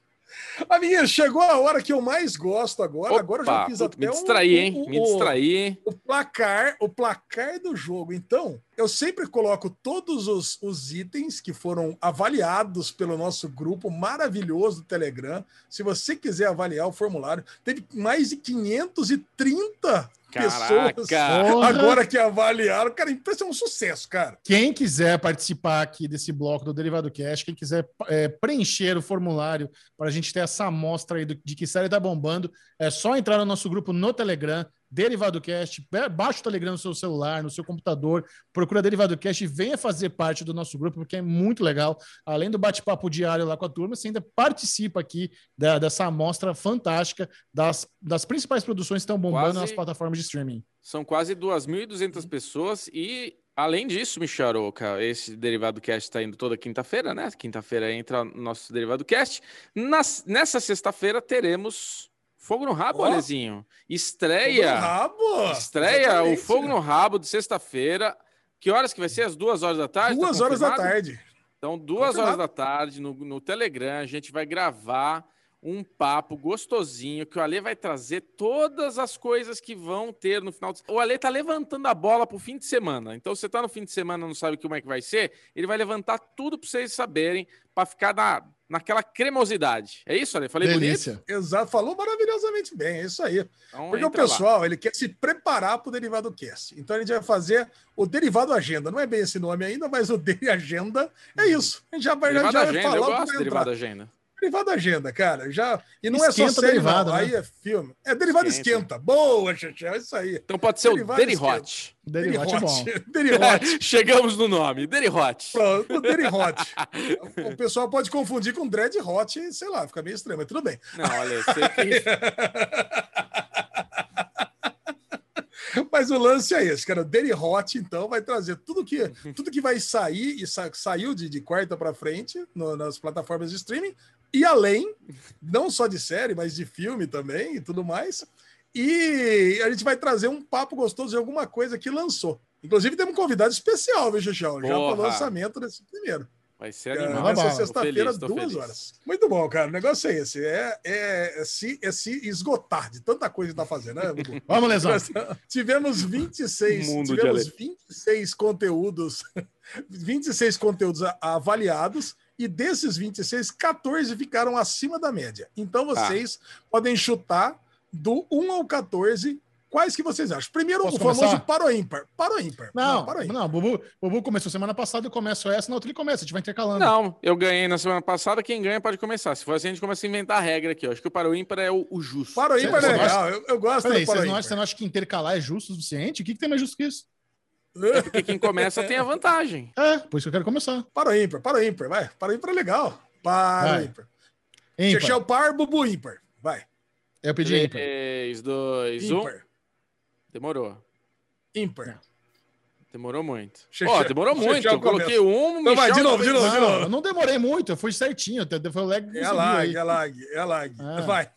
Amiguinhos, chegou a hora que eu mais gosto agora. agora eu já Opa, fiz até me um- distraí, hein? um- Me um- distraí, hein? o placar, o placar do jogo. Então, eu sempre coloco todos os, os itens que foram avaliados pelo nosso grupo maravilhoso do Telegram. Se você quiser avaliar o formulário, teve mais de 530 pessoas! Porra. agora que avaliaram. Cara, isso é um sucesso, cara. Quem quiser participar aqui desse bloco do Derivado Cash, quem quiser é, preencher o formulário para a gente ter essa amostra aí do- de que série tá bombando, é só entrar no nosso grupo no Telegram, Derivado Cast, ba- baixa o Telegram no seu celular, no seu computador, procura Derivado Cast e venha fazer parte do nosso grupo, porque é muito legal. Além do bate-papo diário lá com a turma, você ainda participa aqui da- dessa amostra fantástica das, das principais produções que estão bombando Quase- nas plataformas de streaming. São quase 2.200 pessoas e, além disso, Michel Arouca, esse Derivado Cast está indo toda quinta-feira, né? Quinta-feira entra o nosso Derivado Cast. Nas- nessa sexta-feira teremos Fogo no Rabo, Ó. Alezinho. Estreia. Rabo! Estreia Exatamente. o Fogo no Rabo de sexta-feira. Que horas que vai ser? Às duas horas da tarde? Tá Duas horas da tarde. Então, duas Confirmado. horas da tarde, no, no Telegram, a gente vai gravar um papo gostosinho que o Ale vai trazer todas as coisas que vão ter no final. De... O Ale tá levantando a bola pro fim de semana. Então, você tá no fim de semana não sabe como é que vai ser, ele vai levantar tudo para vocês saberem, para ficar na, naquela cremosidade. É isso, Ale? Falei Delícia. bonito? Exato, falou maravilhosamente bem, é isso aí. Então, Porque o entra lá. pessoal, ele quer se preparar para o Derivado Cast. Então a gente vai fazer o Derivado Agenda. Não é bem esse nome ainda, mas o Deri Agenda é isso. A gente já vai, Derivado já vai eu falar o que gosto de derivado agenda. Derivado Agenda, cara. Já... E não é Esquenta só série, derivado, né? Aí é filme. É Derivado Esquenta. Esquenta. Boa, Xaxé, é isso aí. Então pode ser Derivado o Deri esquerdo. Hot. Derivado é bom. Deri Hot. Chegamos no nome, Deri Hot. Pronto, o Deri Hot. O pessoal pode confundir com Dread Hot, sei lá, fica meio estranho, mas tudo bem. Não, olha, que... Mas o lance é esse, cara. O Daily Hot, então, vai trazer tudo que, tudo que vai sair e sa- saiu de, de quarta para frente no- nas plataformas de streaming, e além, não só de série, mas de filme também e tudo mais. E a gente vai trazer um papo gostoso de alguma coisa que lançou. Inclusive, temos um convidado especial, viu, Xuxão? Já para o lançamento desse primeiro. Vai ser Cara, animal. vai ser sexta-feira, duas feliz. horas. Muito bom, cara. O negócio é esse. É, é, é se, é se esgotar de tanta coisa que tá fazendo, né? Vamos, Lesão. Nós tivemos 26, Mundo tivemos Ale. 26 conteúdos, 26 conteúdos avaliados e desses 26, 14 ficaram acima da média. Então Tá. vocês podem chutar do 1 ao 14 quais que vocês acham. Primeiro Posso o famoso começar? para o ímpar. Para o ímpar. Não, para o ímpar. não, Bubu, Bubu começou semana passada, eu começo essa, na outra ele começa, a gente vai intercalando. Não, eu ganhei na semana passada, quem ganha pode começar. Se for assim, a gente começa a inventar a regra aqui. ó. Acho que o para o ímpar é o, o justo. Para o ímpar é legal. Eu, eu gosto Peraí, do para vocês o não, acham, você ímpar. não acha que intercalar é justo o suficiente? O que, que tem mais justo que isso? É porque quem começa tem a vantagem. É, por isso que eu quero começar. Para o ímpar, para o ímpar, vai. Para o ímpar é legal. Para Vai. o ímpar. Ímpar. Chechel par, bubu ímpar. Vai. Eu pedi ímpar. 3, 2, 1. Ímpar. Demorou. Ímpar. Demorou muito. Ó, demorou Xexé muito. ao Eu coloquei um, Então vai, de novo, de novo, de Não, novo. eu não demorei muito, eu fui certinho. Foi o lag que É lag, é lag, é lag. Ah. Vai.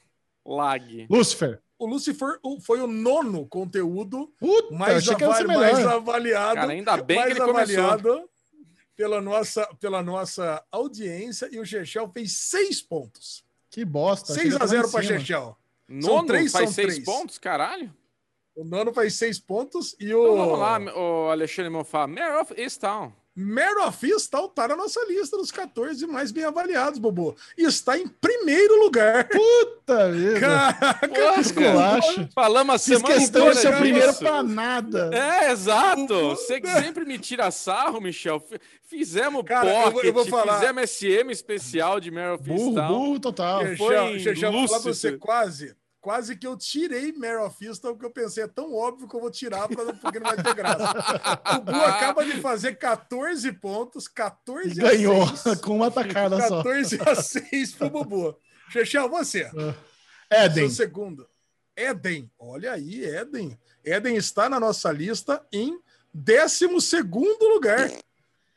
Lag. Lucifer. O Lucifer foi o nono conteúdo Puta, mais, que avali- mais avaliado. Cara, ainda bem que mais ele começou. avaliado pela nossa, pela nossa audiência. E o Chechel fez seis pontos. Que bosta. achei 6 que a ia tá lá 0 em para. Chechel. Nono três, faz são seis três. pontos, caralho. O nono faz seis pontos e Então o vamos lá, o Alexandre Mofá. Mare of Easttown. Mare of Easttown tá na nossa lista dos 14 mais bem avaliados, Bobo. E está em primeiro lugar. Puta vida. Caraca, Que esculacho. Falamos a Fiz semana questão inteira de ser o primeiro pra nada. É, exato. Você que sempre me tira sarro, Michel. Fizemos Cara, eu vou- pocket, eu vou falar- fizemos SM especial de Mare of Burro, Easttown. burro total. foi Chechel, vou falar pra você quase. Quase que eu tirei Mare of Easttown, porque eu pensei, é tão óbvio que eu vou tirar não- porque não vai ter graça. O Bu acaba de fazer 14 pontos, 14 Ganhou a 6. com uma tacada só. 14 a 6 pro Bubu. Chechel, você. Éden. Seu segundo. Éden. Olha aí, Éden. Éden está na nossa lista em 12 lugar.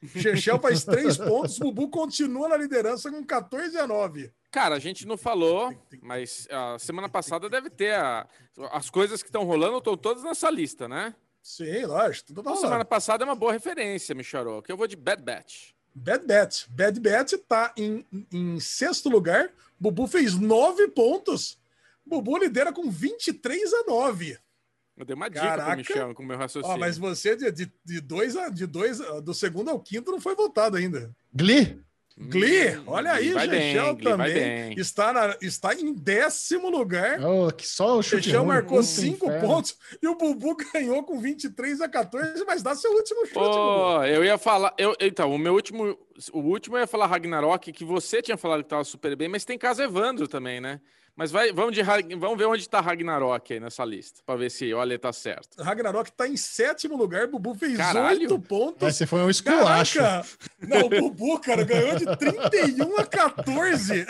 Chechel faz 3 pontos. Bubu continua na liderança com 14 a 9. Cara, a gente não falou, mas a semana passada deve ter. a- as coisas que estão rolando estão todas nessa lista, né? Sim, lógico. Tudo Então, semana passada é uma boa referência, Michel, que eu vou de Bad Batch. Bad Bet. Bad Bet tá em, em sexto lugar. Bubu fez 9 pontos. Bubu lidera com 23 a 9. Eu dei uma dica Caraca. pro Michel com o meu raciocínio. Ó, mas você de, de, de dois a de dois a- do segundo ao quinto não foi votado ainda. Glee. Glee, olha aí, Hum, Chechel Glee vai também está, na, está em décimo lugar. Oh, que só o chute marcou puta 5 inferno. pontos e o Bubu ganhou com 23 a 14, mas dá seu último chute. Pô, eu ia falar. Eu, então, o meu último. O último eu ia falar Ragnarok, que você tinha falado que tava super bem, mas tem caso Evandro também, né? Mas vai, vamos, de, vamos ver onde tá Ragnarok aí nessa lista, pra ver se olha tá certo. Ragnarok está em sétimo lugar, Bubu fez Caralho. 8 pontos. Esse foi um esculacho. Caraca! Não, o Bubu, cara, ganhou de 31 a 14.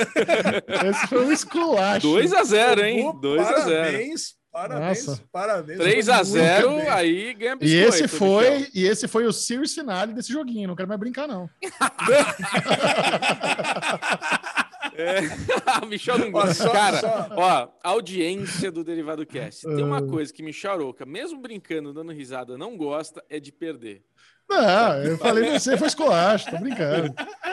Esse foi um esculacho. 2 a 0 hein? Bubu, 2 a 0 Parabéns, parabéns, Nossa. parabéns. 3 Foi a muito 0 bem. aí ganha E esse biscoito, foi, Michel. e esse foi o series finale desse joguinho. Não quero mais brincar, não. É. Michel não Ó, gosta. só- Cara, só- ó, audiência do Derivado Cast. Tem uma Ah. coisa que Michel Aroca, mesmo brincando, dando risada, não gosta, é de perder. Não, eu falei você, foi esculacho, tô brincando.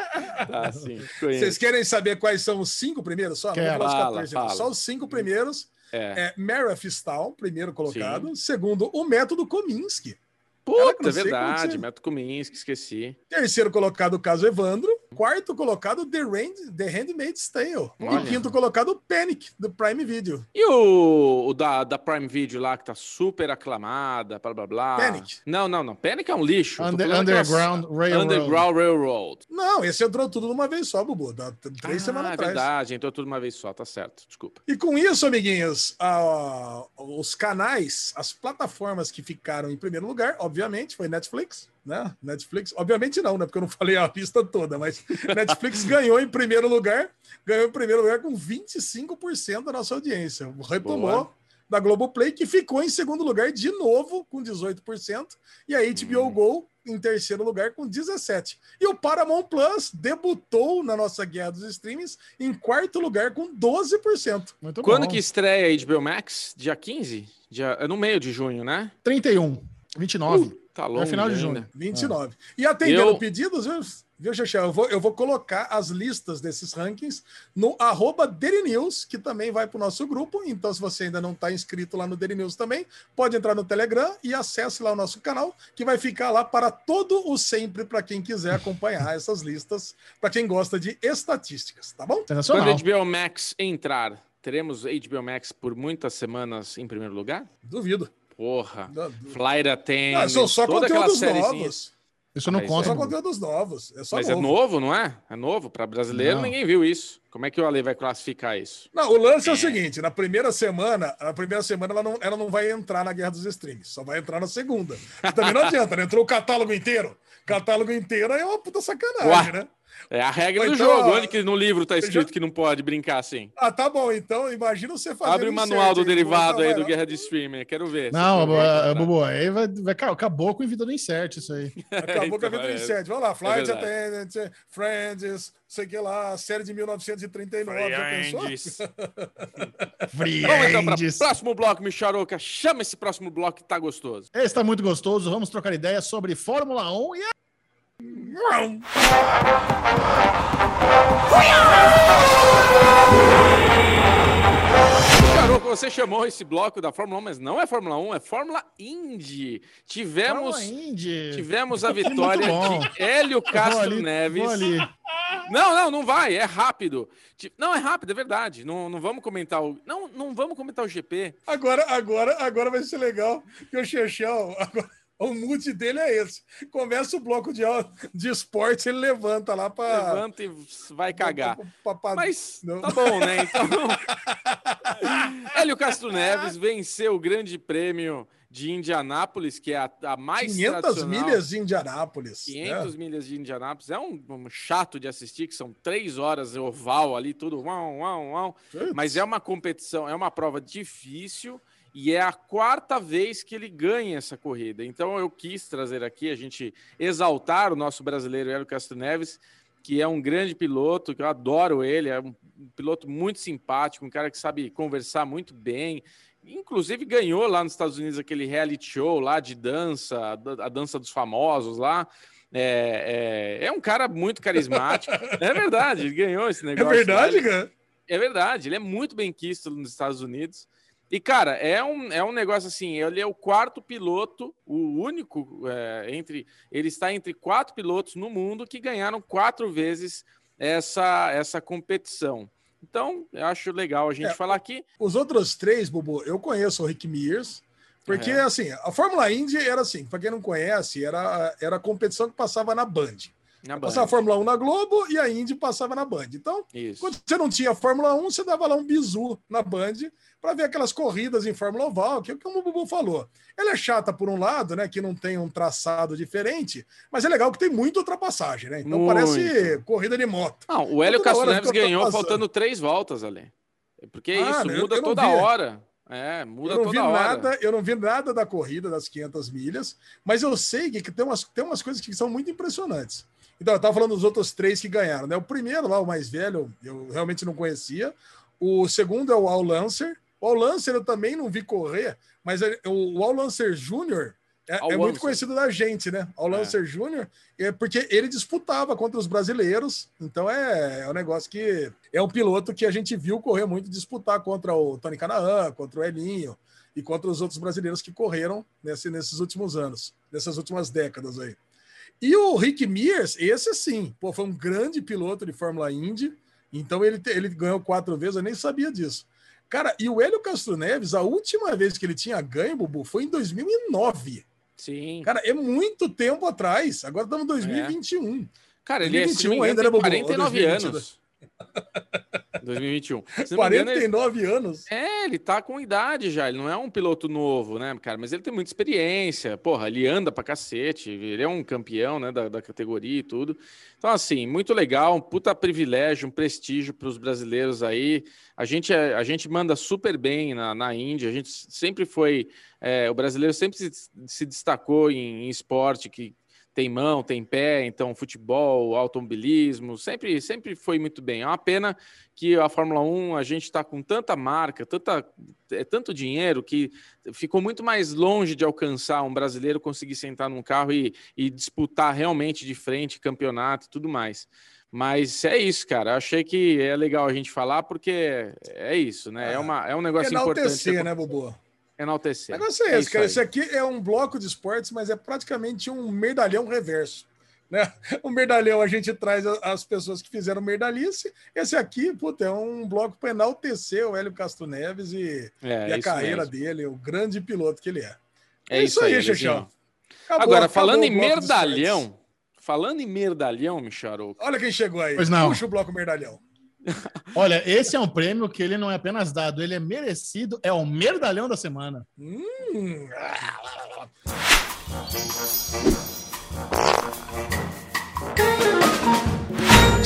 Tá, sim. Vocês querem saber quais são os cinco primeiros? Só, Quero. Fala, 14, fala. Só os cinco primeiros. É. É Mara Fistal, primeiro colocado. Segundo, o método Kominsky. Puta, é verdade. Método Kominsky, esqueci. Terceiro colocado, o caso Evandro. Quarto colocado, The, Rand, The Handmaid's Tale. Olha. E quinto colocado, Panic, do Prime Video. E o, o da, da Prime Video lá, que tá super aclamada, blá blá blá. Panic. Não, não, não. Panic é um lixo. Under- daquelas- Underground Railroad. Underground Railroad. Não, esse entrou tudo numa vez só, Bubu. Da, três ah, semanas é atrás. verdade. Entrou tudo uma vez só, tá certo. Desculpa. E com isso, amiguinhos, ah, os canais, as plataformas que ficaram em primeiro lugar, obviamente, foi Netflix, né? Netflix, obviamente não, né? Porque eu não falei a lista toda, mas Netflix ganhou em primeiro lugar, ganhou em primeiro lugar com 25% da nossa audiência. Retomou Boa. da Globoplay, que ficou em segundo lugar de novo com 18%, e a HBO Hum. Go em terceiro lugar com 17%. E o Paramount Plus debutou na nossa guerra dos streams em quarto lugar com 12%. Muito Quando bom. que estreia a HBO Max? Dia 15? Dia... É no meio de junho, né? 31, 29. Tá longe final de ainda. junho. 29. E atendendo Eu- pedidos, viu, viu Xexé? Eu vou, eu vou colocar as listas desses rankings no arroba Daily News, que também vai para o nosso grupo. Então, se você ainda não está inscrito lá no Daily News também, pode entrar no Telegram e acesse lá o nosso canal, que vai ficar lá para todo o sempre, para quem quiser acompanhar essas listas, para quem gosta de estatísticas, tá bom? Quando HBO Max entrar, teremos HBO Max por muitas semanas em primeiro lugar? Duvido. Porra. Flight Attendant, não, são só toda conteúdos novos. Isso não Mas conta. Só é. Bubu. conteúdos novos. É só Mas novo. é novo, não é? É novo. Para brasileiro, Não. ninguém viu isso. Como é que o Ale vai classificar isso? Não, o lance é o seguinte: na primeira semana, na primeira semana ela não, ela não vai entrar na guerra dos streams, só vai entrar na segunda. E também não adianta, né? Entrou o catálogo inteiro. Catálogo inteiro é uma puta sacanagem, Ué. né? É a regra Ou do então, jogo. Onde que no livro tá escrito já- que não pode brincar assim? Ah, tá bom, então imagina você fazer. Abre o manual do derivado aí do Guerra de Streamer. Quero ver. Não, Bubu, é, Bubu, aí vai, vai, acabou com o vida do insert isso aí. Acabou com a Então, vida do é. incêndio. Vamos lá, Flight verdade. Attendant, Friends, sei que lá, série de 1939, já pensou? Friends. Vamos então para Friends. próximo bloco, Micharoca. Chama esse próximo bloco que tá gostoso. Esse tá muito gostoso. Vamos trocar ideias sobre Fórmula 1 e a Micharoca, você chamou esse bloco da Fórmula 1, mas não é Fórmula 1, é Fórmula Indy. Tivemos, Fórmula Indy. tivemos a vitória de Hélio Castro ali, Neves. Não, não, não vai, é rápido. Não, é rápido, é verdade. Não, não vamos comentar o. Não, não vamos comentar o GP. Agora, agora, agora vai ser legal que o Chechel, agora, o mood dele é esse. Começa o bloco de, de esportes, ele levanta lá para. Levanta e vai cagar. Mas Mas Não. tá bom, né? Então. Hélio Castro Neves venceu o Grande Prêmio de Indianápolis, que é a, a mais 500 tradicional. milhas de Indianápolis. 500 né? milhas de Indianápolis. É um, um chato de assistir, que são três horas oval ali, tudo. Uau, uau, uau. Mas é uma competição, é uma prova difícil e é a quarta vez que ele ganha essa corrida. Então eu quis trazer aqui a gente exaltar o nosso brasileiro Hélio Castro Neves, que é um grande piloto, que eu adoro ele, é um piloto muito simpático, um cara que sabe conversar muito bem. Inclusive ganhou lá nos Estados Unidos aquele reality show lá de dança, a dan- a dança dos famosos lá. É, é, é um cara muito carismático. é verdade, ele ganhou esse É negócio. lá. verdade, cara? é verdade, ele é muito bem quisto nos Estados Unidos. E, cara, é um, é um negócio assim, ele é o quarto piloto, o único é, entre. Ele está entre quatro pilotos no mundo que ganharam quatro vezes essa, essa competição. Então, eu acho legal a gente É, falar aqui. Os outros três, Bubu, eu conheço o Rick Mears, porque, É. assim, a Fórmula Indy era assim, para quem não conhece, era, era a competição que passava na Band. Na Passava a. Fórmula 1 na Globo e a Indy passava na Band. Então, Isso. quando você não tinha Fórmula 1, você dava lá um bizu na Band para ver aquelas corridas em Fórmula Oval, que é como o Bubu falou. Ela é chata por um lado, né, que não tem um traçado diferente, mas é legal que tem muita ultrapassagem, né? Então Muito. parece corrida de moto. Não, o Hélio Toda Castro hora Neves fica ganhou faltando três voltas ali. Porque Ah, isso né, eu- muda eu não toda vi. hora. É, muda eu não toda vi hora. nada, eu não vi nada da corrida das 500 milhas, mas eu sei que, que tem, umas, tem umas coisas que são muito impressionantes. Então, eu estava falando dos outros três que ganharam, né? O primeiro lá, o mais velho, eu realmente não conhecia. O segundo é o Al Lancer. O Al Lancer eu também não vi correr, mas é- o, o Al Lancer Júnior É, Al é muito conhecido da gente, né? Ao Lancer Júnior, é porque ele disputava contra os brasileiros. Então é, é um negócio que é um piloto que a gente viu correr muito, disputar contra o Tony Canaan, contra o Elinho e contra os outros brasileiros que correram nesse, nesses últimos anos, nessas últimas décadas aí. E o Rick Mears, esse sim, pô, foi um grande piloto de Fórmula Indy. Então ele, ele ganhou quatro vezes, eu nem sabia disso. Cara, e o Hélio Castro Neves, a última vez que ele tinha ganho, Bubu, foi em 2009. Sim. Cara, é muito tempo atrás. Agora estamos em 2021. Cara, ele é, não me 2021 engano, ainda, né, Bobo? 49 Ou anos. 2021. Se não me engano, ele- 49 anos. É, ele tá com idade já, ele não é um piloto novo, né, cara? Mas ele tem muita experiência, porra, ele anda pra cacete, ele é um campeão, né, da, da categoria e tudo. Então, assim, muito legal, um puta privilégio, um prestígio pros brasileiros aí. A gente, é- a gente manda super bem na, na Índia, a gente sempre foi, é, o brasileiro sempre se, se destacou em, em esporte que tem mão, tem pé, então futebol, automobilismo, sempre, sempre foi muito bem. É uma pena que a Fórmula 1 a gente está com tanta marca, tanta, é, tanto dinheiro que ficou muito mais longe de alcançar um brasileiro conseguir sentar num carro e, e disputar realmente de frente campeonato e tudo mais. Mas é isso, cara. Eu achei que é legal a gente falar porque é isso, né? É, uma, é um negócio importante. Enaltecer, né, Bubu? Enaltecer. O negócio é esse, cara. aí. Esse aqui é um bloco de esportes, mas é praticamente um merdalhão reverso. Né? O merdalhão a gente traz as pessoas que fizeram merdalice. Esse aqui, puta, é um bloco para enaltecer o Hélio Castro Neves e, É, e a isso carreira mesmo. dele, o grande piloto que ele é. É isso aí, Xexão. Lezinho. Acabou, Agora, falando em merdalhão, falando em merdalhão, Micharou, Olha quem chegou aí. Pois não. Puxa o bloco merdalhão. Olha, esse é um prêmio que ele não é apenas dado, ele é merecido, é o merdalhão da semana. Hum,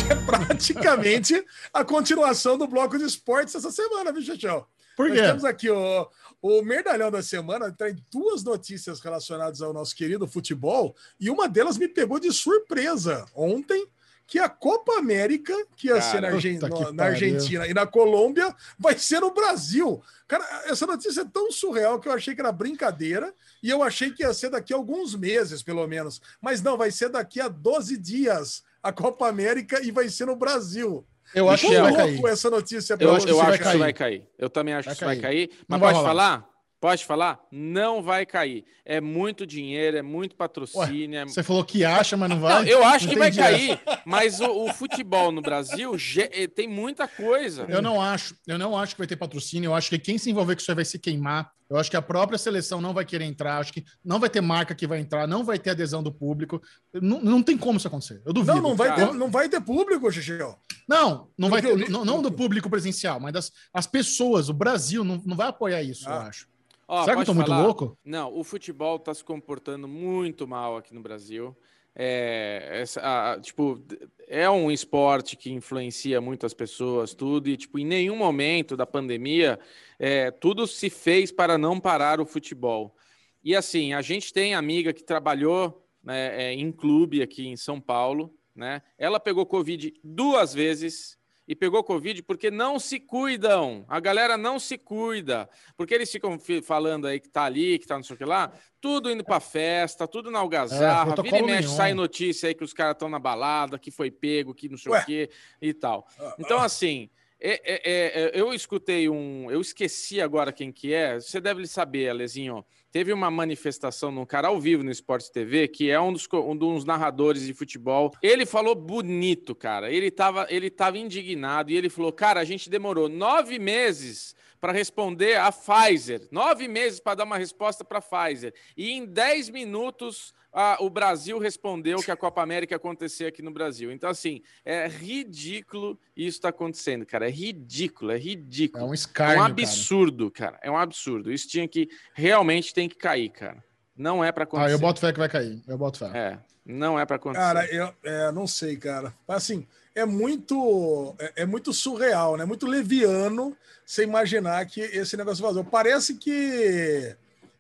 é praticamente a continuação do bloco de esportes essa semana, viu, Xexão? Por Nós quê? temos aqui o, o Merdalhão da Semana, traz duas notícias relacionadas ao nosso querido futebol, e uma delas me pegou de surpresa ontem, que a Copa América, que ia ser na, Cara, Argen- na. Argentina e na Colômbia, vai ser no Brasil. Cara, essa notícia é tão surreal que eu achei que era brincadeira, e eu achei que ia ser daqui a alguns meses, pelo menos. Mas não, vai ser daqui a 12 dias a Copa América e vai ser no Brasil. Eu acho que vai louco cair. essa notícia pra eu, eu acho que isso vai cair. Eu também acho Vai que isso vai cair. Mas vai pode rolar. falar? Pode falar? Não vai cair. É muito dinheiro, é muito patrocínio. é- Você falou que acha, mas não Não, vai. eu acho Não que vai essa. cair, mas o, o futebol no Brasil eh, tem muita coisa. Eu não acho, eu não acho que vai ter patrocínio. Eu acho que quem se envolver com isso vai se queimar. Eu acho que a própria seleção não vai querer entrar. Acho que não vai ter marca que vai entrar, não vai ter adesão do público. Não, não tem como isso acontecer. Eu duvido. Não, não vai, ter, não vai ter público, Xixel. Não, não vai ter, eu não, não do público presencial, mas das as pessoas. O Brasil não, não vai apoiar isso, eu Ah. acho. Ó, Será que eu tô muito louco? Não, o futebol está se comportando muito mal aqui no Brasil. É, essa- a- a- tipo, é um esporte que influencia muitas pessoas, tudo, e tipo, em nenhum momento da pandemia é, tudo se fez para não parar o futebol. E assim, a gente tem amiga que trabalhou né, é, em clube aqui em São Paulo, né? Ela pegou Covid duas vezes e pegou Covid porque não se cuidam. A galera não se cuida. Porque eles ficam fi- falando aí que tá ali, que tá não sei o que lá, tudo indo pra festa, tudo na algazarra. Vira e mexe, nenhum. sai notícia aí que os caras estão na balada, que foi pego, que não sei Ué. o que e tal. Então, assim, é- é- é- é, eu escutei um. Eu esqueci agora quem que é. Você deve saber, Alezinho. Teve uma manifestação num cara ao vivo no Esporte TV, que é um dos, um dos narradores de futebol. Ele falou bonito, cara. Ele tava, ele tava indignado e ele falou: Cara, a gente demorou nove meses para responder a Pfizer. Nove meses para dar uma resposta para a Pfizer. E em dez minutos a- o Brasil respondeu que a Copa América ia acontecer aqui no Brasil. Então, assim, é ridículo isso está acontecendo, cara. É ridículo, é É ridículo. um É escárnio, um cara. absurdo, cara. É um absurdo. Isso tinha que realmente tem que cair, cara. Não é para acontecer. Ah, eu boto fé que vai cair. Eu boto fé. É, não é para acontecer. Cara, eu é, não sei, cara. Assim, é muito, é, é muito surreal, né? Muito leviano você imaginar que esse negócio vazou. Parece que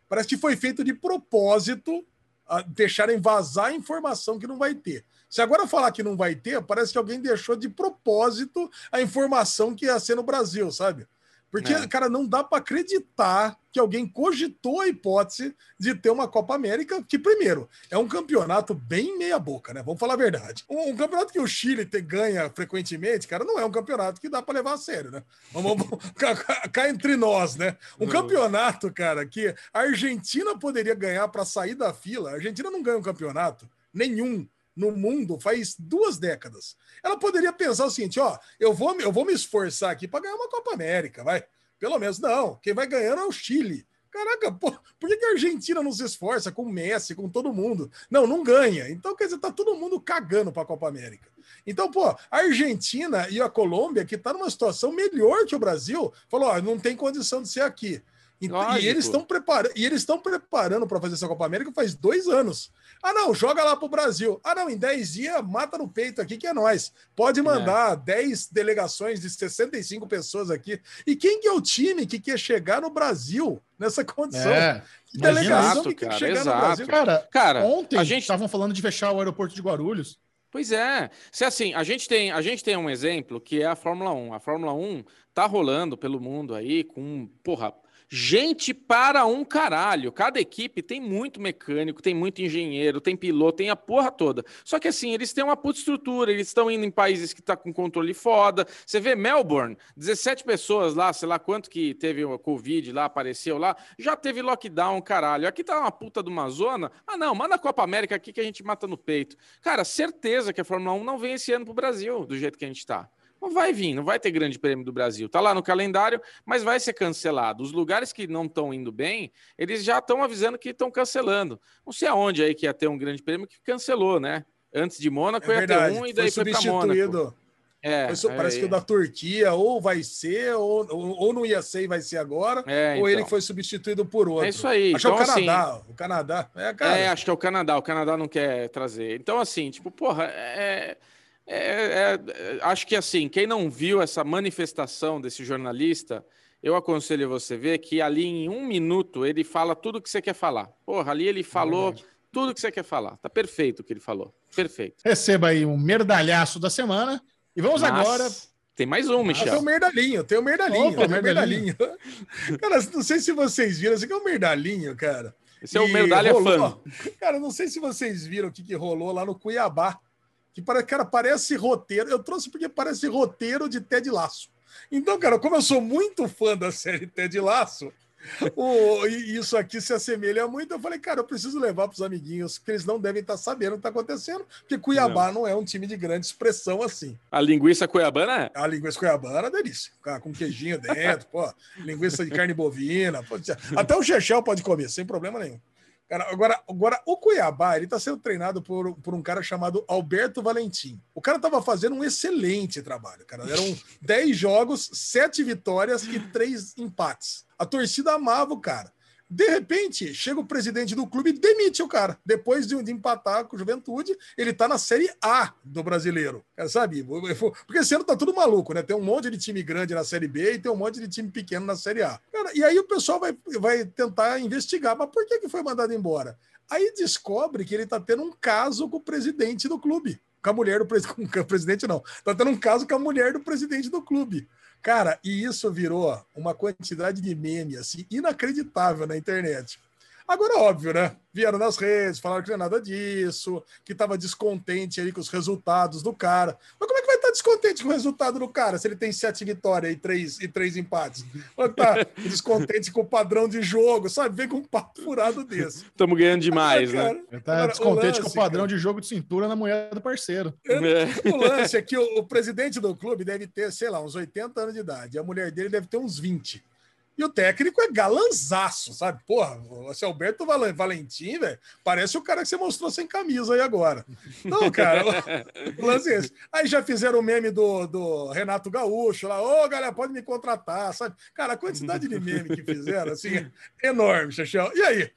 parece que foi feito de propósito deixarem vazar a informação que não vai ter. Se agora falar que não vai ter, parece que alguém deixou de propósito a informação que ia ser no Brasil, sabe? Porque, É. cara, não dá para acreditar que alguém cogitou a hipótese de ter uma Copa América, que, primeiro, é um campeonato bem meia-boca, né? Vamos falar a verdade. Um, um campeonato que o Chile te, ganha frequentemente, cara, não é um campeonato que dá para levar a sério, né? Vamos, cá, entre nós, né? Um campeonato, cara, que a Argentina poderia ganhar para sair da fila. A Argentina não ganha um campeonato nenhum no mundo faz duas décadas. Ela poderia pensar o seguinte: ó, eu vou, eu vou me esforçar aqui para ganhar uma Copa América, vai. Pelo menos não. Quem vai ganhando é o Chile. Caraca, pô, por que, a Argentina não se esforça com o Messi, com todo mundo? Não, não ganha. Então, quer dizer, tá todo mundo cagando para a Copa América. Então, pô, a Argentina e a Colômbia, que tá numa situação melhor que o Brasil, falou: ó, não tem condição de ser aqui. Então, e eles estão preparando, e eles estão preparando para fazer essa Copa América faz dois anos. Ah, não, joga lá pro Brasil. Ah, não, em 10 dias mata no peito aqui que é nós. Pode mandar 10 delegações de 65 pessoas aqui. E quem que é o time que quer chegar no Brasil nessa condição? É. Que delegação que quer cara, chegar exato. no Brasil? Cara, Cara, ontem a gente estavam falando de fechar o aeroporto de Guarulhos. Pois é. Se assim, a gente tem, a gente tem um exemplo que é a Fórmula 1. A Fórmula 1 tá rolando pelo mundo aí com, porra, gente para um caralho. Cada equipe tem muito mecânico, tem muito engenheiro, tem piloto, tem a porra toda. Só que assim, eles têm uma puta estrutura, eles estão indo em países que tá com controle foda. Você vê Melbourne, 17 pessoas lá, sei lá quanto que teve o Covid lá, apareceu lá, já teve lockdown, caralho. Aqui tá uma puta de uma zona. Ah, não, manda a Copa América aqui que a gente mata no peito. Cara, certeza que a Fórmula 1 não vem esse ano pro Brasil, do jeito que a gente tá. Não vai vir, não vai ter grande prêmio do Brasil. Tá lá no calendário, mas vai ser cancelado. Os lugares que não estão indo bem, eles já estão avisando que estão cancelando. Não sei aonde aí que ia ter um grande prêmio que cancelou, né? Antes de Mônaco É ia ter um e daí foi, foi para Mônaco. substituído. É, su- parece é, que o da Turquia ou vai ser, ou, ou, não ia ser e vai ser agora, é, ou ele então. que foi substituído por outro. É isso aí. Acho que é o Então, assim, Canadá. O Canadá. É. É, acho que é o Canadá. O Canadá não quer trazer. Então, assim, tipo, porra, é, é- é- é- acho que assim, quem não viu essa manifestação desse jornalista, eu aconselho você ver que ali em um minuto ele fala tudo que você quer falar. Porra, ali ele falou tudo que você quer falar. Tá perfeito o que ele falou. Perfeito. Receba aí um merdalhaço da semana. E vamos Mas agora. Tem mais um, Ah, tem o Michel. Merdalinho, tem o Merdalinho, Opa, tem o Merdalinho. Merdalinho. cara, não sei se vocês viram, esse aqui é o Merdalinho, cara. Esse é o E Merdalha rolou- fã. Cara, não sei se vocês viram o que, que rolou lá no Cuiabá. Que, para- cara, parece roteiro. Eu trouxe porque parece roteiro de Ted Laço. Então, cara, como eu sou muito fã da série Ted Laço, o, e isso aqui se assemelha muito. Eu falei, cara, eu preciso levar para os amiguinhos, que eles não devem estar sabendo o que está acontecendo, porque Cuiabá não. é um time de grande expressão assim. A linguiça cuiabana é? A linguiça cuiabana é delícia. Cara, com queijinho dentro, pô, linguiça de carne bovina. pô, até o Chechel pode comer, sem problema nenhum. Cara, agora, agora, o Cuiabá, ele tá sendo treinado por, por um cara chamado Alberto Valentim. O cara tava fazendo um excelente trabalho, cara. Eram 10 jogos, 7 vitórias e 3 empates. A torcida amava o cara. De repente, chega o presidente do clube e demite o cara. Depois de, de empatar com o Juventude, ele tá na Série A do brasileiro. Cara, sabe? Porque esse ano tá tudo maluco, né? Tem um monte de time grande na Série B e tem um monte de time pequeno na Série A. Cara, e aí o pessoal vai, vai tentar investigar. Mas por que, que foi mandado embora? Aí descobre que ele tá tendo um caso com o presidente do clube. Com a mulher do presidente. Com o presidente, não. Tá tendo um caso com a mulher do presidente do clube. Cara, e isso virou uma quantidade de meme, assim, inacreditável na internet. Agora, óbvio, né? Vieram nas redes, falaram que não é nada disso, que estava descontente aí com os resultados do cara. Mas como é descontente com o resultado do cara se ele tem sete vitórias e três, e três empates? Ou tá descontente com o padrão de jogo, sabe? Vem com um papo furado desse. Estamos ganhando demais, Cara, né? Ele tá descontente com o lance, padrão cara. de jogo de cintura na mulher do parceiro. É. O lance é que o, o presidente do clube deve ter, sei lá, uns 80 anos de idade. E a mulher dele deve ter uns 20. E o técnico é galanzaço, sabe? Porra, esse Alberto Val- Valentim, velho, parece o cara que você mostrou sem camisa aí agora. Não, cara, o lance é esse. Aí já fizeram o meme do, do Renato Gaúcho lá, ô, galera, pode me contratar, sabe? Cara, a quantidade de meme que fizeram, assim, é enorme, Chachel. E aí?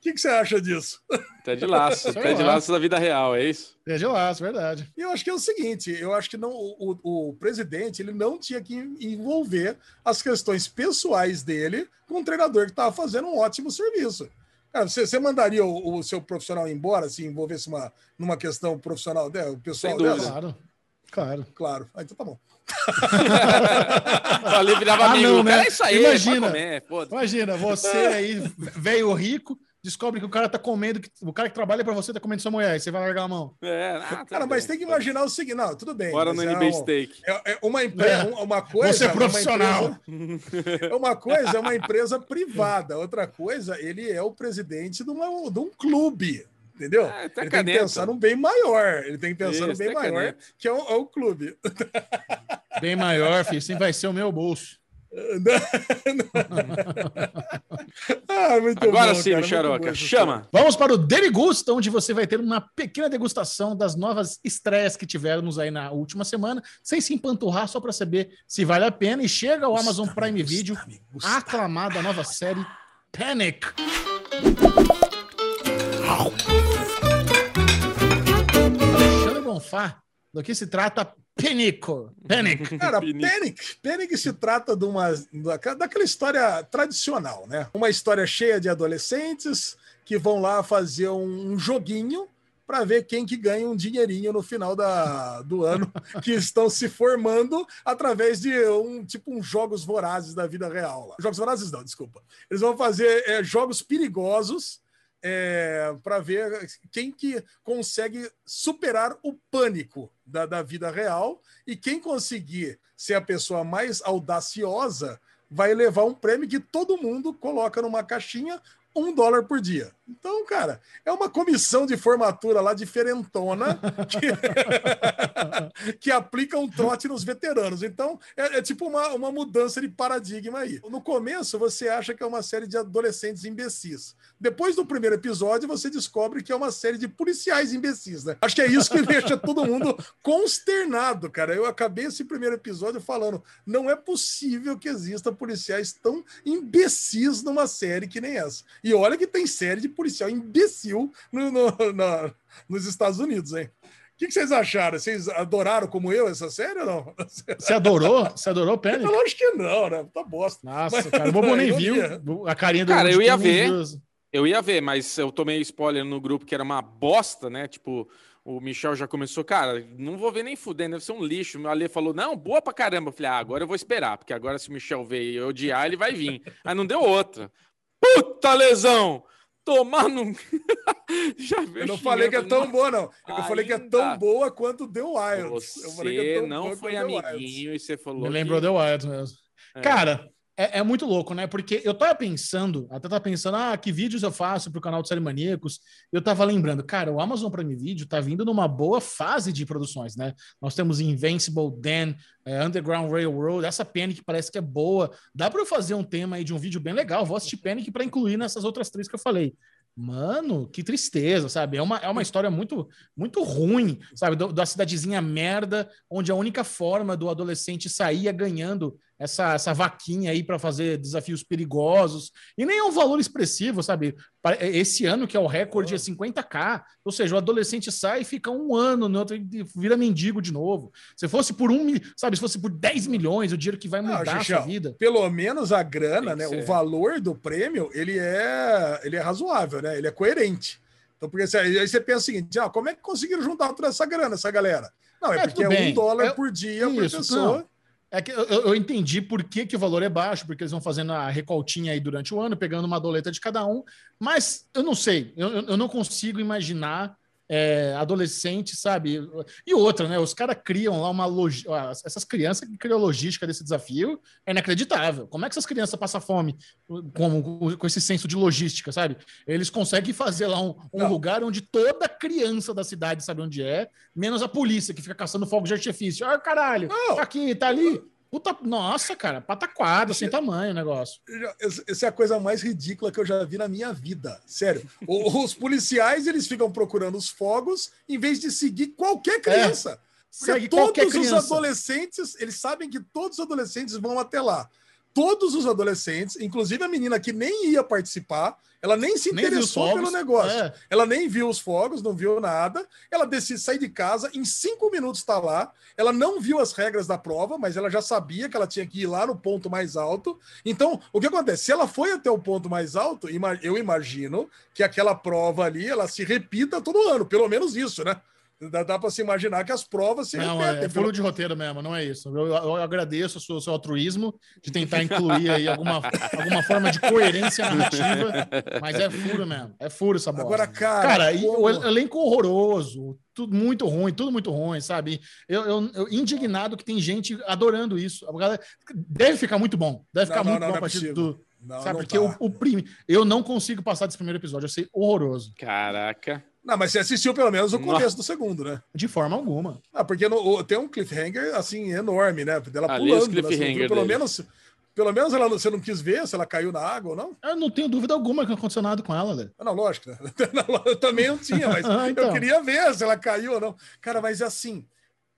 O que, que você acha disso? Tá de laço. Sei Tá de laço da vida real, é isso? É de laço, verdade. E eu acho que é o seguinte, eu acho que não, o, o- presidente ele não tinha que envolver as questões pessoais dele com um treinador que estava fazendo um ótimo serviço. Cara, você, você mandaria o, o seu profissional embora se envolvesse uma, numa questão profissional dela, o pessoal Sem dela? Claro. Claro. Claro. Ah, então tá bom. Ali virava Ah, amigo. não, né? Cara, é isso aí, Imagina. comer, foda-se. Imagina, você aí, velho rico, descobre que o cara tá comendo, que- o cara que trabalha pra você tá comendo sua mulher, aí você vai largar a mão. É, ah, Cara, mas bem. tem que imaginar o seguinte. Não, tudo bem. Bora no mas é NB um- Steak. É, é uma empresa, É. uma coisa. Você é uma profissional. empresa- é uma coisa é uma empresa privada, outra coisa, ele é o presidente de, uma- de um clube. Entendeu? É, tá ele tem caneta. que pensar num bem maior. Ele tem que pensar no Isso, bem tá maior, caneta. que é o, é o clube. Bem maior, filho, assim vai ser o meu bolso. ah, muito Agora bom, sim, cara, essa chama. Vamos para o Derigusta, onde você vai ter uma pequena degustação das novas estreias que tivemos aí na última semana, sem se empanturrar, só para saber se vale a pena. E chega ao Amazon Prime Video aclamada nova série Panic. Alexandre Bonfá, do que se trata Penico? Panic. Cara. Panic. Panic se trata de uma, da- daquela história tradicional, né? Uma história cheia de adolescentes que vão lá fazer um joguinho para ver quem que ganha um dinheirinho no final da, do ano que estão se formando através de um tipo uns jogos vorazes da vida real. Lá. Jogos vorazes não, desculpa. Eles vão fazer é, jogos perigosos para ver quem que consegue superar o pânico da, da vida real e quem conseguir ser a pessoa mais audaciosa vai levar um prêmio que todo mundo coloca numa caixinha um dólar por dia. Então, cara, é uma comissão de formatura lá diferentona que, que aplica um trote nos veteranos. Então, é, é tipo uma, uma mudança de paradigma aí. No começo, você acha que é uma série de adolescentes imbecis. Depois do primeiro episódio, você descobre que é uma série de policiais imbecis, né? Acho que é isso que deixa todo mundo consternado, cara. Eu acabei esse primeiro episódio falando: não é possível que exista policiais tão imbecis numa série que nem essa. E olha que tem série de policial imbecil no, no- na- nos Estados Unidos, hein? O que, que vocês acharam? Vocês adoraram como eu essa série ou não? Você adorou? Você adorou Panic? Eu acho que não, né? Tá bosta. Nossa, Mas- cara, o Bobo nem viu. A carinha do Cara, eu ia ver. Eu ia ver, mas eu tomei spoiler no grupo que era uma bosta, né? Tipo, o Michel já começou, cara, não vou ver nem fudendo, deve ser um lixo. O Ale falou, não, boa pra caramba. Eu falei, ah, agora eu vou esperar, porque agora se o Michel ver e odiar, ele vai vir. Aí não deu outra. Puta lesão! Tomar no. já veio Eu não falei que é tão boa, não. É eu falei que é tão Ainda. boa quanto The Wild. Eu falei que é Você tão não boa foi amiguinho e você falou. Me que- lembrou The Wild mesmo. É. Cara, é, é muito louco, né? Porque eu tava pensando, até tava pensando, ah, que vídeos eu faço pro canal do Série Maníacos. Eu tava lembrando, cara, o Amazon Prime Video tá vindo numa boa fase de produções, né? Nós temos Invincible, Dan, é, Underground Railroad, essa Panic parece que é boa. Dá para eu fazer um tema aí de um vídeo bem legal. Vou assistir Panic para incluir nessas outras três que eu falei. Mano, que tristeza, sabe? É uma, é uma história muito muito ruim, sabe? Da cidadezinha merda, onde a única forma do adolescente sair é ganhando essa, essa vaquinha aí para fazer desafios perigosos. E nem é um valor expressivo, sabe? Pa- Esse ano, que é o recorde, é 50k. Ou seja, o adolescente sai e fica um ano no outro vira mendigo de novo. Se fosse por um, sabe? Se fosse por 10 milhões, o dinheiro que vai Não, mudar a Xixão, sua vida. Pelo menos a grana, né? que O ser. valor do prêmio, ele é, ele é razoável, né? Ele é coerente. Então, porque aí você pensa o seguinte: ah, como é que conseguiram juntar toda essa grana, essa galera? Não, é, É, porque é bem. um dólar É- por dia por Isso, pessoa. não. É que eu, eu- entendi por que, que o valor é baixo, porque eles vão fazendo a recoltinha aí durante o ano, pegando uma doleta de cada um, mas eu não sei, eu- eu não consigo imaginar é, adolescente, sabe? E outra, né? Os caras criam lá uma logística. Essas crianças que criam a logística desse desafio é inacreditável. Como é que essas crianças passam fome com, com- esse senso de logística, sabe? Eles conseguem fazer lá um, um lugar onde toda criança da cidade sabe onde é, menos a polícia que fica caçando fogos de artifício. Ah, caralho, Não. tá aqui, tá ali. Puta, nossa, cara, pataquada, sem tamanho o negócio. Essa é a coisa mais ridícula que eu já vi na minha vida. Sério. Os policiais, eles ficam procurando os fogos em vez de seguir qualquer criança. Porque Segue qualquer todos os criança. adolescentes, eles sabem que todos os adolescentes vão até lá. Todos os adolescentes, inclusive a menina que nem ia participar, ela nem se Nem interessou fogos. pelo negócio. É. Ela nem viu os fogos, não viu nada. Ela decide sair de casa, em cinco minutos está lá. Ela não viu as regras da prova, mas ela já sabia que ela tinha que ir lá no ponto mais alto. Então, o que acontece? Se ela foi até o ponto mais alto, eu imagino que aquela prova ali ela se repita todo ano, pelo menos isso, né? Dá, dá para se imaginar que as provas se Não, repetem. é, furo de roteiro mesmo, não é isso. Eu, eu- agradeço o seu, seu altruísmo de tentar incluir aí alguma, alguma forma de coerência narrativa, mas é furo mesmo. É furo essa bola. Agora, cara, Cara, e como- o elenco horroroso, tudo muito ruim, tudo muito ruim, sabe? Eu, eu, eu indignado que tem gente adorando isso. A galera deve ficar muito bom. Deve ficar não, muito não, bom não a é partir possível. do. Não, sabe? não Porque tá. o, o prime, eu não consigo passar desse primeiro episódio. Eu sei horroroso. Caraca. Não, mas você assistiu pelo menos o Nossa. começo do segundo, né? De forma alguma. Ah, porque no- o- tem um cliffhanger, assim, enorme, né? Dela Ali, os pulando. né? Viu? Pelo dele. menos, pelo menos ela, não- você não quis ver se ela caiu na água ou não? Eu não tenho dúvida alguma que não aconteceu nada com ela, Lê. Ah, Não, lógico, né? Eu também não tinha, mas Ah, então. eu queria ver se ela caiu ou não. Cara, mas assim,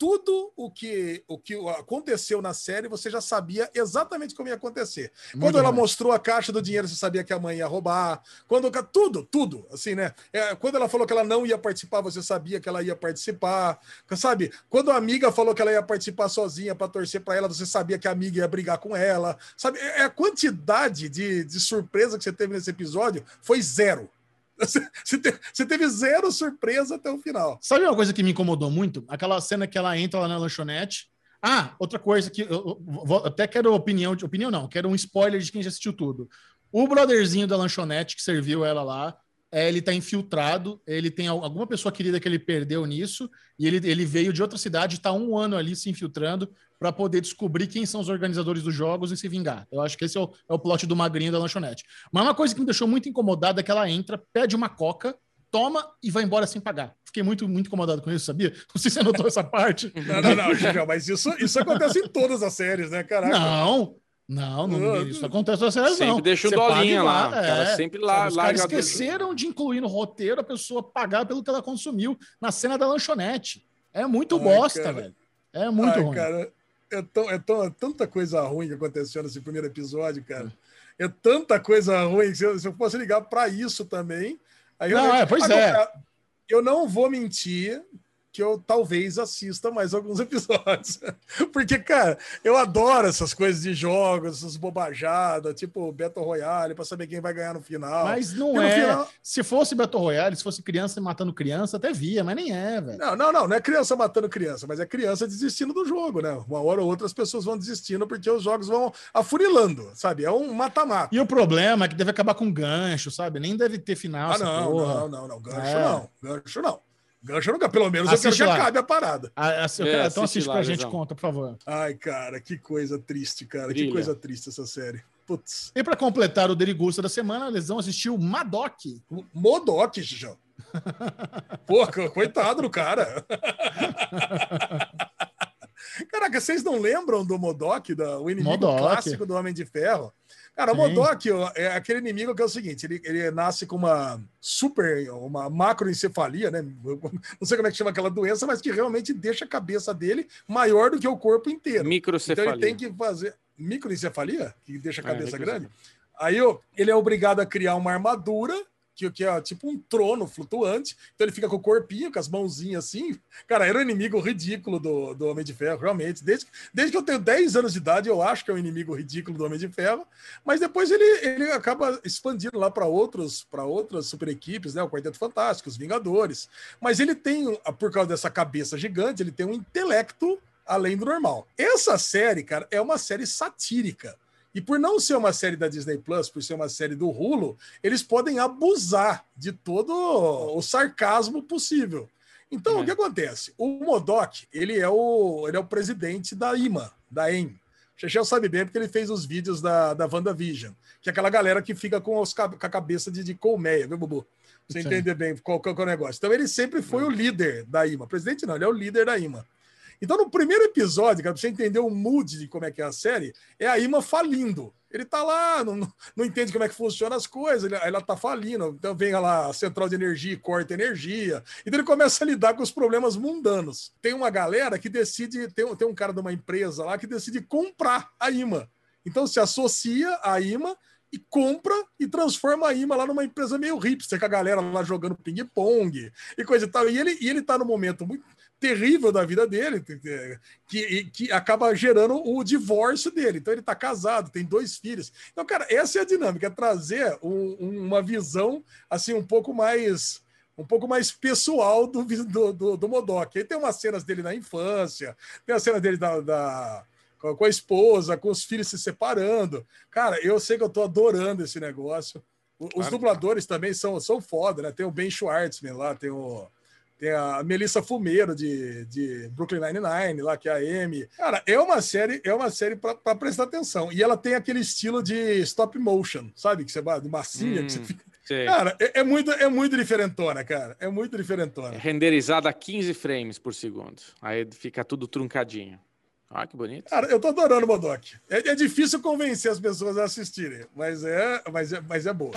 tudo o que, o que aconteceu na série, você já sabia exatamente como ia acontecer. Quando Muito ela ruim. mostrou a caixa do dinheiro, você sabia que a mãe ia roubar. Quando tudo, tudo, assim, né? É, quando ela falou que ela não ia participar, você sabia que ela ia participar, sabe? Quando a amiga falou que ela ia participar sozinha para torcer para ela, você sabia que a amiga ia brigar com ela, sabe? É é a quantidade de, de surpresa que você teve nesse episódio foi zero. Você, te- você teve zero surpresa até o final. Sabe uma coisa que me incomodou muito? Aquela cena que ela entra lá na lanchonete. Ah, outra coisa que eu, eu vou- até quero opinião, de opinião não, quero um spoiler de quem já assistiu tudo. O brotherzinho da lanchonete que serviu ela lá, é, ele tá infiltrado, ele tem al- alguma pessoa querida que ele perdeu nisso, e ele, ele veio de outra cidade, tá um ano ali se infiltrando para poder descobrir quem são os organizadores dos jogos e se vingar. Eu acho que esse é o, é o plot do magrinho da lanchonete. Mas uma coisa que me deixou muito incomodada é que ela entra, pede uma coca, toma e vai embora sem pagar. Fiquei muito, muito incomodado com isso, sabia? Não sei se você notou essa parte. Não, não, não, Gigel, mas isso, isso acontece em todas as séries, né? Caraca. Não, não, não, isso acontece nas séries, Sempre não. deixa o Você dolinha lá, o cara sempre lá- Os caras larga- esqueceram de incluir no roteiro a pessoa pagar pelo que ela consumiu na cena da lanchonete. É muito Ai, bosta, cara. velho. É muito Ai, ruim. cara, é, tão, é, tão, é tanta coisa ruim que aconteceu nesse primeiro episódio, cara. É tanta coisa ruim que se eu, se eu fosse ligar para isso também. Aí eu Não, é, pois é. Eu não vou mentir que eu talvez assista mais alguns episódios. Porque, cara, eu adoro essas coisas de jogos, essas bobajadas, tipo Battle Royale, para saber quem vai ganhar no final. Mas não é. final- Se fosse Battle Royale, se fosse criança matando criança, até via, mas nem é, velho. Não, não, não, não é criança matando criança, mas é criança desistindo do jogo, né? Uma hora ou outra as pessoas vão desistindo porque os jogos vão afurilando, sabe? É um mata-mata. E o problema é que deve acabar com gancho, sabe? Nem deve ter final. Ah, não, não, não, não. Gancho É. não. Gancho não. Gancho não. Pelo menos eu Assiste quero que lá. acabe a parada. Assim, eu É, quero- então assiste lá, pra gente, Lesão. conta, por favor. Ai, cara, que coisa triste, cara. Que Brilha. coisa triste essa série. Putz. E pra completar o Derigusta da semana, a Lesão assistiu Madoc. Modok, Xijão. Pô, co- coitado do cara. Caraca, vocês não lembram do Modok, da, o inimigo Modok. clássico do Homem de Ferro? Cara, o. Modok é aquele inimigo que é o seguinte: ele, ele nasce com uma super, uma macroencefalia, né? Não sei como é que chama aquela doença, mas que realmente deixa a cabeça dele maior do que o corpo inteiro. Então Microcefalia. ele tem que fazer microencefalia, que deixa a É, cabeça microcefalia. grande. Aí ele é obrigado a criar uma armadura, que, que é tipo um trono flutuante. Então ele fica com o corpinho, com as mãozinhas assim. Cara, era um inimigo ridículo do, do Homem de Ferro, realmente. Desde, desde que eu tenho 10 anos de idade, eu acho que é um inimigo ridículo do Homem de Ferro. Mas depois ele, ele acaba expandindo lá para outros para outras super equipes, né? O Quarteto Fantástico, os Vingadores. Mas ele tem, por causa dessa cabeça gigante, ele tem um intelecto além do normal. Essa série, cara, é uma série satírica. E por não ser uma série da Disney Plus, por ser uma série do Hulu, eles podem abusar de todo o sarcasmo possível. Então, É. o que acontece? O Modok, ele é o, ele é o presidente da IMA, da EM. Chechel sabe bem porque ele fez os vídeos da, da WandaVision, que é aquela galera que fica com, os, com a cabeça de, de colmeia, viu, Bubu? Pra Você Sim. entender bem qual, qual é o negócio. Então, ele sempre foi o líder da IMA. Presidente não, ele é o líder da IMA. Então, no primeiro episódio, cara, pra você entender o mood de como é que é a série, é a Ima falindo. Ele tá lá, não, não- entende como é que funciona as coisas, ele- ela tá falindo. Então vem lá a central de energia e corta energia. Então ele começa a lidar com os problemas mundanos. Tem uma galera que decide, tem, um- tem um cara de uma empresa lá que decide comprar a IMA. Então se associa à IMA e compra e transforma a IMA lá numa empresa meio hipster, com a galera lá jogando ping-pong e coisa e tal. E ele, e ele tá momento muito terrível da vida dele, que, que acaba gerando o divórcio dele. Então ele está casado, tem dois filhos. Então, cara, essa é a dinâmica, é trazer um- uma visão assim um pouco mais um pouco mais pessoal do, do, do, do Modok. Aí tem umas cenas dele na infância, tem a cena dele da, da com a esposa, com os filhos se separando. Cara, eu sei que eu tô adorando esse negócio. Os claro. dubladores também são, são foda, né? Tem o Ben Schwartzman lá, tem o tem a Melissa Fumeiro de, de Brooklyn Nine-Nine lá, que é a Amy. Cara, é uma série, é uma série para prestar atenção. E ela tem aquele estilo de stop motion, sabe? Que você vai de massinha, hum, que você fica... Cara, é, é, muito, é muito diferentona, cara. É muito diferentona. É renderizada a 15 frames por segundo. Aí fica tudo truncadinho. Ah, que bonito. Cara, eu tô adorando o Modok. É, é, difícil convencer as pessoas a assistirem, mas é, mas é, mas é boa.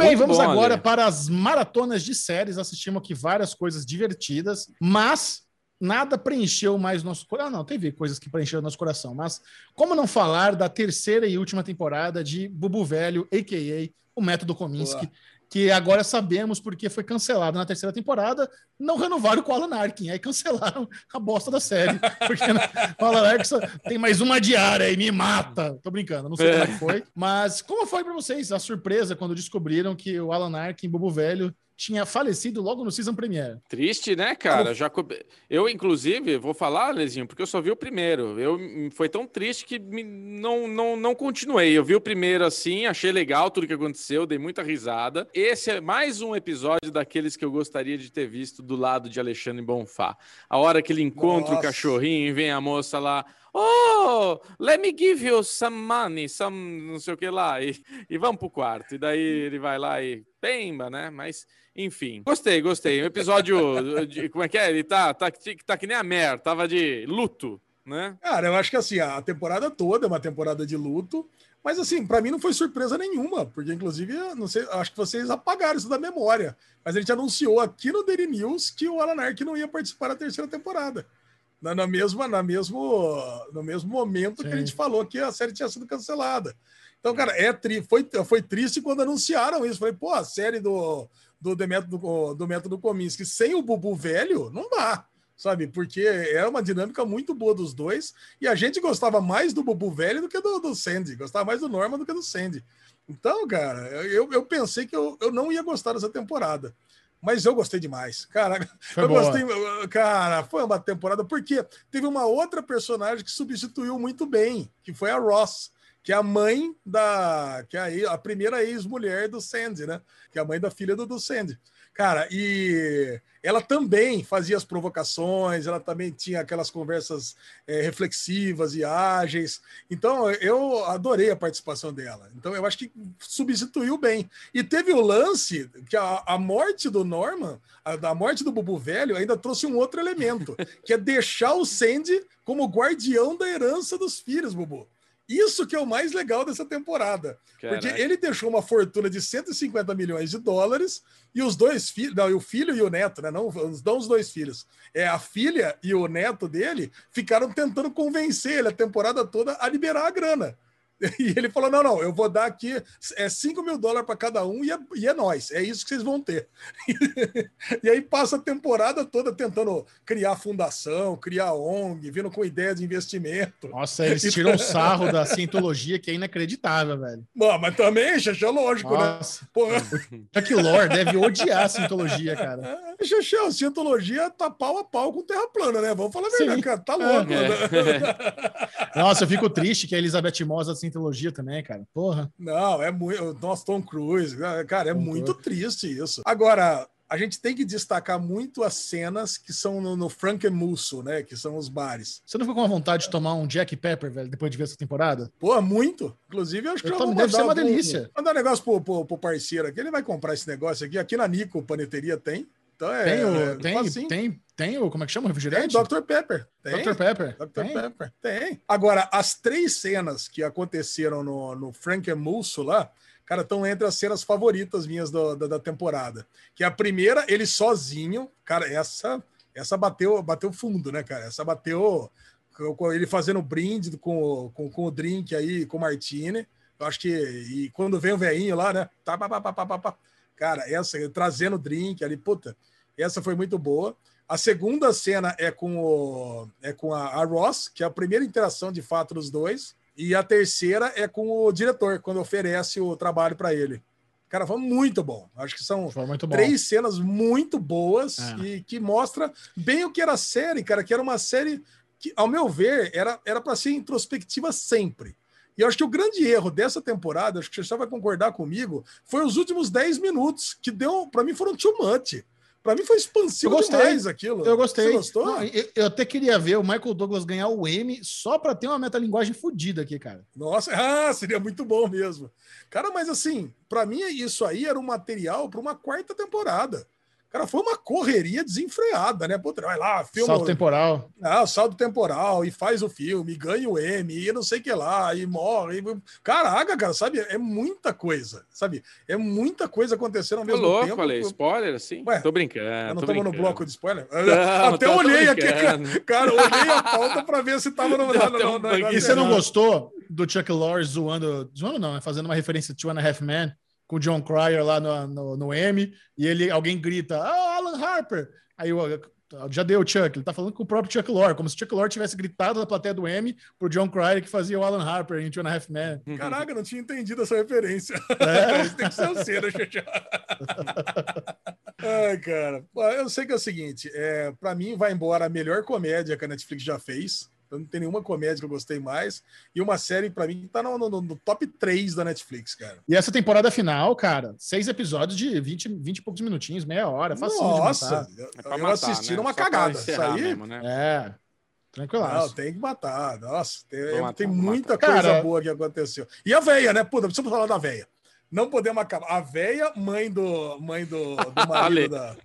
Bem, Muito vamos bom, agora para as maratonas de séries. Assistimos aqui várias coisas divertidas, mas nada preencheu mais nosso coração. Ah, não, teve coisas que preencheram nosso coração, mas como não falar da terceira e última temporada de Bubu Velho, a.k.a. o Método Kominsky, Boa que agora sabemos porque foi cancelado na terceira temporada, não renovaram com o Alan Arkin, aí cancelaram a bosta da série, porque o Alan Arkin tem mais uma diária e me mata. Tô brincando, não sei é. como foi, mas como foi para vocês a surpresa quando descobriram que o Alan Arkin, Bobo Velho, tinha falecido logo no season premiere. Triste, né, cara? Já eu inclusive vou falar, Lezinho, porque eu só vi o primeiro. Eu foi tão triste que me... não, não não continuei. Eu vi o primeiro assim, achei legal tudo que aconteceu, dei muita risada. Esse é mais um episódio daqueles que eu gostaria de ter visto do lado de Alexandre Bonfá. A hora que ele encontra Nossa. o cachorrinho e vem a moça lá, Oh, let me give you some money, some não sei o que lá, e, e vamos pro quarto. E daí ele vai lá e pemba, né? Mas enfim, gostei, gostei. Um episódio, de, como é que é? Ele tá, tá, tá que nem a Mer, tava de luto, né? Cara, eu acho que assim, a temporada toda é uma temporada de luto, mas assim, para mim não foi surpresa nenhuma, porque inclusive, não sei, acho que vocês apagaram isso da memória, mas a gente anunciou aqui no Daily News que o Alan Ark não ia participar da terceira temporada. Na, na mesma, na mesmo, no mesmo momento Sim. que a gente falou que a série tinha sido cancelada. Então, cara, é tri, foi, foi triste quando anunciaram isso. Falei, pô, a série do, do, do, método, do método Kominsky sem o Bubu velho, não dá, sabe? Porque é uma dinâmica muito boa dos dois e a gente gostava mais do Bubu velho do que do, do Sandy, gostava mais do Norman do que do Sandy. Então, cara, eu, eu pensei que eu, eu não ia gostar dessa temporada. Mas eu gostei demais. Cara, foi eu boa. gostei. Cara, foi uma temporada, porque teve uma outra personagem que substituiu muito bem, que foi a Ross que é a mãe da. que é a, primeira ex-mulher do Sandy, né? Que é a mãe da filha do, do Sandy. Cara, e ela também fazia as provocações, ela também tinha aquelas conversas é, reflexivas e ágeis. Então, eu adorei a participação dela. Então, eu acho que substituiu bem. E teve o lance que a, a morte do Norman, a, a morte do Bubu Velho, ainda trouxe um outro elemento, que é deixar o Sandy como guardião da herança dos filhos, Bubu. Isso que é o mais legal dessa temporada. Caraca. Porque ele deixou uma fortuna de 150 milhões de dólares e os dois filhos, não, o filho e o neto, né? Não, não os dois filhos. É a filha e o neto dele ficaram tentando convencer ele a temporada toda a liberar a grana. E ele falou: não, não, eu vou dar aqui é 5 mil dólares para cada um e é, e é nós, é isso que vocês vão ter. e aí passa a temporada toda tentando criar fundação, criar ONG, vindo com ideia de investimento. Nossa, eles tiram sarro da cientologia que é inacreditável, velho. Bom, mas também, Xaxé, é lógico, né? Nossa. né? Porra. que Lore deve odiar a cientologia, cara. Xaxé, a cientologia tá pau a pau com terra plana, né? Vamos falar a verdade, cara. Tá louco. É. Né? Nossa, eu fico triste que a Elizabeth Moss, assim, cientologia também, cara. Porra. Não, é muito. Nossa, Tom Cruise. Cara, é Tom muito Cruise. triste isso. Agora, a gente tem que destacar muito as cenas que são no, no Frankenmusso, né? Que são os bares. Você não ficou com vontade de tomar um Jack Pepper, velho, depois de ver essa temporada? Pô, muito. Inclusive, eu acho que eu, eu vou deve ser uma delícia. Mandar um negócio pro, pro, pro, parceiro aqui. Ele vai comprar esse negócio aqui. Aqui na Nico Paneteria tem. Então é. Tem o, é, tem, assim. tem, tem o. Como é que chama? Refrigerante? Tem Dr. Pepper. Tem. Dr. Pepper. Dr. Tem. Pepper. Tem. Agora, as três cenas que aconteceram no, no Frank Musso lá, cara, estão entre as cenas favoritas minhas do, da, da, temporada. Que a primeira, ele sozinho. Cara, essa essa bateu, bateu fundo, né, cara? Essa bateu ele fazendo brinde com, com, com o drink aí, com o Martini. Eu acho que. E quando vem o velhinho lá, né? Tá, pá, pá, pá, pá, pá. Cara, essa, trazendo drink ali, puta, essa foi muito boa. A segunda cena é com, o, é com a, a Ross, que é a primeira interação de fato dos dois. E a terceira é com o diretor, quando oferece o trabalho para ele. Cara, foi muito bom. Acho que são três cenas muito boas É. e que mostra bem o que era a série, cara, que era uma série que, ao meu ver, era era para ser introspectiva sempre. E eu acho que o grande erro dessa temporada, acho que você já vai concordar comigo, foi os últimos 10 minutos, que deu, para mim foram too much. Para mim foi expansivo Eu gostei. demais aquilo. Eu gostei. Você gostou? Não, eu, eu até queria ver o Michael Douglas ganhar o M só pra ter uma metalinguagem fodida aqui, cara. Nossa, ah, seria muito bom mesmo. Cara, mas assim, pra mim isso aí era um material para uma quarta temporada. Cara, foi uma correria desenfreada, né? Puta, vai lá, filma. Salto temporal. Ah, saldo temporal, e faz o filme, e ganha o M, e não sei o que lá, e morre. E... Caraca, cara, sabe? É muita coisa, sabe? É muita coisa acontecendo ao Tô mesmo louco, tempo. falei, spoiler assim? Ué, tô brincando. Eu não tô estamos no bloco de spoiler? Não, Até tô- tô olhei aqui, cara. Cara, olhei a pauta para ver se tava no. No- bug. no- E você não gostou do Chuck Lorre zoando, zoando não, né? fazendo uma referência a Two and a Half Men com o John Cryer lá no, no, no M, e ele, alguém grita, ah, Alan Harper! Aí eu, já deu o Chuck, ele tá falando com o próprio Chuck Lorre, como se o Chuck Lorre tivesse gritado na plateia do M pro John Cryer que fazia o Alan Harper em Two and a Half Men. Caraca, eu não tinha entendido essa referência. É. Isso tem que ser você, né, Xaxá? Ai, cara. Eu sei que é o seguinte, é, para mim vai embora a melhor comédia que a Netflix já fez. Eu não tem nenhuma comédia que eu gostei mais. E uma série, para mim, que tá no, no- no top 3 da Netflix, cara. E essa temporada final, cara, seis episódios de 20, 20 e poucos minutinhos, meia hora, facinho Nossa, de matar. eu, É eu matar, assisti né? numa Só cagada. Isso aí. mesmo, né? É, Não, tranquilaço. tem que matar. Nossa, tem, matar, tem muita matar. coisa Cara- boa que aconteceu. E a véia, né? Puta, precisamos falar da véia. Não podemos acabar. A véia, mãe do, mãe do, do marido da,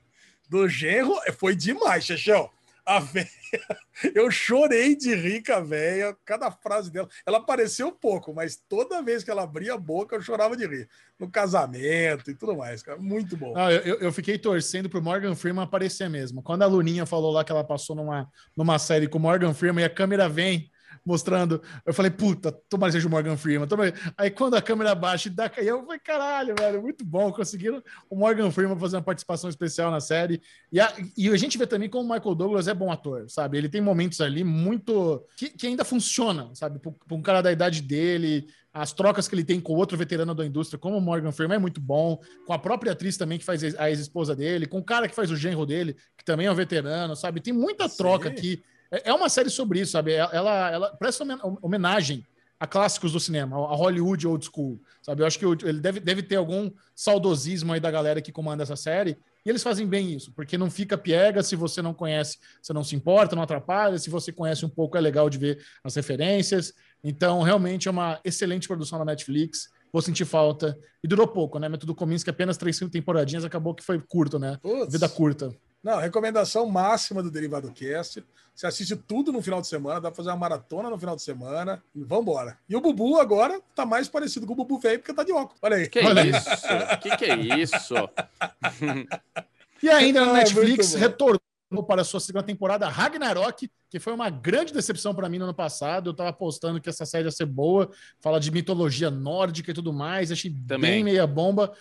do genro, foi demais, Xexão. A véia, eu chorei de rir com a véia, cada frase dela. Ela apareceu pouco, mas toda vez que ela abria a boca, eu chorava de rir. No casamento e tudo mais, cara. Muito bom. Eu, eu- eu fiquei torcendo pro Morgan Freeman aparecer mesmo. Quando a Luninha falou lá que ela passou numa, numa série com o Morgan Freeman e a câmera vem mostrando, eu falei, puta, tomara seja o Morgan Freeman. tomara- Aí quando a câmera baixa e dá, aí eu falei, caralho, velho, muito bom. Conseguiram o Morgan Freeman fazer uma participação especial na série. E a, e a gente vê também como o Michael Douglas é bom ator, sabe? Ele tem momentos ali muito. que, que ainda funcionam, sabe? Pra um cara da idade dele, as trocas que ele tem com outro veterano da indústria, como o Morgan Freeman, é muito bom. Com a própria atriz também, que faz a ex-esposa dele, com o cara que faz o genro dele, que também é um veterano, sabe? Tem muita Sim. troca aqui. É é uma série sobre isso, sabe? Ela, ela, presta homen- homenagem a clássicos do cinema, a Hollywood old school, sabe? Eu acho que ele deve, deve ter algum saudosismo aí da galera que comanda essa série. E eles fazem bem isso, porque não fica piega se você não conhece, você não se importa, não atrapalha. Se você conhece um pouco, é legal de ver as referências. Então, realmente é uma excelente produção da Netflix. Vou sentir falta. E durou pouco, né? Método Kominsky, apenas três cinco temporadinhas, acabou que foi curto, né? Putz. Vida curta. Não, recomendação máxima do Derivado Cast. Você assiste tudo no final de semana, dá pra fazer uma maratona no final de semana e vambora. E o Bubu agora tá mais parecido com o Bubu velho porque tá de óculos. Olha aí. Que Olha aí. isso? Que que é isso? E ainda na Ah, Netflix bom. retornou para a sua segunda temporada Ragnarok, que foi uma grande decepção para mim no ano passado. Eu tava apostando que essa série ia ser boa, fala de mitologia nórdica e tudo mais, achei Também. bem meia bomba.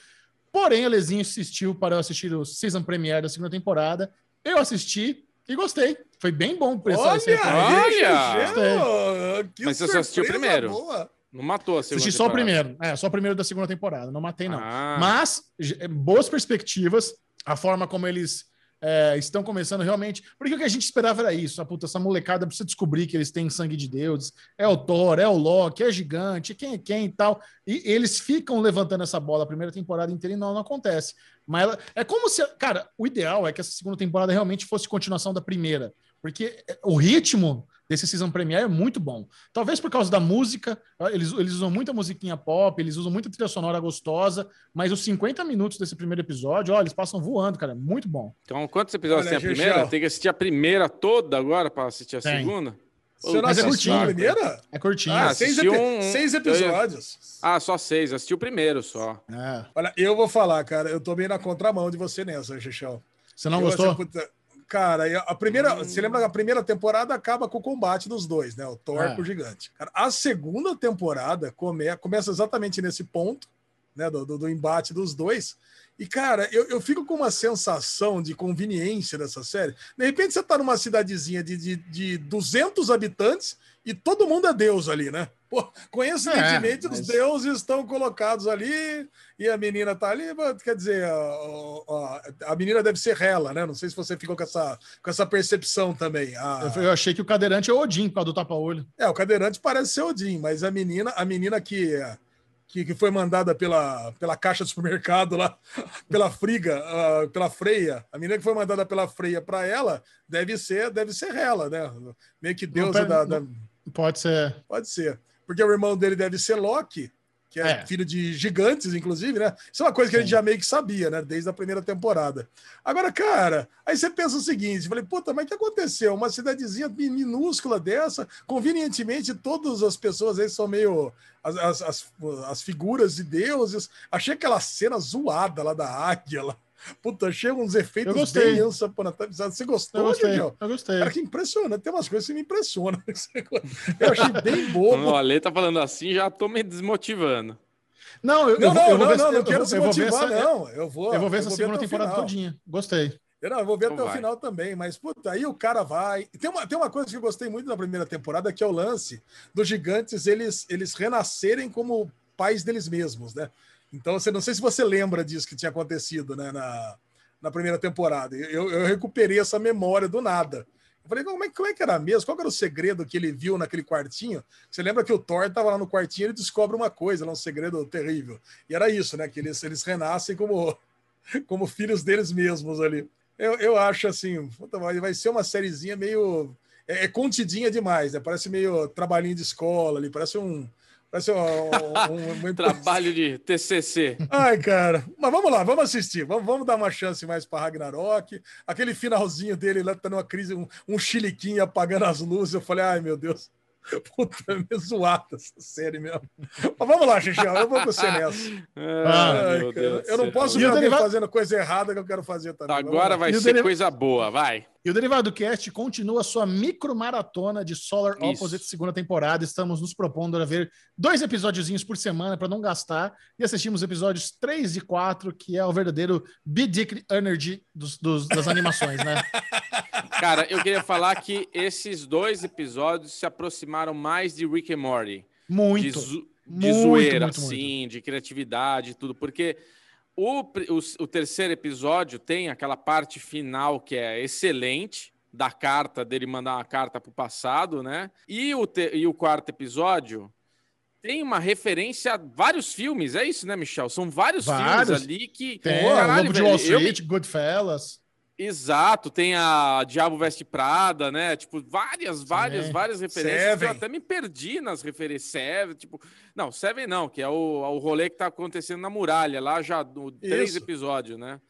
Porém, a Lezinho insistiu para eu assistir o season premiere da segunda temporada. Eu assisti e gostei. Foi bem bom por essa, Olha. Olha! Mas você só assistiu o primeiro. boa. Não matou a segunda Assisti só o temporada. primeiro. É, só o primeiro da segunda temporada. Não matei, não. Ah, Mas boas perspectivas, a forma como eles é, estão começando realmente. Porque o que a gente esperava era isso. A puta, essa molecada precisa descobrir que eles têm sangue de deuses. É o Thor, é o Loki, é gigante, quem é quem e tal. E eles ficam levantando essa bola a primeira temporada inteira e não, não acontece. Mas ela, é como se. Cara, o ideal é que essa segunda temporada realmente fosse continuação da primeira. Porque o ritmo desse season premiere é muito bom. Talvez por causa da música, eles, eles usam muita musiquinha pop, eles usam muita trilha sonora gostosa, mas os 50 minutos desse primeiro episódio, ó, eles passam voando, cara, muito bom. então quantos episódios Olha, tem a primeira? Tem que assistir a primeira toda agora para assistir a Tem. segunda? Você não é assistiu a curtinho. primeira? É curtinho. Ah, Ah, seis, epi- um- seis eu- episódios. Ah, só seis. Assisti o primeiro só. É. Olha, eu vou falar, cara, eu tô bem na contramão de você nessa, Xixão. Você não Eu gostou? achei, puta, Cara, a primeira, Hum. você lembra que a primeira temporada acaba com o combate dos dois, né? O Thor É. com o gigante. Cara, a segunda temporada come, começa exatamente nesse ponto, né? Do, do, do embate dos dois. E, cara, eu, eu fico com uma sensação de conveniência dessa série. De repente você tá numa cidadezinha de, de, de 200 habitantes e todo mundo é Deus ali, né? Coincidentemente, É, mas- os deuses estão colocados ali e a menina tá ali. Quer dizer, a, a- a menina deve ser Hela, né? Não sei se você ficou com essa, com essa percepção também. A- Eu, eu achei que o cadeirante é o Odin por causa do tapa-olho. É, o cadeirante parece ser Odin, mas a menina, a menina que, que, que foi mandada pela, pela caixa do supermercado lá, pela Friga, ah, pela Freia, a menina que foi mandada pela Freia para ela, deve ser, deve ser ela, né? Meio que deusa Não, da, da- Pode ser. Pode ser. Porque o irmão dele deve ser Loki, que é, É. filho de gigantes, inclusive, né? Isso é uma coisa que a gente Sim. já meio que sabia, né? Desde a primeira temporada. Agora, cara, aí você pensa o seguinte: falei, puta, mas o que aconteceu? Uma cidadezinha mi- minúscula dessa, convenientemente, todas as pessoas aí são meio. As, as, as, as figuras de deuses. Achei aquela cena zoada lá da águia lá. Puta, achei uns efeitos Eu gostei. bem ansa Você Eu gostou, gostei. Gigel? Eu gostei. Cara, que impressionante. Tem umas coisas que me impressionam. Eu achei bem bobo. O Ale tá falando assim, já tô me desmotivando. Não, eu, Não, eu, não, eu vou não, ver não, não eu quero vou- se eu vou ver motivar, essa- não. Eu vou, Eu vou ver essa até segunda o temporada final. todinha. Gostei. Eu, não, eu vou ver Então até o vai. final também, mas puta, aí o cara vai. Tem uma, tem uma coisa que eu gostei muito na primeira temporada, que é o lance dos gigantes eles, eles renascerem como pais deles mesmos, né? Então, você não sei se você lembra disso que tinha acontecido né, na, na primeira temporada. Eu, eu recuperei essa memória do nada. Eu falei, como é, como é que era mesmo? Qual era o segredo que ele viu naquele quartinho? Você lembra que o Thor estava lá no quartinho e ele descobre uma coisa, um segredo terrível. E era isso, né? Que eles, eles renascem como, como filhos deles mesmos ali. Eu, eu acho assim, vai ser uma sériezinha meio. É, é contidinha demais, né? Parece meio trabalhinho de escola ali, parece um. Parece um, um, um- Trabalho de TCC. Ai, cara. Mas vamos lá, vamos assistir. Vamos, vamos dar uma chance mais para Ragnarok. Aquele finalzinho dele lá tá numa crise, um, um chiliquinho apagando as luzes. Eu falei, ai, meu Deus. Puta, é meio zoada essa série mesmo. Mas vamos lá, Xixi, eu vou com você nessa. Ah, Ai, Deus eu não posso ver alguém fazendo coisa errada que eu quero fazer também. Agora vai E ser coisa boa, vai. E o Derivado Cast continua a sua micromaratona de Solar Isso. Opposite segunda temporada. Estamos nos propondo a ver dois episódiozinhos por semana para não gastar. E assistimos episódios 3 e 4, que é o verdadeiro Big Dick Energy dos, dos- das animações, né? Cara, eu queria falar que esses dois episódios se aproximaram mais de Rick and Morty. de, Muito. zo- de Muito, zoeira, muito, assim, de criatividade e tudo, porque o, o, o terceiro episódio tem aquela parte final que é excelente, da carta, dele mandar uma carta pro passado, né? E o, te- e o quarto episódio tem uma referência a vários filmes, é isso, né, Michel? São vários, Vários. filmes ali que. Tem Caralho, o Lobo de Wall eu Street, Goodfellas. Exato, tem a Diabo Veste Prada, né? Tipo, várias, várias, Sim. várias referências. Seven. Eu até me perdi nas referências. Seven, tipo, não, Seven não, que é o, o rolê que tá acontecendo na muralha, lá já no três Isso. episódios, né?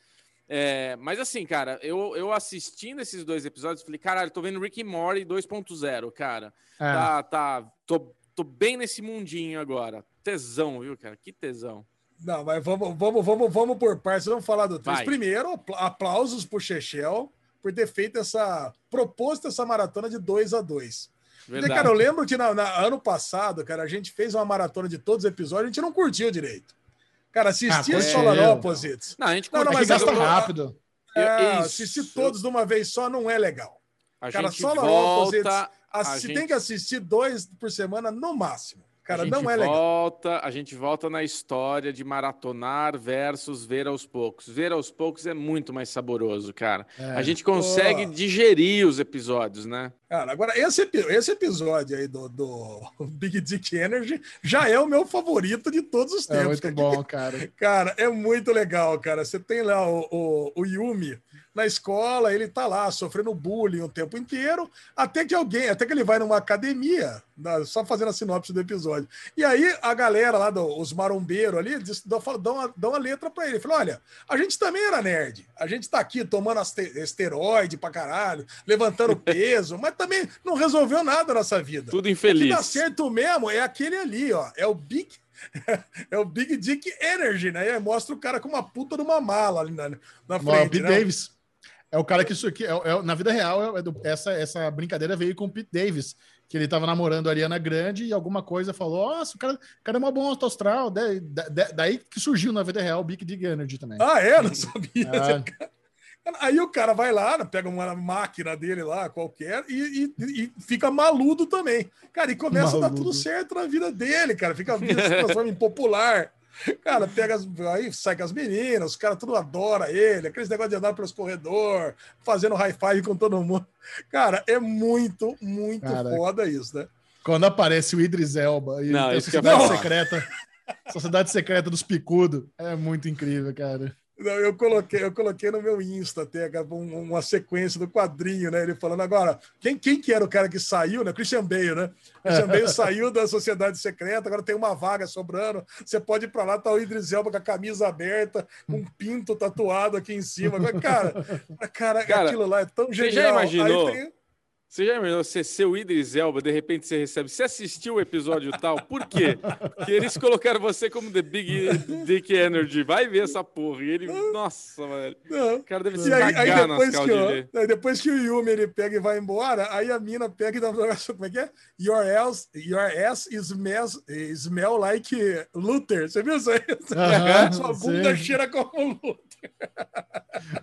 É, mas assim, cara, eu, eu assistindo esses dois episódios, falei, caralho, tô vendo Rick and Morty 2.0, cara. É. Tá, tá, tô, tô bem nesse mundinho agora. Tesão, viu, cara? Que tesão. Não, mas vamos, vamos, vamos, vamos por partes. Vamos falar do 3. Vai. Primeiro, apla- aplausos pro Chechel por ter feito essa. proposto essa maratona de 2 a 2 Porque, cara, eu lembro que na, na- ano passado, cara, a gente fez uma maratona de todos os episódios, a gente não curtiu direito. Cara, assistir Ah, curtiu. Opposites. Não, a gente Não, não, É que mas gasta eu- rápido. É, isso. assistir todos de uma vez só não é legal. A Cara, gente Solar volta, Opposites, Assi- gente- Tem que assistir dois por semana no máximo. Cara, a gente não é legal. volta, a gente volta na história de maratonar versus ver aos poucos. Ver aos poucos é muito mais saboroso, cara. É. A gente consegue Pô. digerir os episódios, né? Cara, agora, esse, esse episódio aí do, do Big Dick Energy já é o meu favorito de todos os É tempos. muito cara. bom, cara. Cara, é muito legal, cara. Você tem lá o, o, o Yumi na escola, ele tá lá sofrendo bullying o tempo inteiro, até que alguém, até que ele vai numa academia, só fazendo a sinopse do episódio. E aí a galera lá, do- os marombeiros ali, diz- dão, dão, uma, dão uma letra pra ele. Fala: olha, a gente também era nerd. A gente tá aqui tomando esteroide pra caralho, levantando peso, mas também não resolveu nada na nossa vida. Tudo O que infeliz. dá certo mesmo é aquele ali, ó. É o Big. É o Big Dick Energy, né? E aí mostra o cara com uma puta numa mala ali na, na frente. Pete né? Davis. É o cara que isso aqui, é, é- na vida real, é do- essa, essa brincadeira veio com o Pete Davis, que ele tava namorando a Ariana Grande e alguma coisa falou: Nossa, o cara, o cara é uma boa alto astral. Daí, da- da- daí que surgiu na vida real o Big Dig Energy também. Ah, é? Não sabia. Ah. Aí o cara vai lá, pega uma máquina dele lá, qualquer, e, e, e fica maludo também. Cara, e começa maludo. a dar tudo certo na vida dele, cara. Fica se transforma em popular. Cara, pega as, aí sai com as meninas, os caras tudo adora ele, aqueles negócios de andar pelos corredores, fazendo high five com todo mundo. Cara, é muito, muito cara, foda isso, né? Quando aparece o Idris Elba e não, a sociedade secreta, sociedade secreta dos picudo, é muito incrível, cara. Eu coloquei, eu coloquei no meu Insta até uma sequência do quadrinho, né? Ele falando agora, quem, quem que era o cara que saiu, né? Christian Bale, né? Christian Bale saiu da sociedade secreta, agora tem uma vaga sobrando. Você pode ir para lá, tá o Idris Elba com a camisa aberta, com um pinto tatuado aqui em cima. Cara, cara, cara aquilo lá é tão genial. Você já imaginou? Tem... Você já imaginou você ser o Idris Elba, de repente você recebe. Você assistiu o episódio tal, por quê? Porque eles colocaram você como The Big Dick Energy. Vai ver essa porra. E ele. Nossa, velho. O cara deve se aí, aí depois que, aí depois que o Yumi ele pega e vai embora, aí a mina pega e dá Como é que é? Your ass, your ass smells, smell like Luther. Você viu isso aí? Uh -huh, Sua bunda sim. cheira como Luther.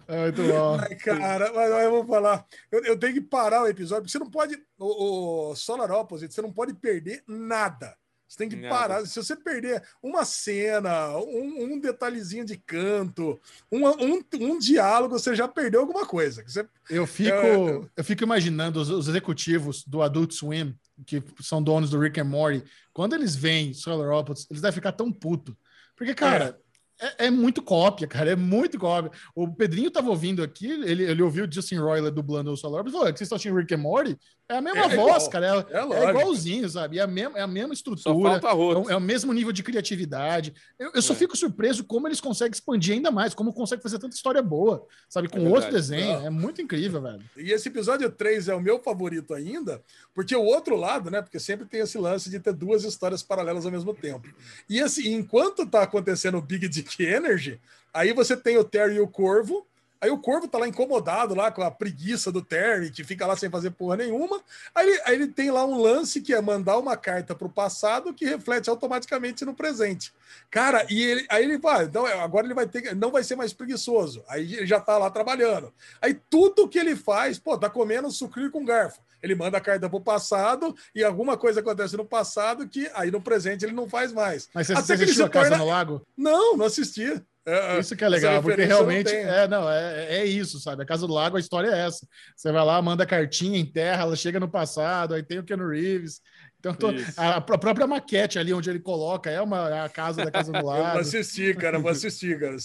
É muito bom. Ai, cara, mas eu vou falar. Eu, eu, tenho que parar o episódio, porque você não pode. O, o Solar Opposite, você não pode perder nada. Você tem que nada. parar. Se você perder uma cena, um, um detalhezinho de canto, um, um, um, diálogo, você já perdeu alguma coisa. Você, eu, fico, é... eu fico imaginando os, os, executivos do Adult Swim, que são donos do Rick and Morty, quando eles veem Solar Opposites, eles devem ficar tão puto. Porque, cara, é é, é, muito cópia, cara, é muito cópia. O Pedrinho tava ouvindo aqui, ele, ele ouviu o Justin Roiler dublando o Solar, e falou: é vocês estão assistindo Rick and Morty? É a mesma é voz, igual. cara, é, é, é, igualzinho, sabe? É a mesma, é a mesma estrutura, é, é, o mesmo nível de criatividade. Eu, eu só é. fico surpreso como eles conseguem expandir ainda mais, como conseguem fazer tanta história boa, sabe? Com outro desenho, é muito incrível, velho. E esse episódio 3 é o meu favorito ainda, porque o outro lado, né? Porque sempre tem esse lance de ter duas histórias paralelas ao mesmo tempo. E assim, enquanto tá acontecendo o Big Energy, aí você tem o Terry e o Corvo. Aí o Corvo tá lá incomodado lá com a preguiça do Terry, que fica lá sem fazer porra nenhuma. Aí ele, aí ele tem lá um lance que é mandar uma carta pro passado que reflete automaticamente no presente. Cara, e ele, aí ele vai, então agora ele vai ter, não vai ser mais preguiçoso. Aí ele já tá lá trabalhando. Aí tudo que ele faz, pô, tá comendo sucrilho com garfo. Ele manda a carta pro passado e alguma coisa acontece no passado que aí no presente ele não faz mais. Mas você, você assistiu a Casa torna... no Lago? Não, não assisti. É, é, isso que é legal, porque realmente não é, não, é, é isso, sabe? A Casa do Lago, a história é essa. Você vai lá, manda cartinha, enterra, ela chega no passado, aí tem o Keanu Reeves. Então, tô, a, a, própria maquete ali onde ele coloca é uma é a casa da Casa do Lago. Eu vou assistir, cara, vou assistir, cara.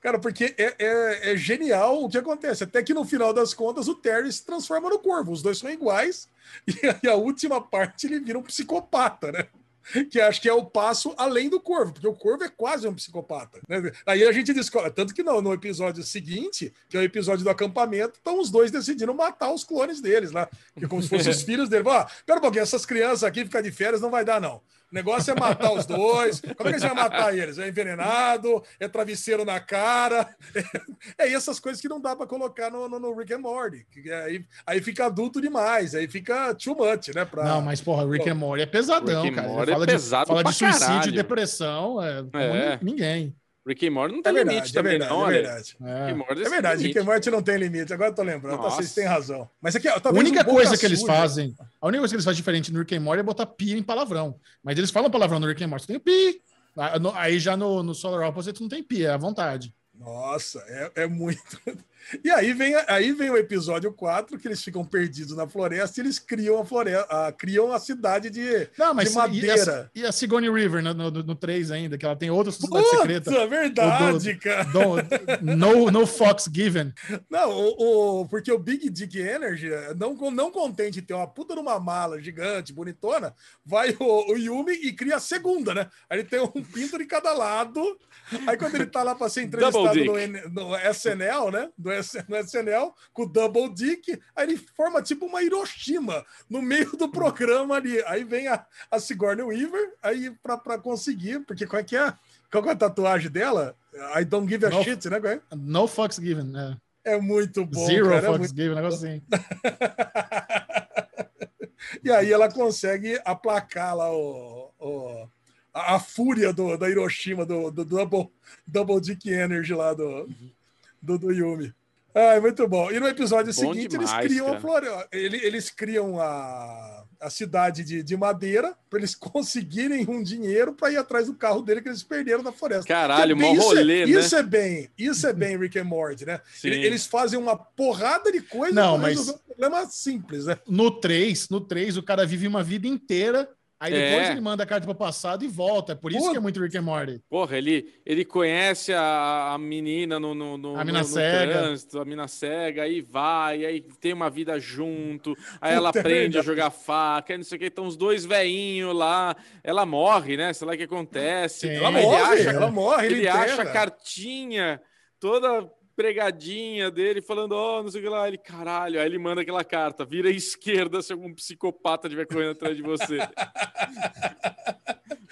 Cara, porque é, é, é, genial o que acontece. Até que no final das contas o Terry se transforma no corvo. Os dois são iguais e a última parte ele vira um psicopata, né? Que acho que é o passo além do Corvo, porque o Corvo é quase um psicopata. Né? Aí a gente descobre, tanto que não, no episódio seguinte, que é o episódio do acampamento, estão os dois decidindo matar os clones deles lá, que é como se fossem os filhos dele. Ah, pera um pouquinho, essas crianças aqui ficar de férias não vai dar, não. O negócio é matar os dois. Como é que você vai matar eles? É envenenado, é travesseiro na cara. É, é essas coisas que não dá para colocar no, no, no, Rick and Morty. Aí, aí fica adulto demais, aí fica too much, né? Pra... Não, mas porra, Rick and Morty é pesadão, cara. Morty fala é pesado de, fala de suicídio, e depressão, é, é. ninguém. Rick and Morty não tem é verdade, limite é também, verdade, não, é verdade. É, é verdade, Rick and Morty não tem limite. Agora eu tô lembrando, tá, vocês têm razão. Mas aqui, ó, a única coisa que eles fazem, a única coisa que eles fazem diferente no Rick and Morty é botar pi em palavrão. Mas eles falam palavrão no Rick and Morty, tem o pi. Ah, Aí já no, no Solar Opposite não tem pi, é à vontade. Nossa, é, é muito. E aí vem, aí vem o episódio 4, que eles ficam perdidos na floresta e eles criam a floresta, a, criam a cidade de, Não, mas de madeira. E a, e a Sigourney River no, no, no 3 ainda, que ela tem outra sociedade Puta, secreta. É verdade, do, cara. Do, no, no Fox Given. Não, o, o, porque o Big Dick Energy, não, não contente de ter uma puta numa mala gigante, bonitona, vai o, o Yumi e cria a segunda, né? Aí ele tem um pinto de cada lado. Aí quando ele tá lá para ser entrevistado no, no SNL, né? Do no SNL com o Double Dick, aí ele forma tipo uma Hiroshima no meio do programa ali. Aí vem a, a Sigourney Weaver, aí para conseguir, porque qual é que é? Qual é a tatuagem dela? I don't give a no, shit, né? No fucks given, é. É muito bom. Zero cara, é fucks é muito... given, negócio assim. e aí ela consegue aplacar lá o, o a, a, fúria do, da Hiroshima, do, do double, double Dick Energy lá do, do, do Yumi. Ah, muito bom. E no episódio Bom seguinte, demais, eles criam cara. a Floresta. Eles criam a, a cidade de, de madeira para eles conseguirem um dinheiro para ir atrás do carro dele que eles perderam na floresta. Caralho, é bem- mó isso é- rolê, né? Isso é bem, isso é bem Rick and Morty, né? Sim. Ele- Eles fazem uma porrada de coisa Não, pra mas- resolver um problema simples, né? No 3, no 3, o cara vive uma vida inteira, aí depois É. ele manda a carta para o passado e volta. É por isso Puta. que é muito Rick and Morty. Porra, ele, ele conhece a, a menina no, no, no, A mina no- no cega. trânsito, a mina cega, aí vai, aí tem uma vida junto, aí Puta, ela é aprende a jogar faca, aí não sei o que, estão os dois velhinhos lá, ela morre, né? Sei lá o que acontece. Sim. Ela morre, acha, ela morre, ele, ele acha a cartinha toda pregadinha dele, falando, ó, não sei o que lá. Ele, caralho, aí ele manda aquela carta, vira à esquerda se algum psicopata estiver correndo atrás de você.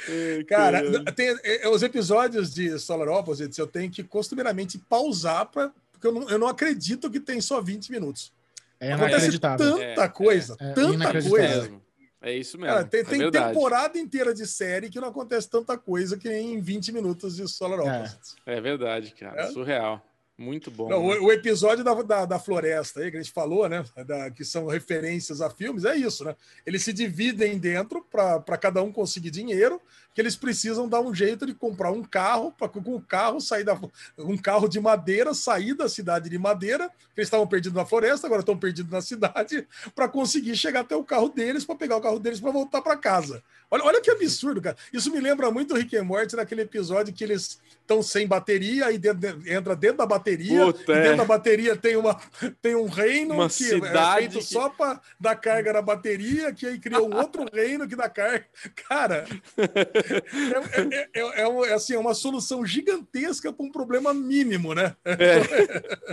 Ai, Cara, caralho. tem, é, os episódios de Solar Opposites eu tenho que costumeiramente pausar, pra, porque eu não, eu não acredito que tem só 20 minutos. É Acontece inacreditável. tanta É, coisa, é. É tanta coisa. É isso mesmo. Cara, tem é tem temporada inteira de série que não acontece tanta coisa que em 20 minutos de Solar É. Opposites. É verdade, cara. É? Surreal. Muito bom. Não, né? o, o episódio da, da, da floresta aí, que a gente falou, né? da- que são referências a filmes, é isso, né? Eles se dividem dentro para cada um conseguir dinheiro, que eles precisam dar um jeito de comprar um carro, para com o carro sair da. Um carro de madeira, sair da cidade de madeira, que eles estavam perdidos na floresta, agora estão perdidos na cidade, para conseguir chegar até o carro deles, para pegar o carro deles para voltar para casa. Olha, olha que absurdo, cara. Isso me lembra muito o Rick and Morty naquele episódio que eles estão sem bateria, aí dentro- entra dentro da bateria, Puta, e é. dentro da bateria tem, uma, tem um reino Uma que é cidade feito que- só para dar carga na bateria, que aí cria um outro reino que dá carga. Cara, é, é- é- é um- é assim, é uma solução gigantesca para um problema mínimo, né? É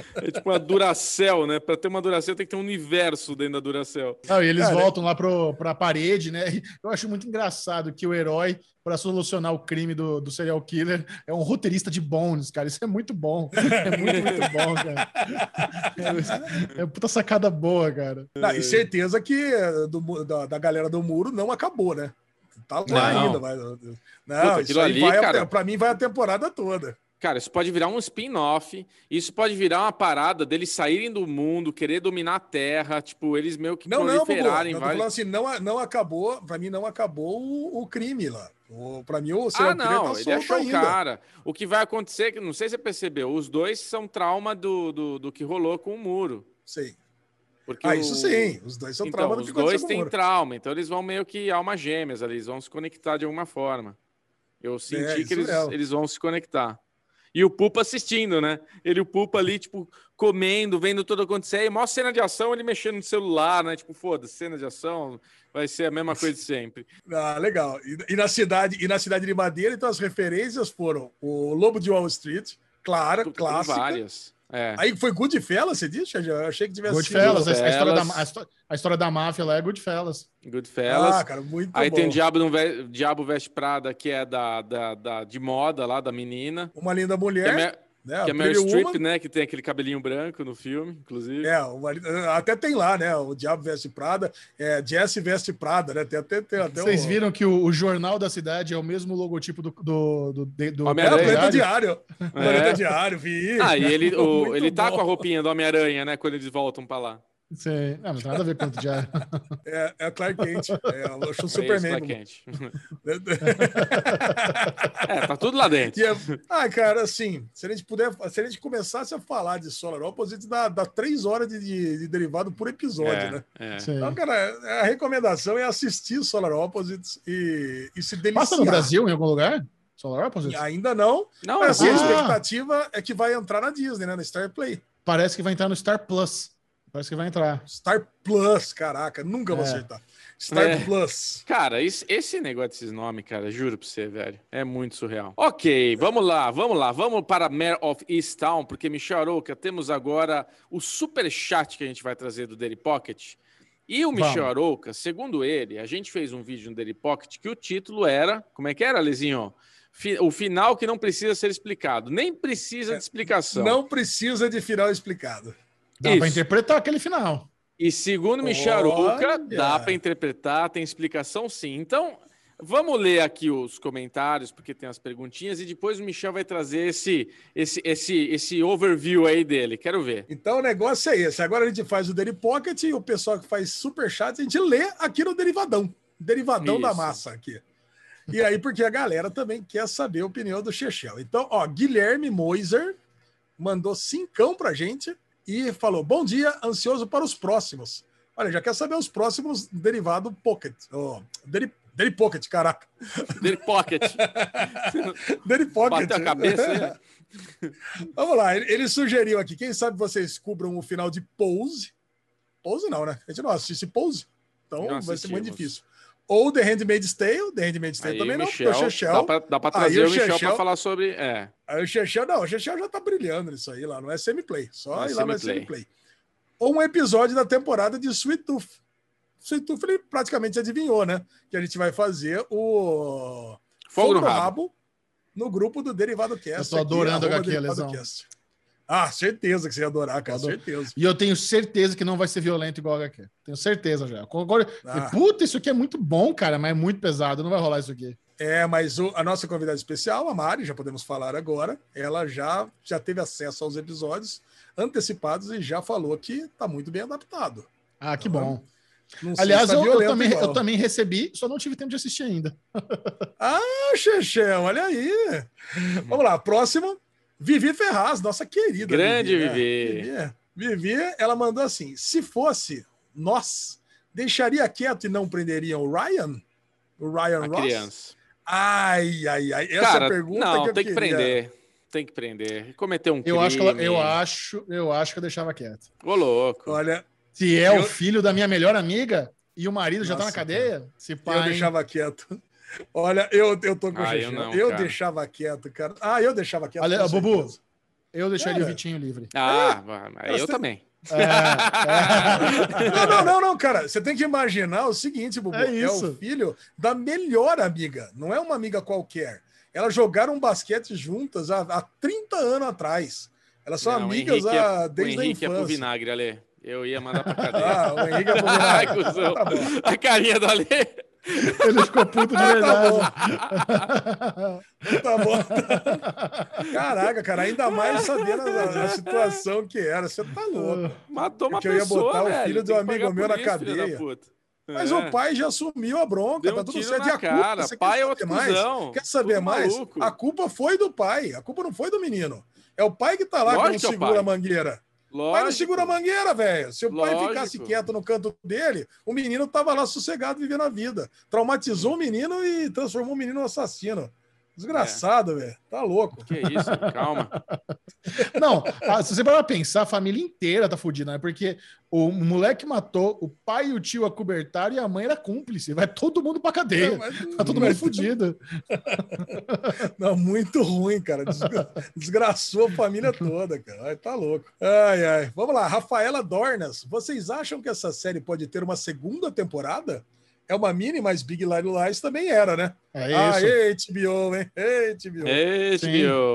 tipo uma Duracell, né? Pra ter uma Duracell tem que ter um universo dentro da Duracell. Não, e eles Cara, voltam lá pro, pra parede, né? Eu acho muito engraçado que o herói, para solucionar o crime do, do serial killer, é um roteirista de Bones, cara. Isso é muito bom. É muito, muito bom, cara. É, é puta sacada boa, cara. Não, e certeza que eh, do da, da galera do muro não acabou, né? Tá lá Não. ainda. Mas, não, Puta, isso ali, vai, cara. para mim vai a temporada toda. Cara, isso pode virar um spin-off. Isso pode virar uma parada deles saírem do mundo, querer dominar a Terra. Tipo, eles meio que Não, não, proliferarem tô falando vários. assim, não, não acabou, para mim não acabou o, o crime lá. O, para mim o serial Ah, não, tá ele achou o ainda. cara. O que vai acontecer, que não sei se você percebeu, os dois são trauma do, do, do que rolou com o muro. Sei. Porque Ah, o- isso sim, os dois são Então, trauma do os que dois aconteceu com o têm trauma, então eles vão meio que almas gêmeas ali, eles vão se conectar de alguma forma. Eu senti É, que eles, é. eles vão se conectar. E o Pupa assistindo, né? Ele o Pupa ali, tipo, comendo, vendo tudo acontecer. E maior cena de ação, ele mexendo no celular, né? Tipo, foda-se, cena de ação vai ser a mesma coisa de sempre. Ah, legal. E, e na cidade, e na cidade de Madeira, então as referências foram o Lobo de Wall Street, clara, Tem clássica. várias. É. Aí foi Goodfellas, você disse? Eu achei que tivesse Goodfellas, a, a história da, Goodfellas. a, histó- a história da máfia lá é Goodfellas. Goodfellas. Ah, cara, muito Aí bom. tem o Diabo, Ve- Diabo Veste Prada, que é da, da, da- de moda lá, da menina. Uma linda Que é, mulher, né? que é a Meryl Pretty Streep, né? Que tem aquele cabelinho branco no filme, inclusive. É, uma- até tem lá, né? O Diabo Veste Prada, é, Jesse Veste Prada, né? Tem até, tem até Vocês o- viram que o, o jornal da cidade é o mesmo logotipo do, do, do, do É, o Homem-Aranha. Planeta Diário? Diário. Planeta Diário, vi. Ah, e ele, o- ele tá bom. com a roupinha do Homem-Aranha, né? Quando eles voltam pra lá. Sim. Não, não tem nada a ver com o diário. É, é Clark Kent. É, acho um É Superman. Clark Kent. É, tá tudo lá dentro. E é- ah, cara, assim, se a gente puder, se a gente começasse a falar de Solar Opposites, dá, dá três horas de, de- de derivado por episódio, É, né? é. Sim. Então, cara, a recomendação é assistir Solar Opposites e, e se deliciar. Passa no Brasil em algum lugar? Solar E Opposites? Ainda não, Não, mas assim, a Ah. expectativa é que vai entrar na Disney, né? Na Star Play. Parece que vai entrar no Star Plus. Parece que vai entrar. Star Plus, caraca, nunca vou É. acertar. Star É. Plus. Cara, esse, esse negócio desses nomes, cara, juro pra você, velho, é muito surreal. Ok, vamos lá, vamos lá, vamos para Mare of Easttown, porque Michel Arouca, temos agora o super chat que a gente vai trazer do Daily Pocket. E o Michel Vamos. Arouca, segundo ele, a gente fez um vídeo no Daily Pocket que o título era, como é que era, Lezinho? Fi- O final que não precisa ser explicado. Nem precisa de explicação. Não precisa de final explicado. Dá Isso. interpretar aquele final. E segundo! Arouca, dá para interpretar, tem explicação sim. Então, Vamos ler aqui os comentários, porque tem as perguntinhas, e depois o Michel vai trazer esse, esse, esse, esse overview aí dele. Quero ver. Então o negócio é esse. Agora a gente faz o Daily Pocket e o pessoal que faz superchat, a gente lê aqui no Derivadão. Derivadão da Isso. massa aqui. E aí, porque a galera também quer saber a opinião do Chechel. Então, ó, Guilherme Moiser mandou cincão pra gente e falou: Bom dia, ansioso para os próximos. Olha, já quer saber os próximos derivado Pocket. Oh, Deri, Deri Pocket, caraca. Dele Pocket. Deri Pocket. Bateu a cabeça, né? Vamos lá, ele, ele sugeriu aqui. Quem sabe vocês cubram o final de Pose. Pose não, né? A gente não assiste Pose. Então Não vai ser muito difícil. Ou The Handmaid's Tale. The Handmaid's Tale Aí também o não, porque o Michel, Chechel. dá pra, dá pra Aí trazer o o Michel Chechel- pra falar sobre. É, Aí o Chechel, não, o Chechel já tá brilhando nisso aí lá, não é semiplay. Só Não é ir lá no semiplay. semiplay. Ou um episódio da temporada de Sweet Tooth. Sweet Tooth ele praticamente adivinhou, né? Que a gente vai fazer o fogo no rabo. no grupo do Derivado Cast. Eu tô adorando arroba HQ, Derivado Lesão. Cast. Ah, certeza que você ia adorar, cara, Adoro. certeza. E eu tenho certeza que não vai ser violento igual a HQ. Tenho certeza já. Agora, Ah. puta, isso aqui é muito bom, cara, mas é muito pesado. Não vai rolar isso aqui. É, mas o- a nossa convidada especial, a Mari, já podemos falar agora, ela já, já teve acesso aos episódios antecipados e já falou que tá muito bem adaptado. Ah, que Tá bom. Aliás, eu, eu também, eu também recebi, só não tive tempo de assistir ainda. Ah, Chechel, olha aí. Vamos lá, próximo. Vivi Ferraz, nossa querida. Grande né? Vivi. Vivi. Vivi, ela mandou assim: se fosse nós, deixaria quieto e não prenderiam o Ryan? O Ryan A Ross? criança. Ai, ai, ai. Essa Cara, pergunta não, que eu tem que queria. prender. Tem que prender. Cometeu um crime. Eu acho, que ela- eu acho, eu acho que eu deixava quieto. Ô, louco. Olha, Se é Eu- o filho da minha melhor amiga e o marido já tá na Nossa, cadeia, se eu pai. deixava quieto. Olha, eu, eu tô com o Ah, eu não, eu deixava quieto, cara. Ah, eu deixava quieto. Olha, Bubu, eu deixaria Cara. o Vitinho livre. Ah, mas eu também. É, Não, não, não, não, cara. Você tem que imaginar o seguinte, Bubu. É É, isso. o filho da melhor amiga. Não é uma amiga qualquer. Elas jogaram basquete juntas há, há 30 anos atrás. Elas são Não, o amigas Henrique é- há, o desde a Henrique é pro infância. vinagre, Ale. Eu ia mandar pra cadeia. ah, o Henrique é pro Ai, vinagre. cuzão. Tá. A carinha do Ale. Ele ficou puto de Ah, verdade. Tá bom. Caraca, cara, ainda mais sabendo a, a situação que era. Você tá louco. Matou uma Porque eu ia pessoa, botar o velho. filho Tem do que amigo meu na isso, filho cadeia. Mas É. o pai já assumiu a bronca, Deu tá um tudo certo. E a culpa, cara. você Pai quer é outro mais? cuzão. Quer saber Tudo mais? maluco. A culpa foi do pai. A culpa não foi do menino. É o pai que tá lá Lógico que é não o segura pai. a mangueira. O pai não Lógico. segura a mangueira, velho. Se o pai Lógico. ficasse quieto no canto dele, o menino tava lá sossegado vivendo a vida. Traumatizou o menino e transformou o menino em assassino. Desgraçado, velho. Tá louco. Que isso, calma. Não, ah, se você parar pra pensar, a família inteira tá fudida, né? Porque o moleque matou, o pai e o tio acobertaram e a mãe era cúmplice. Vai todo mundo pra cadeia. Mas- Tá todo mundo fudido. Não, muito ruim, cara. Desgra- Desgraçou a família toda, cara. Ai, Tá louco. Ai, ai. Vamos lá, Rafaela Dornas. Vocês acham que essa série pode ter uma segunda temporada? É uma mini, mas Big Little Lies também era, né? É Ah, isso. ei, HBO, hein? Ei, HBO.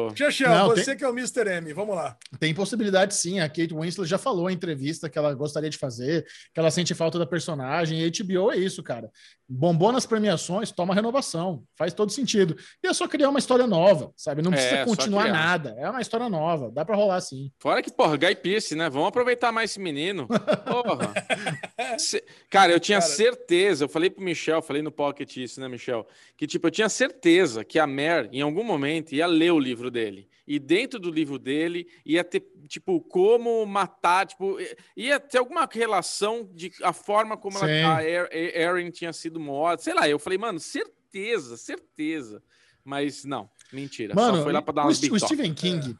HBO. Xaxão, Não, você tem- que é o Mr. M, vamos lá. Tem possibilidade sim. A Kate Winslet já falou em entrevista que ela gostaria de fazer, que ela sente falta da personagem. E HBO é isso, cara. Bombou nas premiações, toma renovação. Faz todo sentido. E é só criar uma história nova, sabe? Não É, precisa só continuar nada. É uma história nova. Dá pra rolar sim. Fora que, porra, Guy Pearce, né? Vamos aproveitar mais esse menino. Porra. Cara, eu tinha Cara. certeza, eu falei pro Michel, falei no Pocket isso, né, Michel? Que, tipo, eu tinha certeza que a Mer, em algum momento, ia ler o livro dele. E dentro do livro dele ia ter, tipo, como matar, tipo, ia ter alguma relação de a forma como ela, Sim. a Er- Erin tinha sido morta. Sei lá, eu falei, mano, certeza, certeza. Mas não, mentira. Mano, Só foi lá pra dar o, big o talk. Stephen King,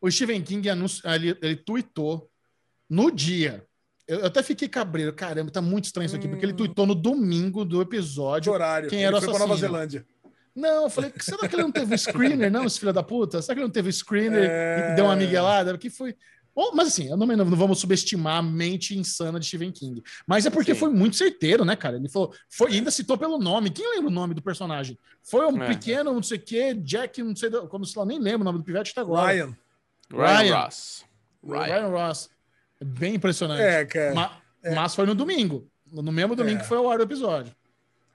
o Stephen King anunci- ele, ele tweetou no dia. Eu, eu até fiquei cabreiro. Caramba, tá muito estranho isso aqui, porque ele Hum. tweetou no domingo do De episódio. horário. Quem Ele era o foi pra Nova? Zelândia. Não, eu falei, será que ele não teve o screener, não, esse filho da puta? Será que ele não teve o screener É. e deu uma miguelada? Que foi. Bom, mas assim, eu não, não vamos subestimar a mente insana de Stephen King. Mas é porque Sim. foi muito certeiro, né, cara? Ele falou, foi, ainda citou pelo nome. Quem lembra o nome do personagem? Foi um É. pequeno, não sei o quê, Jack, não sei, como se lá, nem lembro o nome do pivete até agora. Ryan. Ryan, Ryan. Ross. Ryan, Ryan. Ross. É Bem impressionante. É, cara. Ma- Mas foi no domingo. No mesmo domingo É. que foi ao ar do episódio.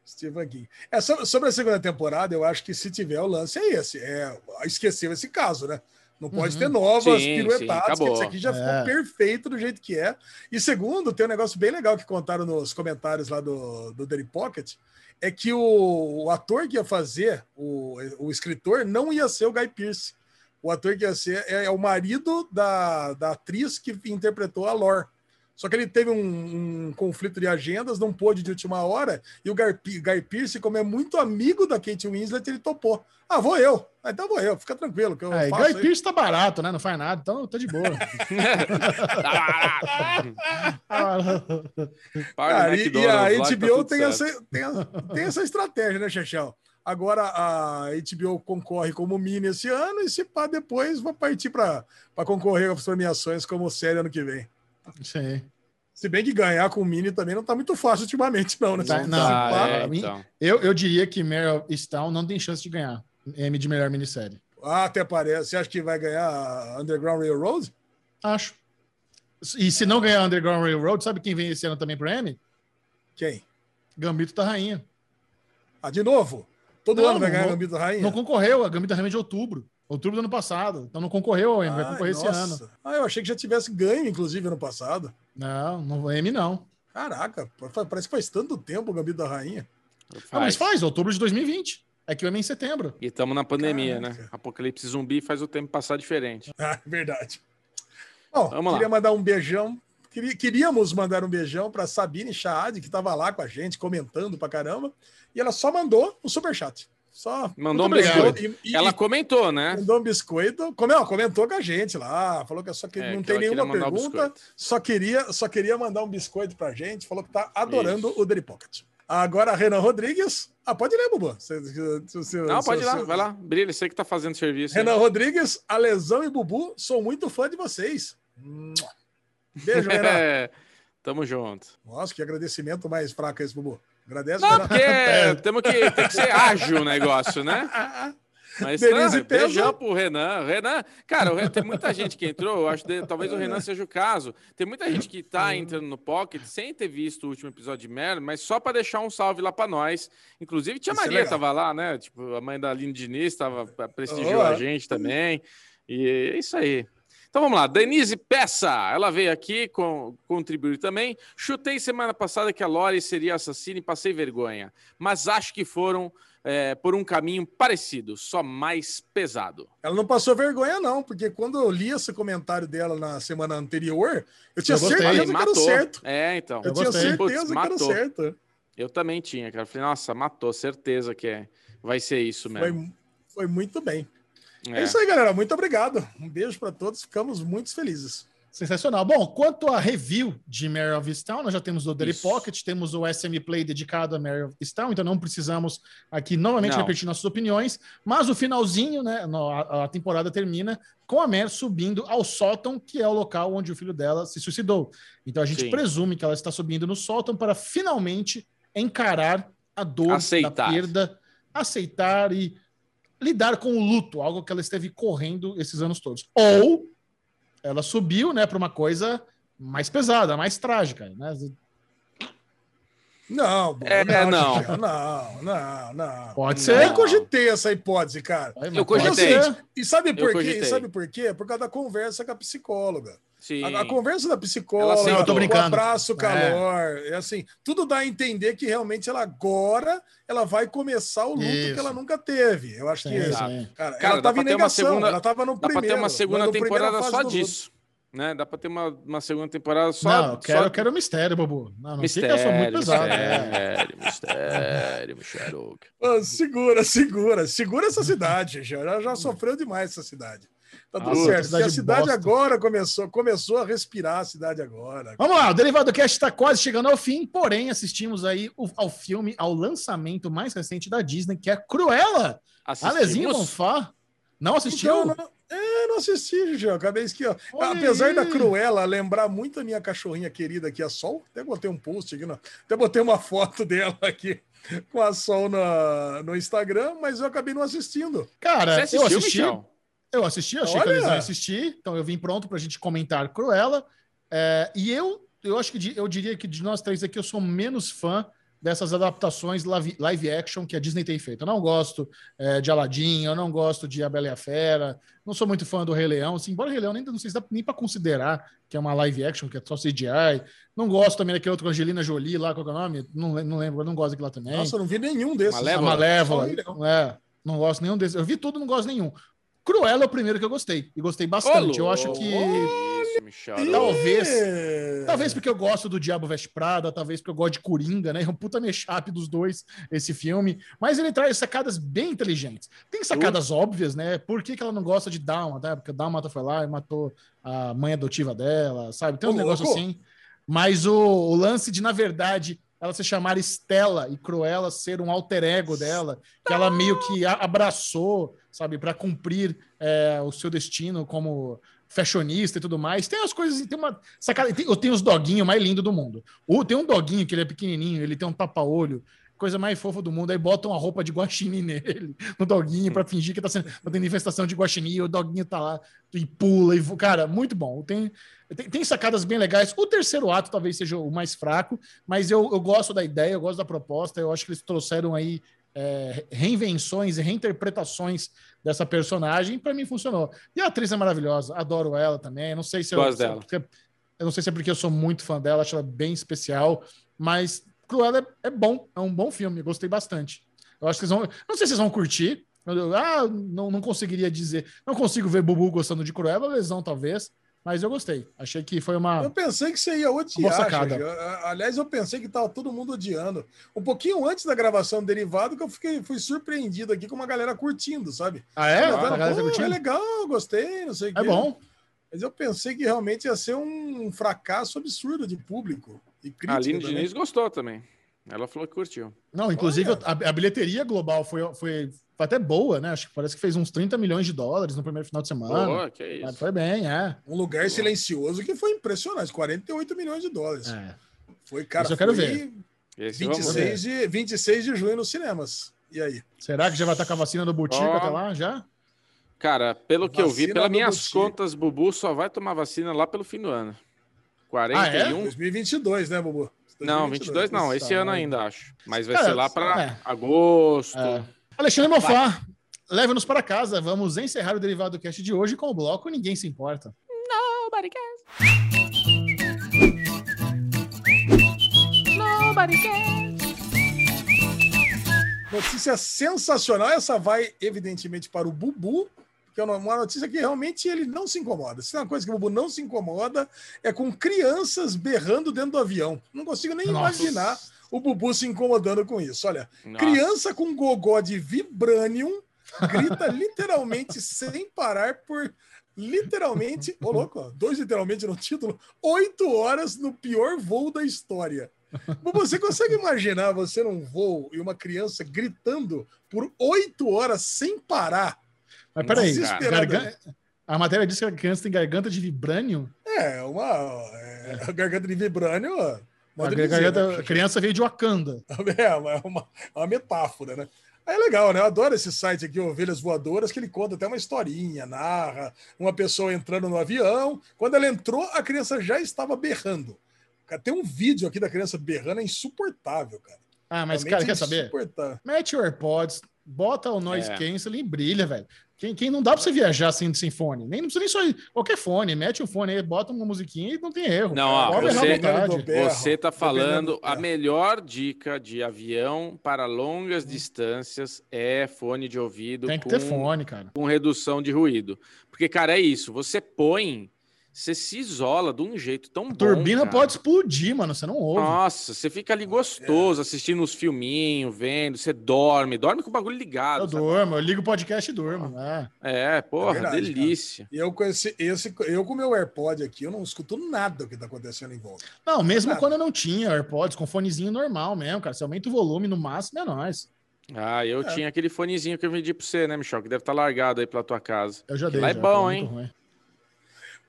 Stephen King. É, so- sobre a segunda temporada, eu acho que se tiver o lance é esse. É, esqueceu esse caso, né? Não pode Uhum. ter novas Sim, piruetadas, sim, que esse aqui já É. ficou perfeito do jeito que é. E segundo, tem um negócio bem legal que contaram nos comentários lá do, do Daily Pocket, é que o, o ator que ia fazer, o, o escritor, não ia ser o Guy Pearce. O ator que ia ser é, é o marido da, da atriz que interpretou a Lore. Só que ele teve um, um conflito de agendas, não pôde de última hora, e o Guy, Pe- Guy Pearce, como é muito amigo da Kate Winslet, ele topou. Ah, vou eu. Ah, então vou eu, fica tranquilo. Que eu É, faço Guy aí. Pearce tá barato, né? Não faz nada, então tá de boa. Paga Cara, e, e a tá HBO tem essa, tem, tem essa estratégia, né, Chechel? Agora a HBO concorre como mini esse ano e se pá depois vai partir para concorrer às premiações como série ano que vem. Sim. Se bem que ganhar com mini também não tá muito fácil ultimamente, não, né? Não, pá- Ah, é, mim- então. Eu, eu diria que Meryl Streep não tem chance de ganhar M de melhor minissérie. Ah, até parece. Você acha que vai ganhar a Underground Railroad? Acho. E se não ganhar Underground Railroad, sabe quem vem esse ano também pro M? Quem? Gambito da Rainha. Ah, de novo? Todo Não, ano vai ganhar não- a Gambito da Rainha? Não concorreu, a Gambito da Rainha é de outubro. Outubro do ano passado. Então não concorreu ao M, vai Ai, concorrer esse nossa. ano. Ah, eu achei que já tivesse ganho, inclusive, ano passado. Não, não M não. Caraca, pa- parece que faz tanto tempo o Gambito da Rainha. Não, mas faz, outubro de 2020. É que o M é em setembro. E estamos na pandemia, Caraca. né? Apocalipse zumbi faz o tempo passar diferente. Ah, verdade. Bom, Vamos lá. queria mandar um beijão. Queríamos mandar um beijão para Sabine Chaad, que estava lá com a gente, comentando pra caramba. E ela só mandou um superchat. Só Mandou um biscoito. E- e- Ela comentou, né? mandou um biscoito. Como, não, comentou com a gente lá. Falou que só que É, não que tem nenhuma pergunta. Só queria, só queria mandar um biscoito pra gente. Falou que tá adorando Isso. o Daily Pocket. Agora, Renan Rodrigues. Ah, pode ler, Bubu. Se- Não, pode ir lá, vai lá. Brilha, você que tá fazendo serviço. aí. Renan Rodrigues, Alesão e Bubu, sou muito fã de vocês. Mua. Beijo, Renan. É, tamo junto. Nossa, que agradecimento mais fraco esse, Bubu. Agradece, Não, porque temos que, tem que ser ágil o negócio, né? Mas Denise tá, beijão pro Renan. Renan, cara, Renan- tem muita gente que entrou, eu acho que talvez o Renan seja o caso. Tem muita gente que tá entrando no Pocket sem ter visto o último episódio de Merda, mas só para deixar um salve lá para nós. Inclusive, tia Isso é Maria legal. tava lá, né? Tipo, a mãe da Aline Diniz tava, prestigiou Oh. a gente também. E é isso aí. Então vamos lá, Denise Peça, ela veio aqui com, contribuir também. Chutei semana passada que a Lori seria assassina e passei vergonha, mas acho que foram é, por um caminho parecido, só mais pesado. Ela não passou vergonha, não, porque quando eu li esse comentário dela na semana anterior, eu tinha Eu gostei. certeza que era o certo. É, então. Eu, Eu tinha certeza Putz, que era matou. certo. Eu também tinha, cara. Falei, nossa, matou, certeza que é. vai ser isso mesmo. Foi, foi muito bem. É. É. isso aí, galera. Muito obrigado. Um beijo para todos. Ficamos muito felizes. Sensacional. Bom, quanto à review de Mary of Easttown, nós já temos o Daily Isso. Pocket, temos o SM Play dedicado a Mary of Easttown, então não precisamos aqui novamente Não. repetir nossas opiniões, mas o finalzinho, né, a, a temporada termina com a Mary subindo ao sótão, que é o local onde o filho dela se suicidou. Então a gente Sim. presume que ela está subindo no sótão para finalmente encarar a dor Aceitar. da perda, aceitar e lidar com o luto, algo que ela esteve correndo esses anos todos. Ou ela subiu, né, para uma coisa mais pesada, mais trágica, né? Não, É, não, não. Não, não, não. Pode ser. Nem cogitei essa hipótese, cara. Eu cogitei. ser. E sabe por quê? cogitei. E sabe por quê? Por causa da conversa com a psicóloga. Sim. A, a conversa da Ela psicóloga, tô o abraço, o calor, é. assim, tudo dá a entender que realmente ela agora ela vai começar o luto Isso. que ela nunca teve. Eu acho que, Exato. sim. cara, Cara, ela dá tava pra em negação, segunda- ela tava no Dá primeiro. pra ter uma segunda temporada só disso. Né? Dá pra ter uma, uma segunda temporada só. não, eu quero, só... eu quero mistério, Bobo. Não, não Mistério, fica só muito pesado. é. mistério, mistério, mistério. Ah, segura, segura, segura essa cidade, já, já sofreu demais essa cidade. Tá tudo certo. cidade a cidade bosta. agora começou, começou a respirar a cidade agora. Vamos lá, o Derivado Cast está quase chegando ao fim, porém assistimos aí o- ao filme, ao lançamento mais recente da Disney, que é Cruella. Alezinho? Bonfá. Não assistiu? Então, não, é, não assisti, eu Acabei aqui, ó. Olha Apesar da Cruella lembrar muito a minha cachorrinha querida aqui, a Sol, até botei um post aqui, no- até botei uma foto dela aqui com a Sol na, no Instagram, mas eu acabei não assistindo. Cara, Você assistiu, eu assisti. Michel? Eu assisti, achei que Olha! eles iam assistir, então eu vim pronto pra gente comentar Cruella. É, e eu, eu acho que de- eu diria que de nós três aqui eu sou menos fã dessas adaptações live, live action que a Disney tem feito. Eu não gosto é, de Aladdin, eu não gosto de A Bela e a Fera, não sou muito fã do Rei Leão, assim, embora o Rei Leão nem, não sei se dá nem para considerar que é uma live action, que é só CGI. Não gosto também daquele outro com Angelina Jolie lá, qual é o nome? Não, não lembro, eu não gosto daquilo lá também. Nossa, eu não vi nenhum desses. Malévola. A Malévola. É, não gosto nenhum desses. Eu vi tudo, não gosto nenhum. Cruella é o primeiro que eu gostei. E gostei bastante. eu acho que. Talvez. Talvez porque eu gosto do Diabo Veste Prada, talvez porque eu gosto de Coringa, né? É um puta mashup dos dois, esse filme. Mas ele traz sacadas bem inteligentes. Tem sacadas uh. óbvias, né? Por que, que ela não gosta de Dalma, né? Porque Dalma foi lá e matou a mãe adotiva dela, sabe? Tem um negócio assim. Mas o, o lance de, na verdade, ela se chamar Estela e Cruella ser um alter ego dela, que ela meio que abraçou, sabe, para cumprir é, o seu destino como fashionista e tudo mais. Tem as coisas, tem uma sacada, tem, tem os doguinhos mais lindos do mundo. O, tem um doguinho que ele é pequenininho, ele tem um tapa-olho, coisa mais fofa do mundo. Aí botam uma roupa de guaxinim nele, no doguinho, para fingir que tá sendo tá tendo infestação de guaxinim, o doguinho tá lá e pula. E, cara, muito bom. Tem, tem, tem, sacadas bem legais. O terceiro ato talvez seja o mais fraco, mas eu, eu gosto da ideia, eu gosto da proposta. Eu acho que eles trouxeram aí é, reinvenções e reinterpretações dessa personagem, para mim funcionou. E a atriz é maravilhosa, adoro ela também. Não sei se eu, dela. Se é porque, eu não sei se é porque eu sou muito fã dela, acho ela bem especial, mas Cruella é, é bom, é um bom filme, gostei bastante. Eu acho que vocês vão. Não sei se vocês vão curtir. Ah, não, não conseguiria dizer. Não consigo ver Bubu gostando de Cruella, lesão talvez. Mas eu gostei. Achei que foi uma. Eu pensei que você ia odiar. Aliás, eu pensei que tava todo mundo odiando. Um pouquinho antes da gravação do derivado, que eu fiquei, fui surpreendido aqui com uma galera curtindo, sabe? Ah, é? Ah, tá é legal, gostei, não sei o É quê. bom. Mas eu pensei que realmente ia ser um fracasso absurdo de público. E crítica, a Aline Diniz gostou também. Ela falou que curtiu. Não, inclusive a, a, bilheteria global foi, foi, foi, até boa, né? Acho que parece que fez uns 30 milhões de dólares no primeiro final de semana. Boa, que isso. Foi bem, é. Um lugar silencioso que foi impressionante, 48 milhões de dólares. É. Foi, cara, Isso eu quero ver. 26 de, 26 de junho nos cinemas. E aí? Será que já vai estar com a vacina do Butico oh. até lá, já? Cara, pelo que eu vi, pelas minhas Butico. contas, Bubu só vai tomar vacina lá pelo fim do ano. 41. Ah, é? 2022, né, Bubu? Não, 22 não, esse ano ainda acho. Mas vai ser lá para é. agosto. É. Alexandre Mofá, leve-nos para casa. Vamos encerrar o Derivado Cast de hoje com o bloco Ninguém Se Importa. Nobody cares. Nobody cares. Notícia sensacional. Essa vai, evidentemente, para o Bubu, que é uma notícia que realmente ele não se incomoda. Se é uma coisa que o Bubu não se incomoda, é com crianças berrando dentro do avião. Não consigo nem Nossa. imaginar o Bubu se incomodando com isso. Olha, Nossa. criança com gogó de vibranium grita literalmente sem parar por literalmente, ô oh, louco, dois literalmente no título, oito horas no pior voo da história. Você consegue imaginar você num voo e uma criança gritando por oito horas sem parar? Mas peraí, garganta... a matéria diz que a criança tem garganta de vibrânio? É, uma é, garganta de vibrânio. A, dizer, garganta, né? a criança veio de Wakanda. É, uma, uma, uma metáfora, né? É legal, né? Eu adoro esse site aqui, Ovelhas Voadoras, que ele conta até uma historinha, narra uma pessoa entrando no avião. Quando ela entrou, a criança já estava berrando. Tem um vídeo aqui da criança berrando, é insuportável, cara. Ah, mas, Realmente cara, quer saber? Mete o AirPods, bota o noise é. canceling e brilha, velho. Quem, quem não dá pra você viajar sem, sem fone? Nem não precisa nem só ir. qualquer fone, mete o fone aí, bota uma musiquinha e não tem erro. Não, ó, você, você tá falando a melhor dica de avião para longas hum. distâncias é fone de ouvido. Tem que com, ter fone, cara. Com redução de ruído. Porque, cara, é isso. Você põe você se isola de um jeito tão a bom. turbina cara. pode explodir, mano. Você não ouve. Nossa, você fica ali gostoso, é. assistindo uns filminhos, vendo. Você dorme, dorme com o bagulho ligado. Eu sabe? durmo, eu ligo o podcast e durmo. É, é porra, é verdade, delícia. E eu com esse, esse, eu com meu AirPod aqui, eu não escuto nada do que tá acontecendo em volta. Não, mesmo nada. quando eu não tinha AirPods, com fonezinho normal mesmo, cara. Você aumenta o volume no máximo, é nóis. Ah, eu é. tinha aquele fonezinho que eu vendi pra você, né, Michel? Que deve estar tá largado aí pela tua casa. Eu já dei. Lá é já, bom, hein?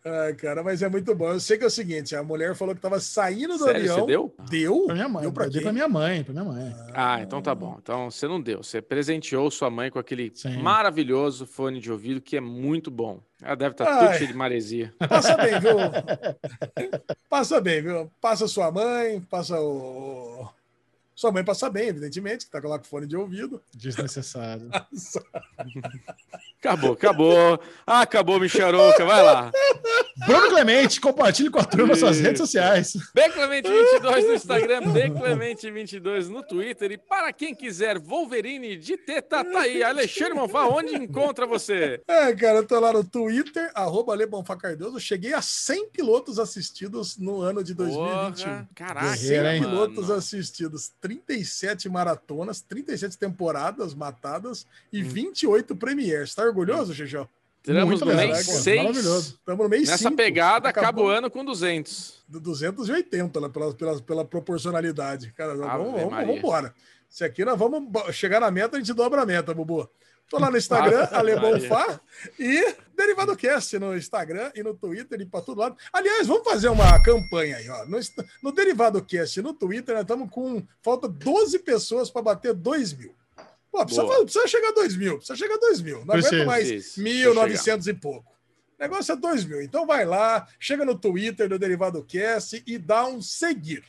Ai, cara, mas é muito bom. Eu sei que é o seguinte: a mulher falou que estava saindo do Sério, avião. Você deu? Deu? Pra minha mãe. Deu pra, deu pra minha mãe, pra minha mãe. Ah, então tá bom. Então você não deu. Você presenteou sua mãe com aquele Sim. maravilhoso fone de ouvido que é muito bom. Ela deve estar tá tudo cheio de maresia. Passa bem, viu? passa bem, viu? Passa sua mãe, passa o Sua mãe passa bem, evidentemente, que tá lá com fone de ouvido. Desnecessário. Acabou, acabou. Ah, acabou, Micharoca. Vai lá. Bruno Clemente, compartilhe com a turma suas redes sociais. Beclemente22 no Instagram, Beclemente22 no Twitter. E para quem quiser Wolverine de teta, tá aí. Alexandre Monfá, onde encontra você? É, cara, eu tô lá no Twitter, arroba Ale Bonfá Cardoso. Cheguei a 100 pilotos assistidos no ano de 2021. Porra, caraca, Guerreiro, hein? mano. pilotos assistidos, 37 maratonas, 37 temporadas matadas e 28 premieres. Tá orgulhoso, Xixão? Estamos no mês pô, 6. Maravilhoso. Estamos no mês Nessa cinco. pegada, acaba Acabou o ano com 200. do 280 lá, pela, pela, pela proporcionalidade. Cara, vamos, vamos, vamos embora. Se aqui nós vamos chegar na meta, a gente dobra a meta, Bubu. Tô lá no Instagram, Ave Alebonfá, e Derivado Cast no Instagram e no Twitter e para todo lado. Aliás, vamos fazer uma campanha aí, ó. No, no Derivado Cast no Twitter, nós estamos com. Falta 12 pessoas para bater 2 mil. Pô, precisa, precisa chegar a 2 mil, precisa chegar a 2 mil. Não Precisa. aguento mais Precisa. 1.900 e pouco. O negócio é 2 mil. Então vai lá, chega no Twitter do Derivado Cast e dá um seguir.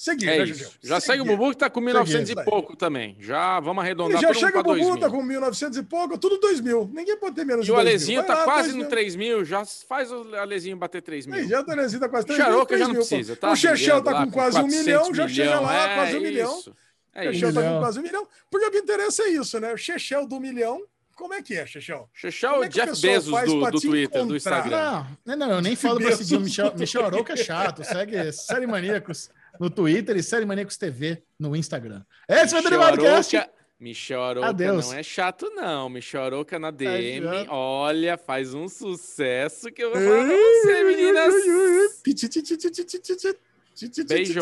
Seguir, É né, isso. Já segue o Seguir. Bubu que tá com 1900 Seguir. e pouco também. Já vamos E arredondar já para chega o para Bubu, 2000. tá com 1.900 e pouco, tudo 2 mil. Ninguém pode ter menos E de o 2 mil. Alezinho tá lá, quase 2 no mil. 3 mil. Já faz o Alezinho bater 3 mil. Aí, já o Alezinho tá quase 3 mil. Charoca 3 já não precisa, tá? O Chechel tá Lá com quase um 400 milhão, já chega lá, é quase um milhão. isso. O É isso. Chechel tá com quase um milhão. Porque o que interessa é isso, né? O Chechel do milhão, como é que é, Chechel? Chechel é o é o Jeff Bezos do, Twitter, do? Instagram. Não, não, não, eu nem falo pra seguir o. Michel, Michel Arouca é chato. Segue Série Maníacos no Twitter e Série Maníacos TV no Instagram. Esse foi o Derivado Cast. Arouca Adeus. não é chato, não. Michel Arouca na DM, olha, faz um sucesso que eu vou falar pra você, meninas. Beijo.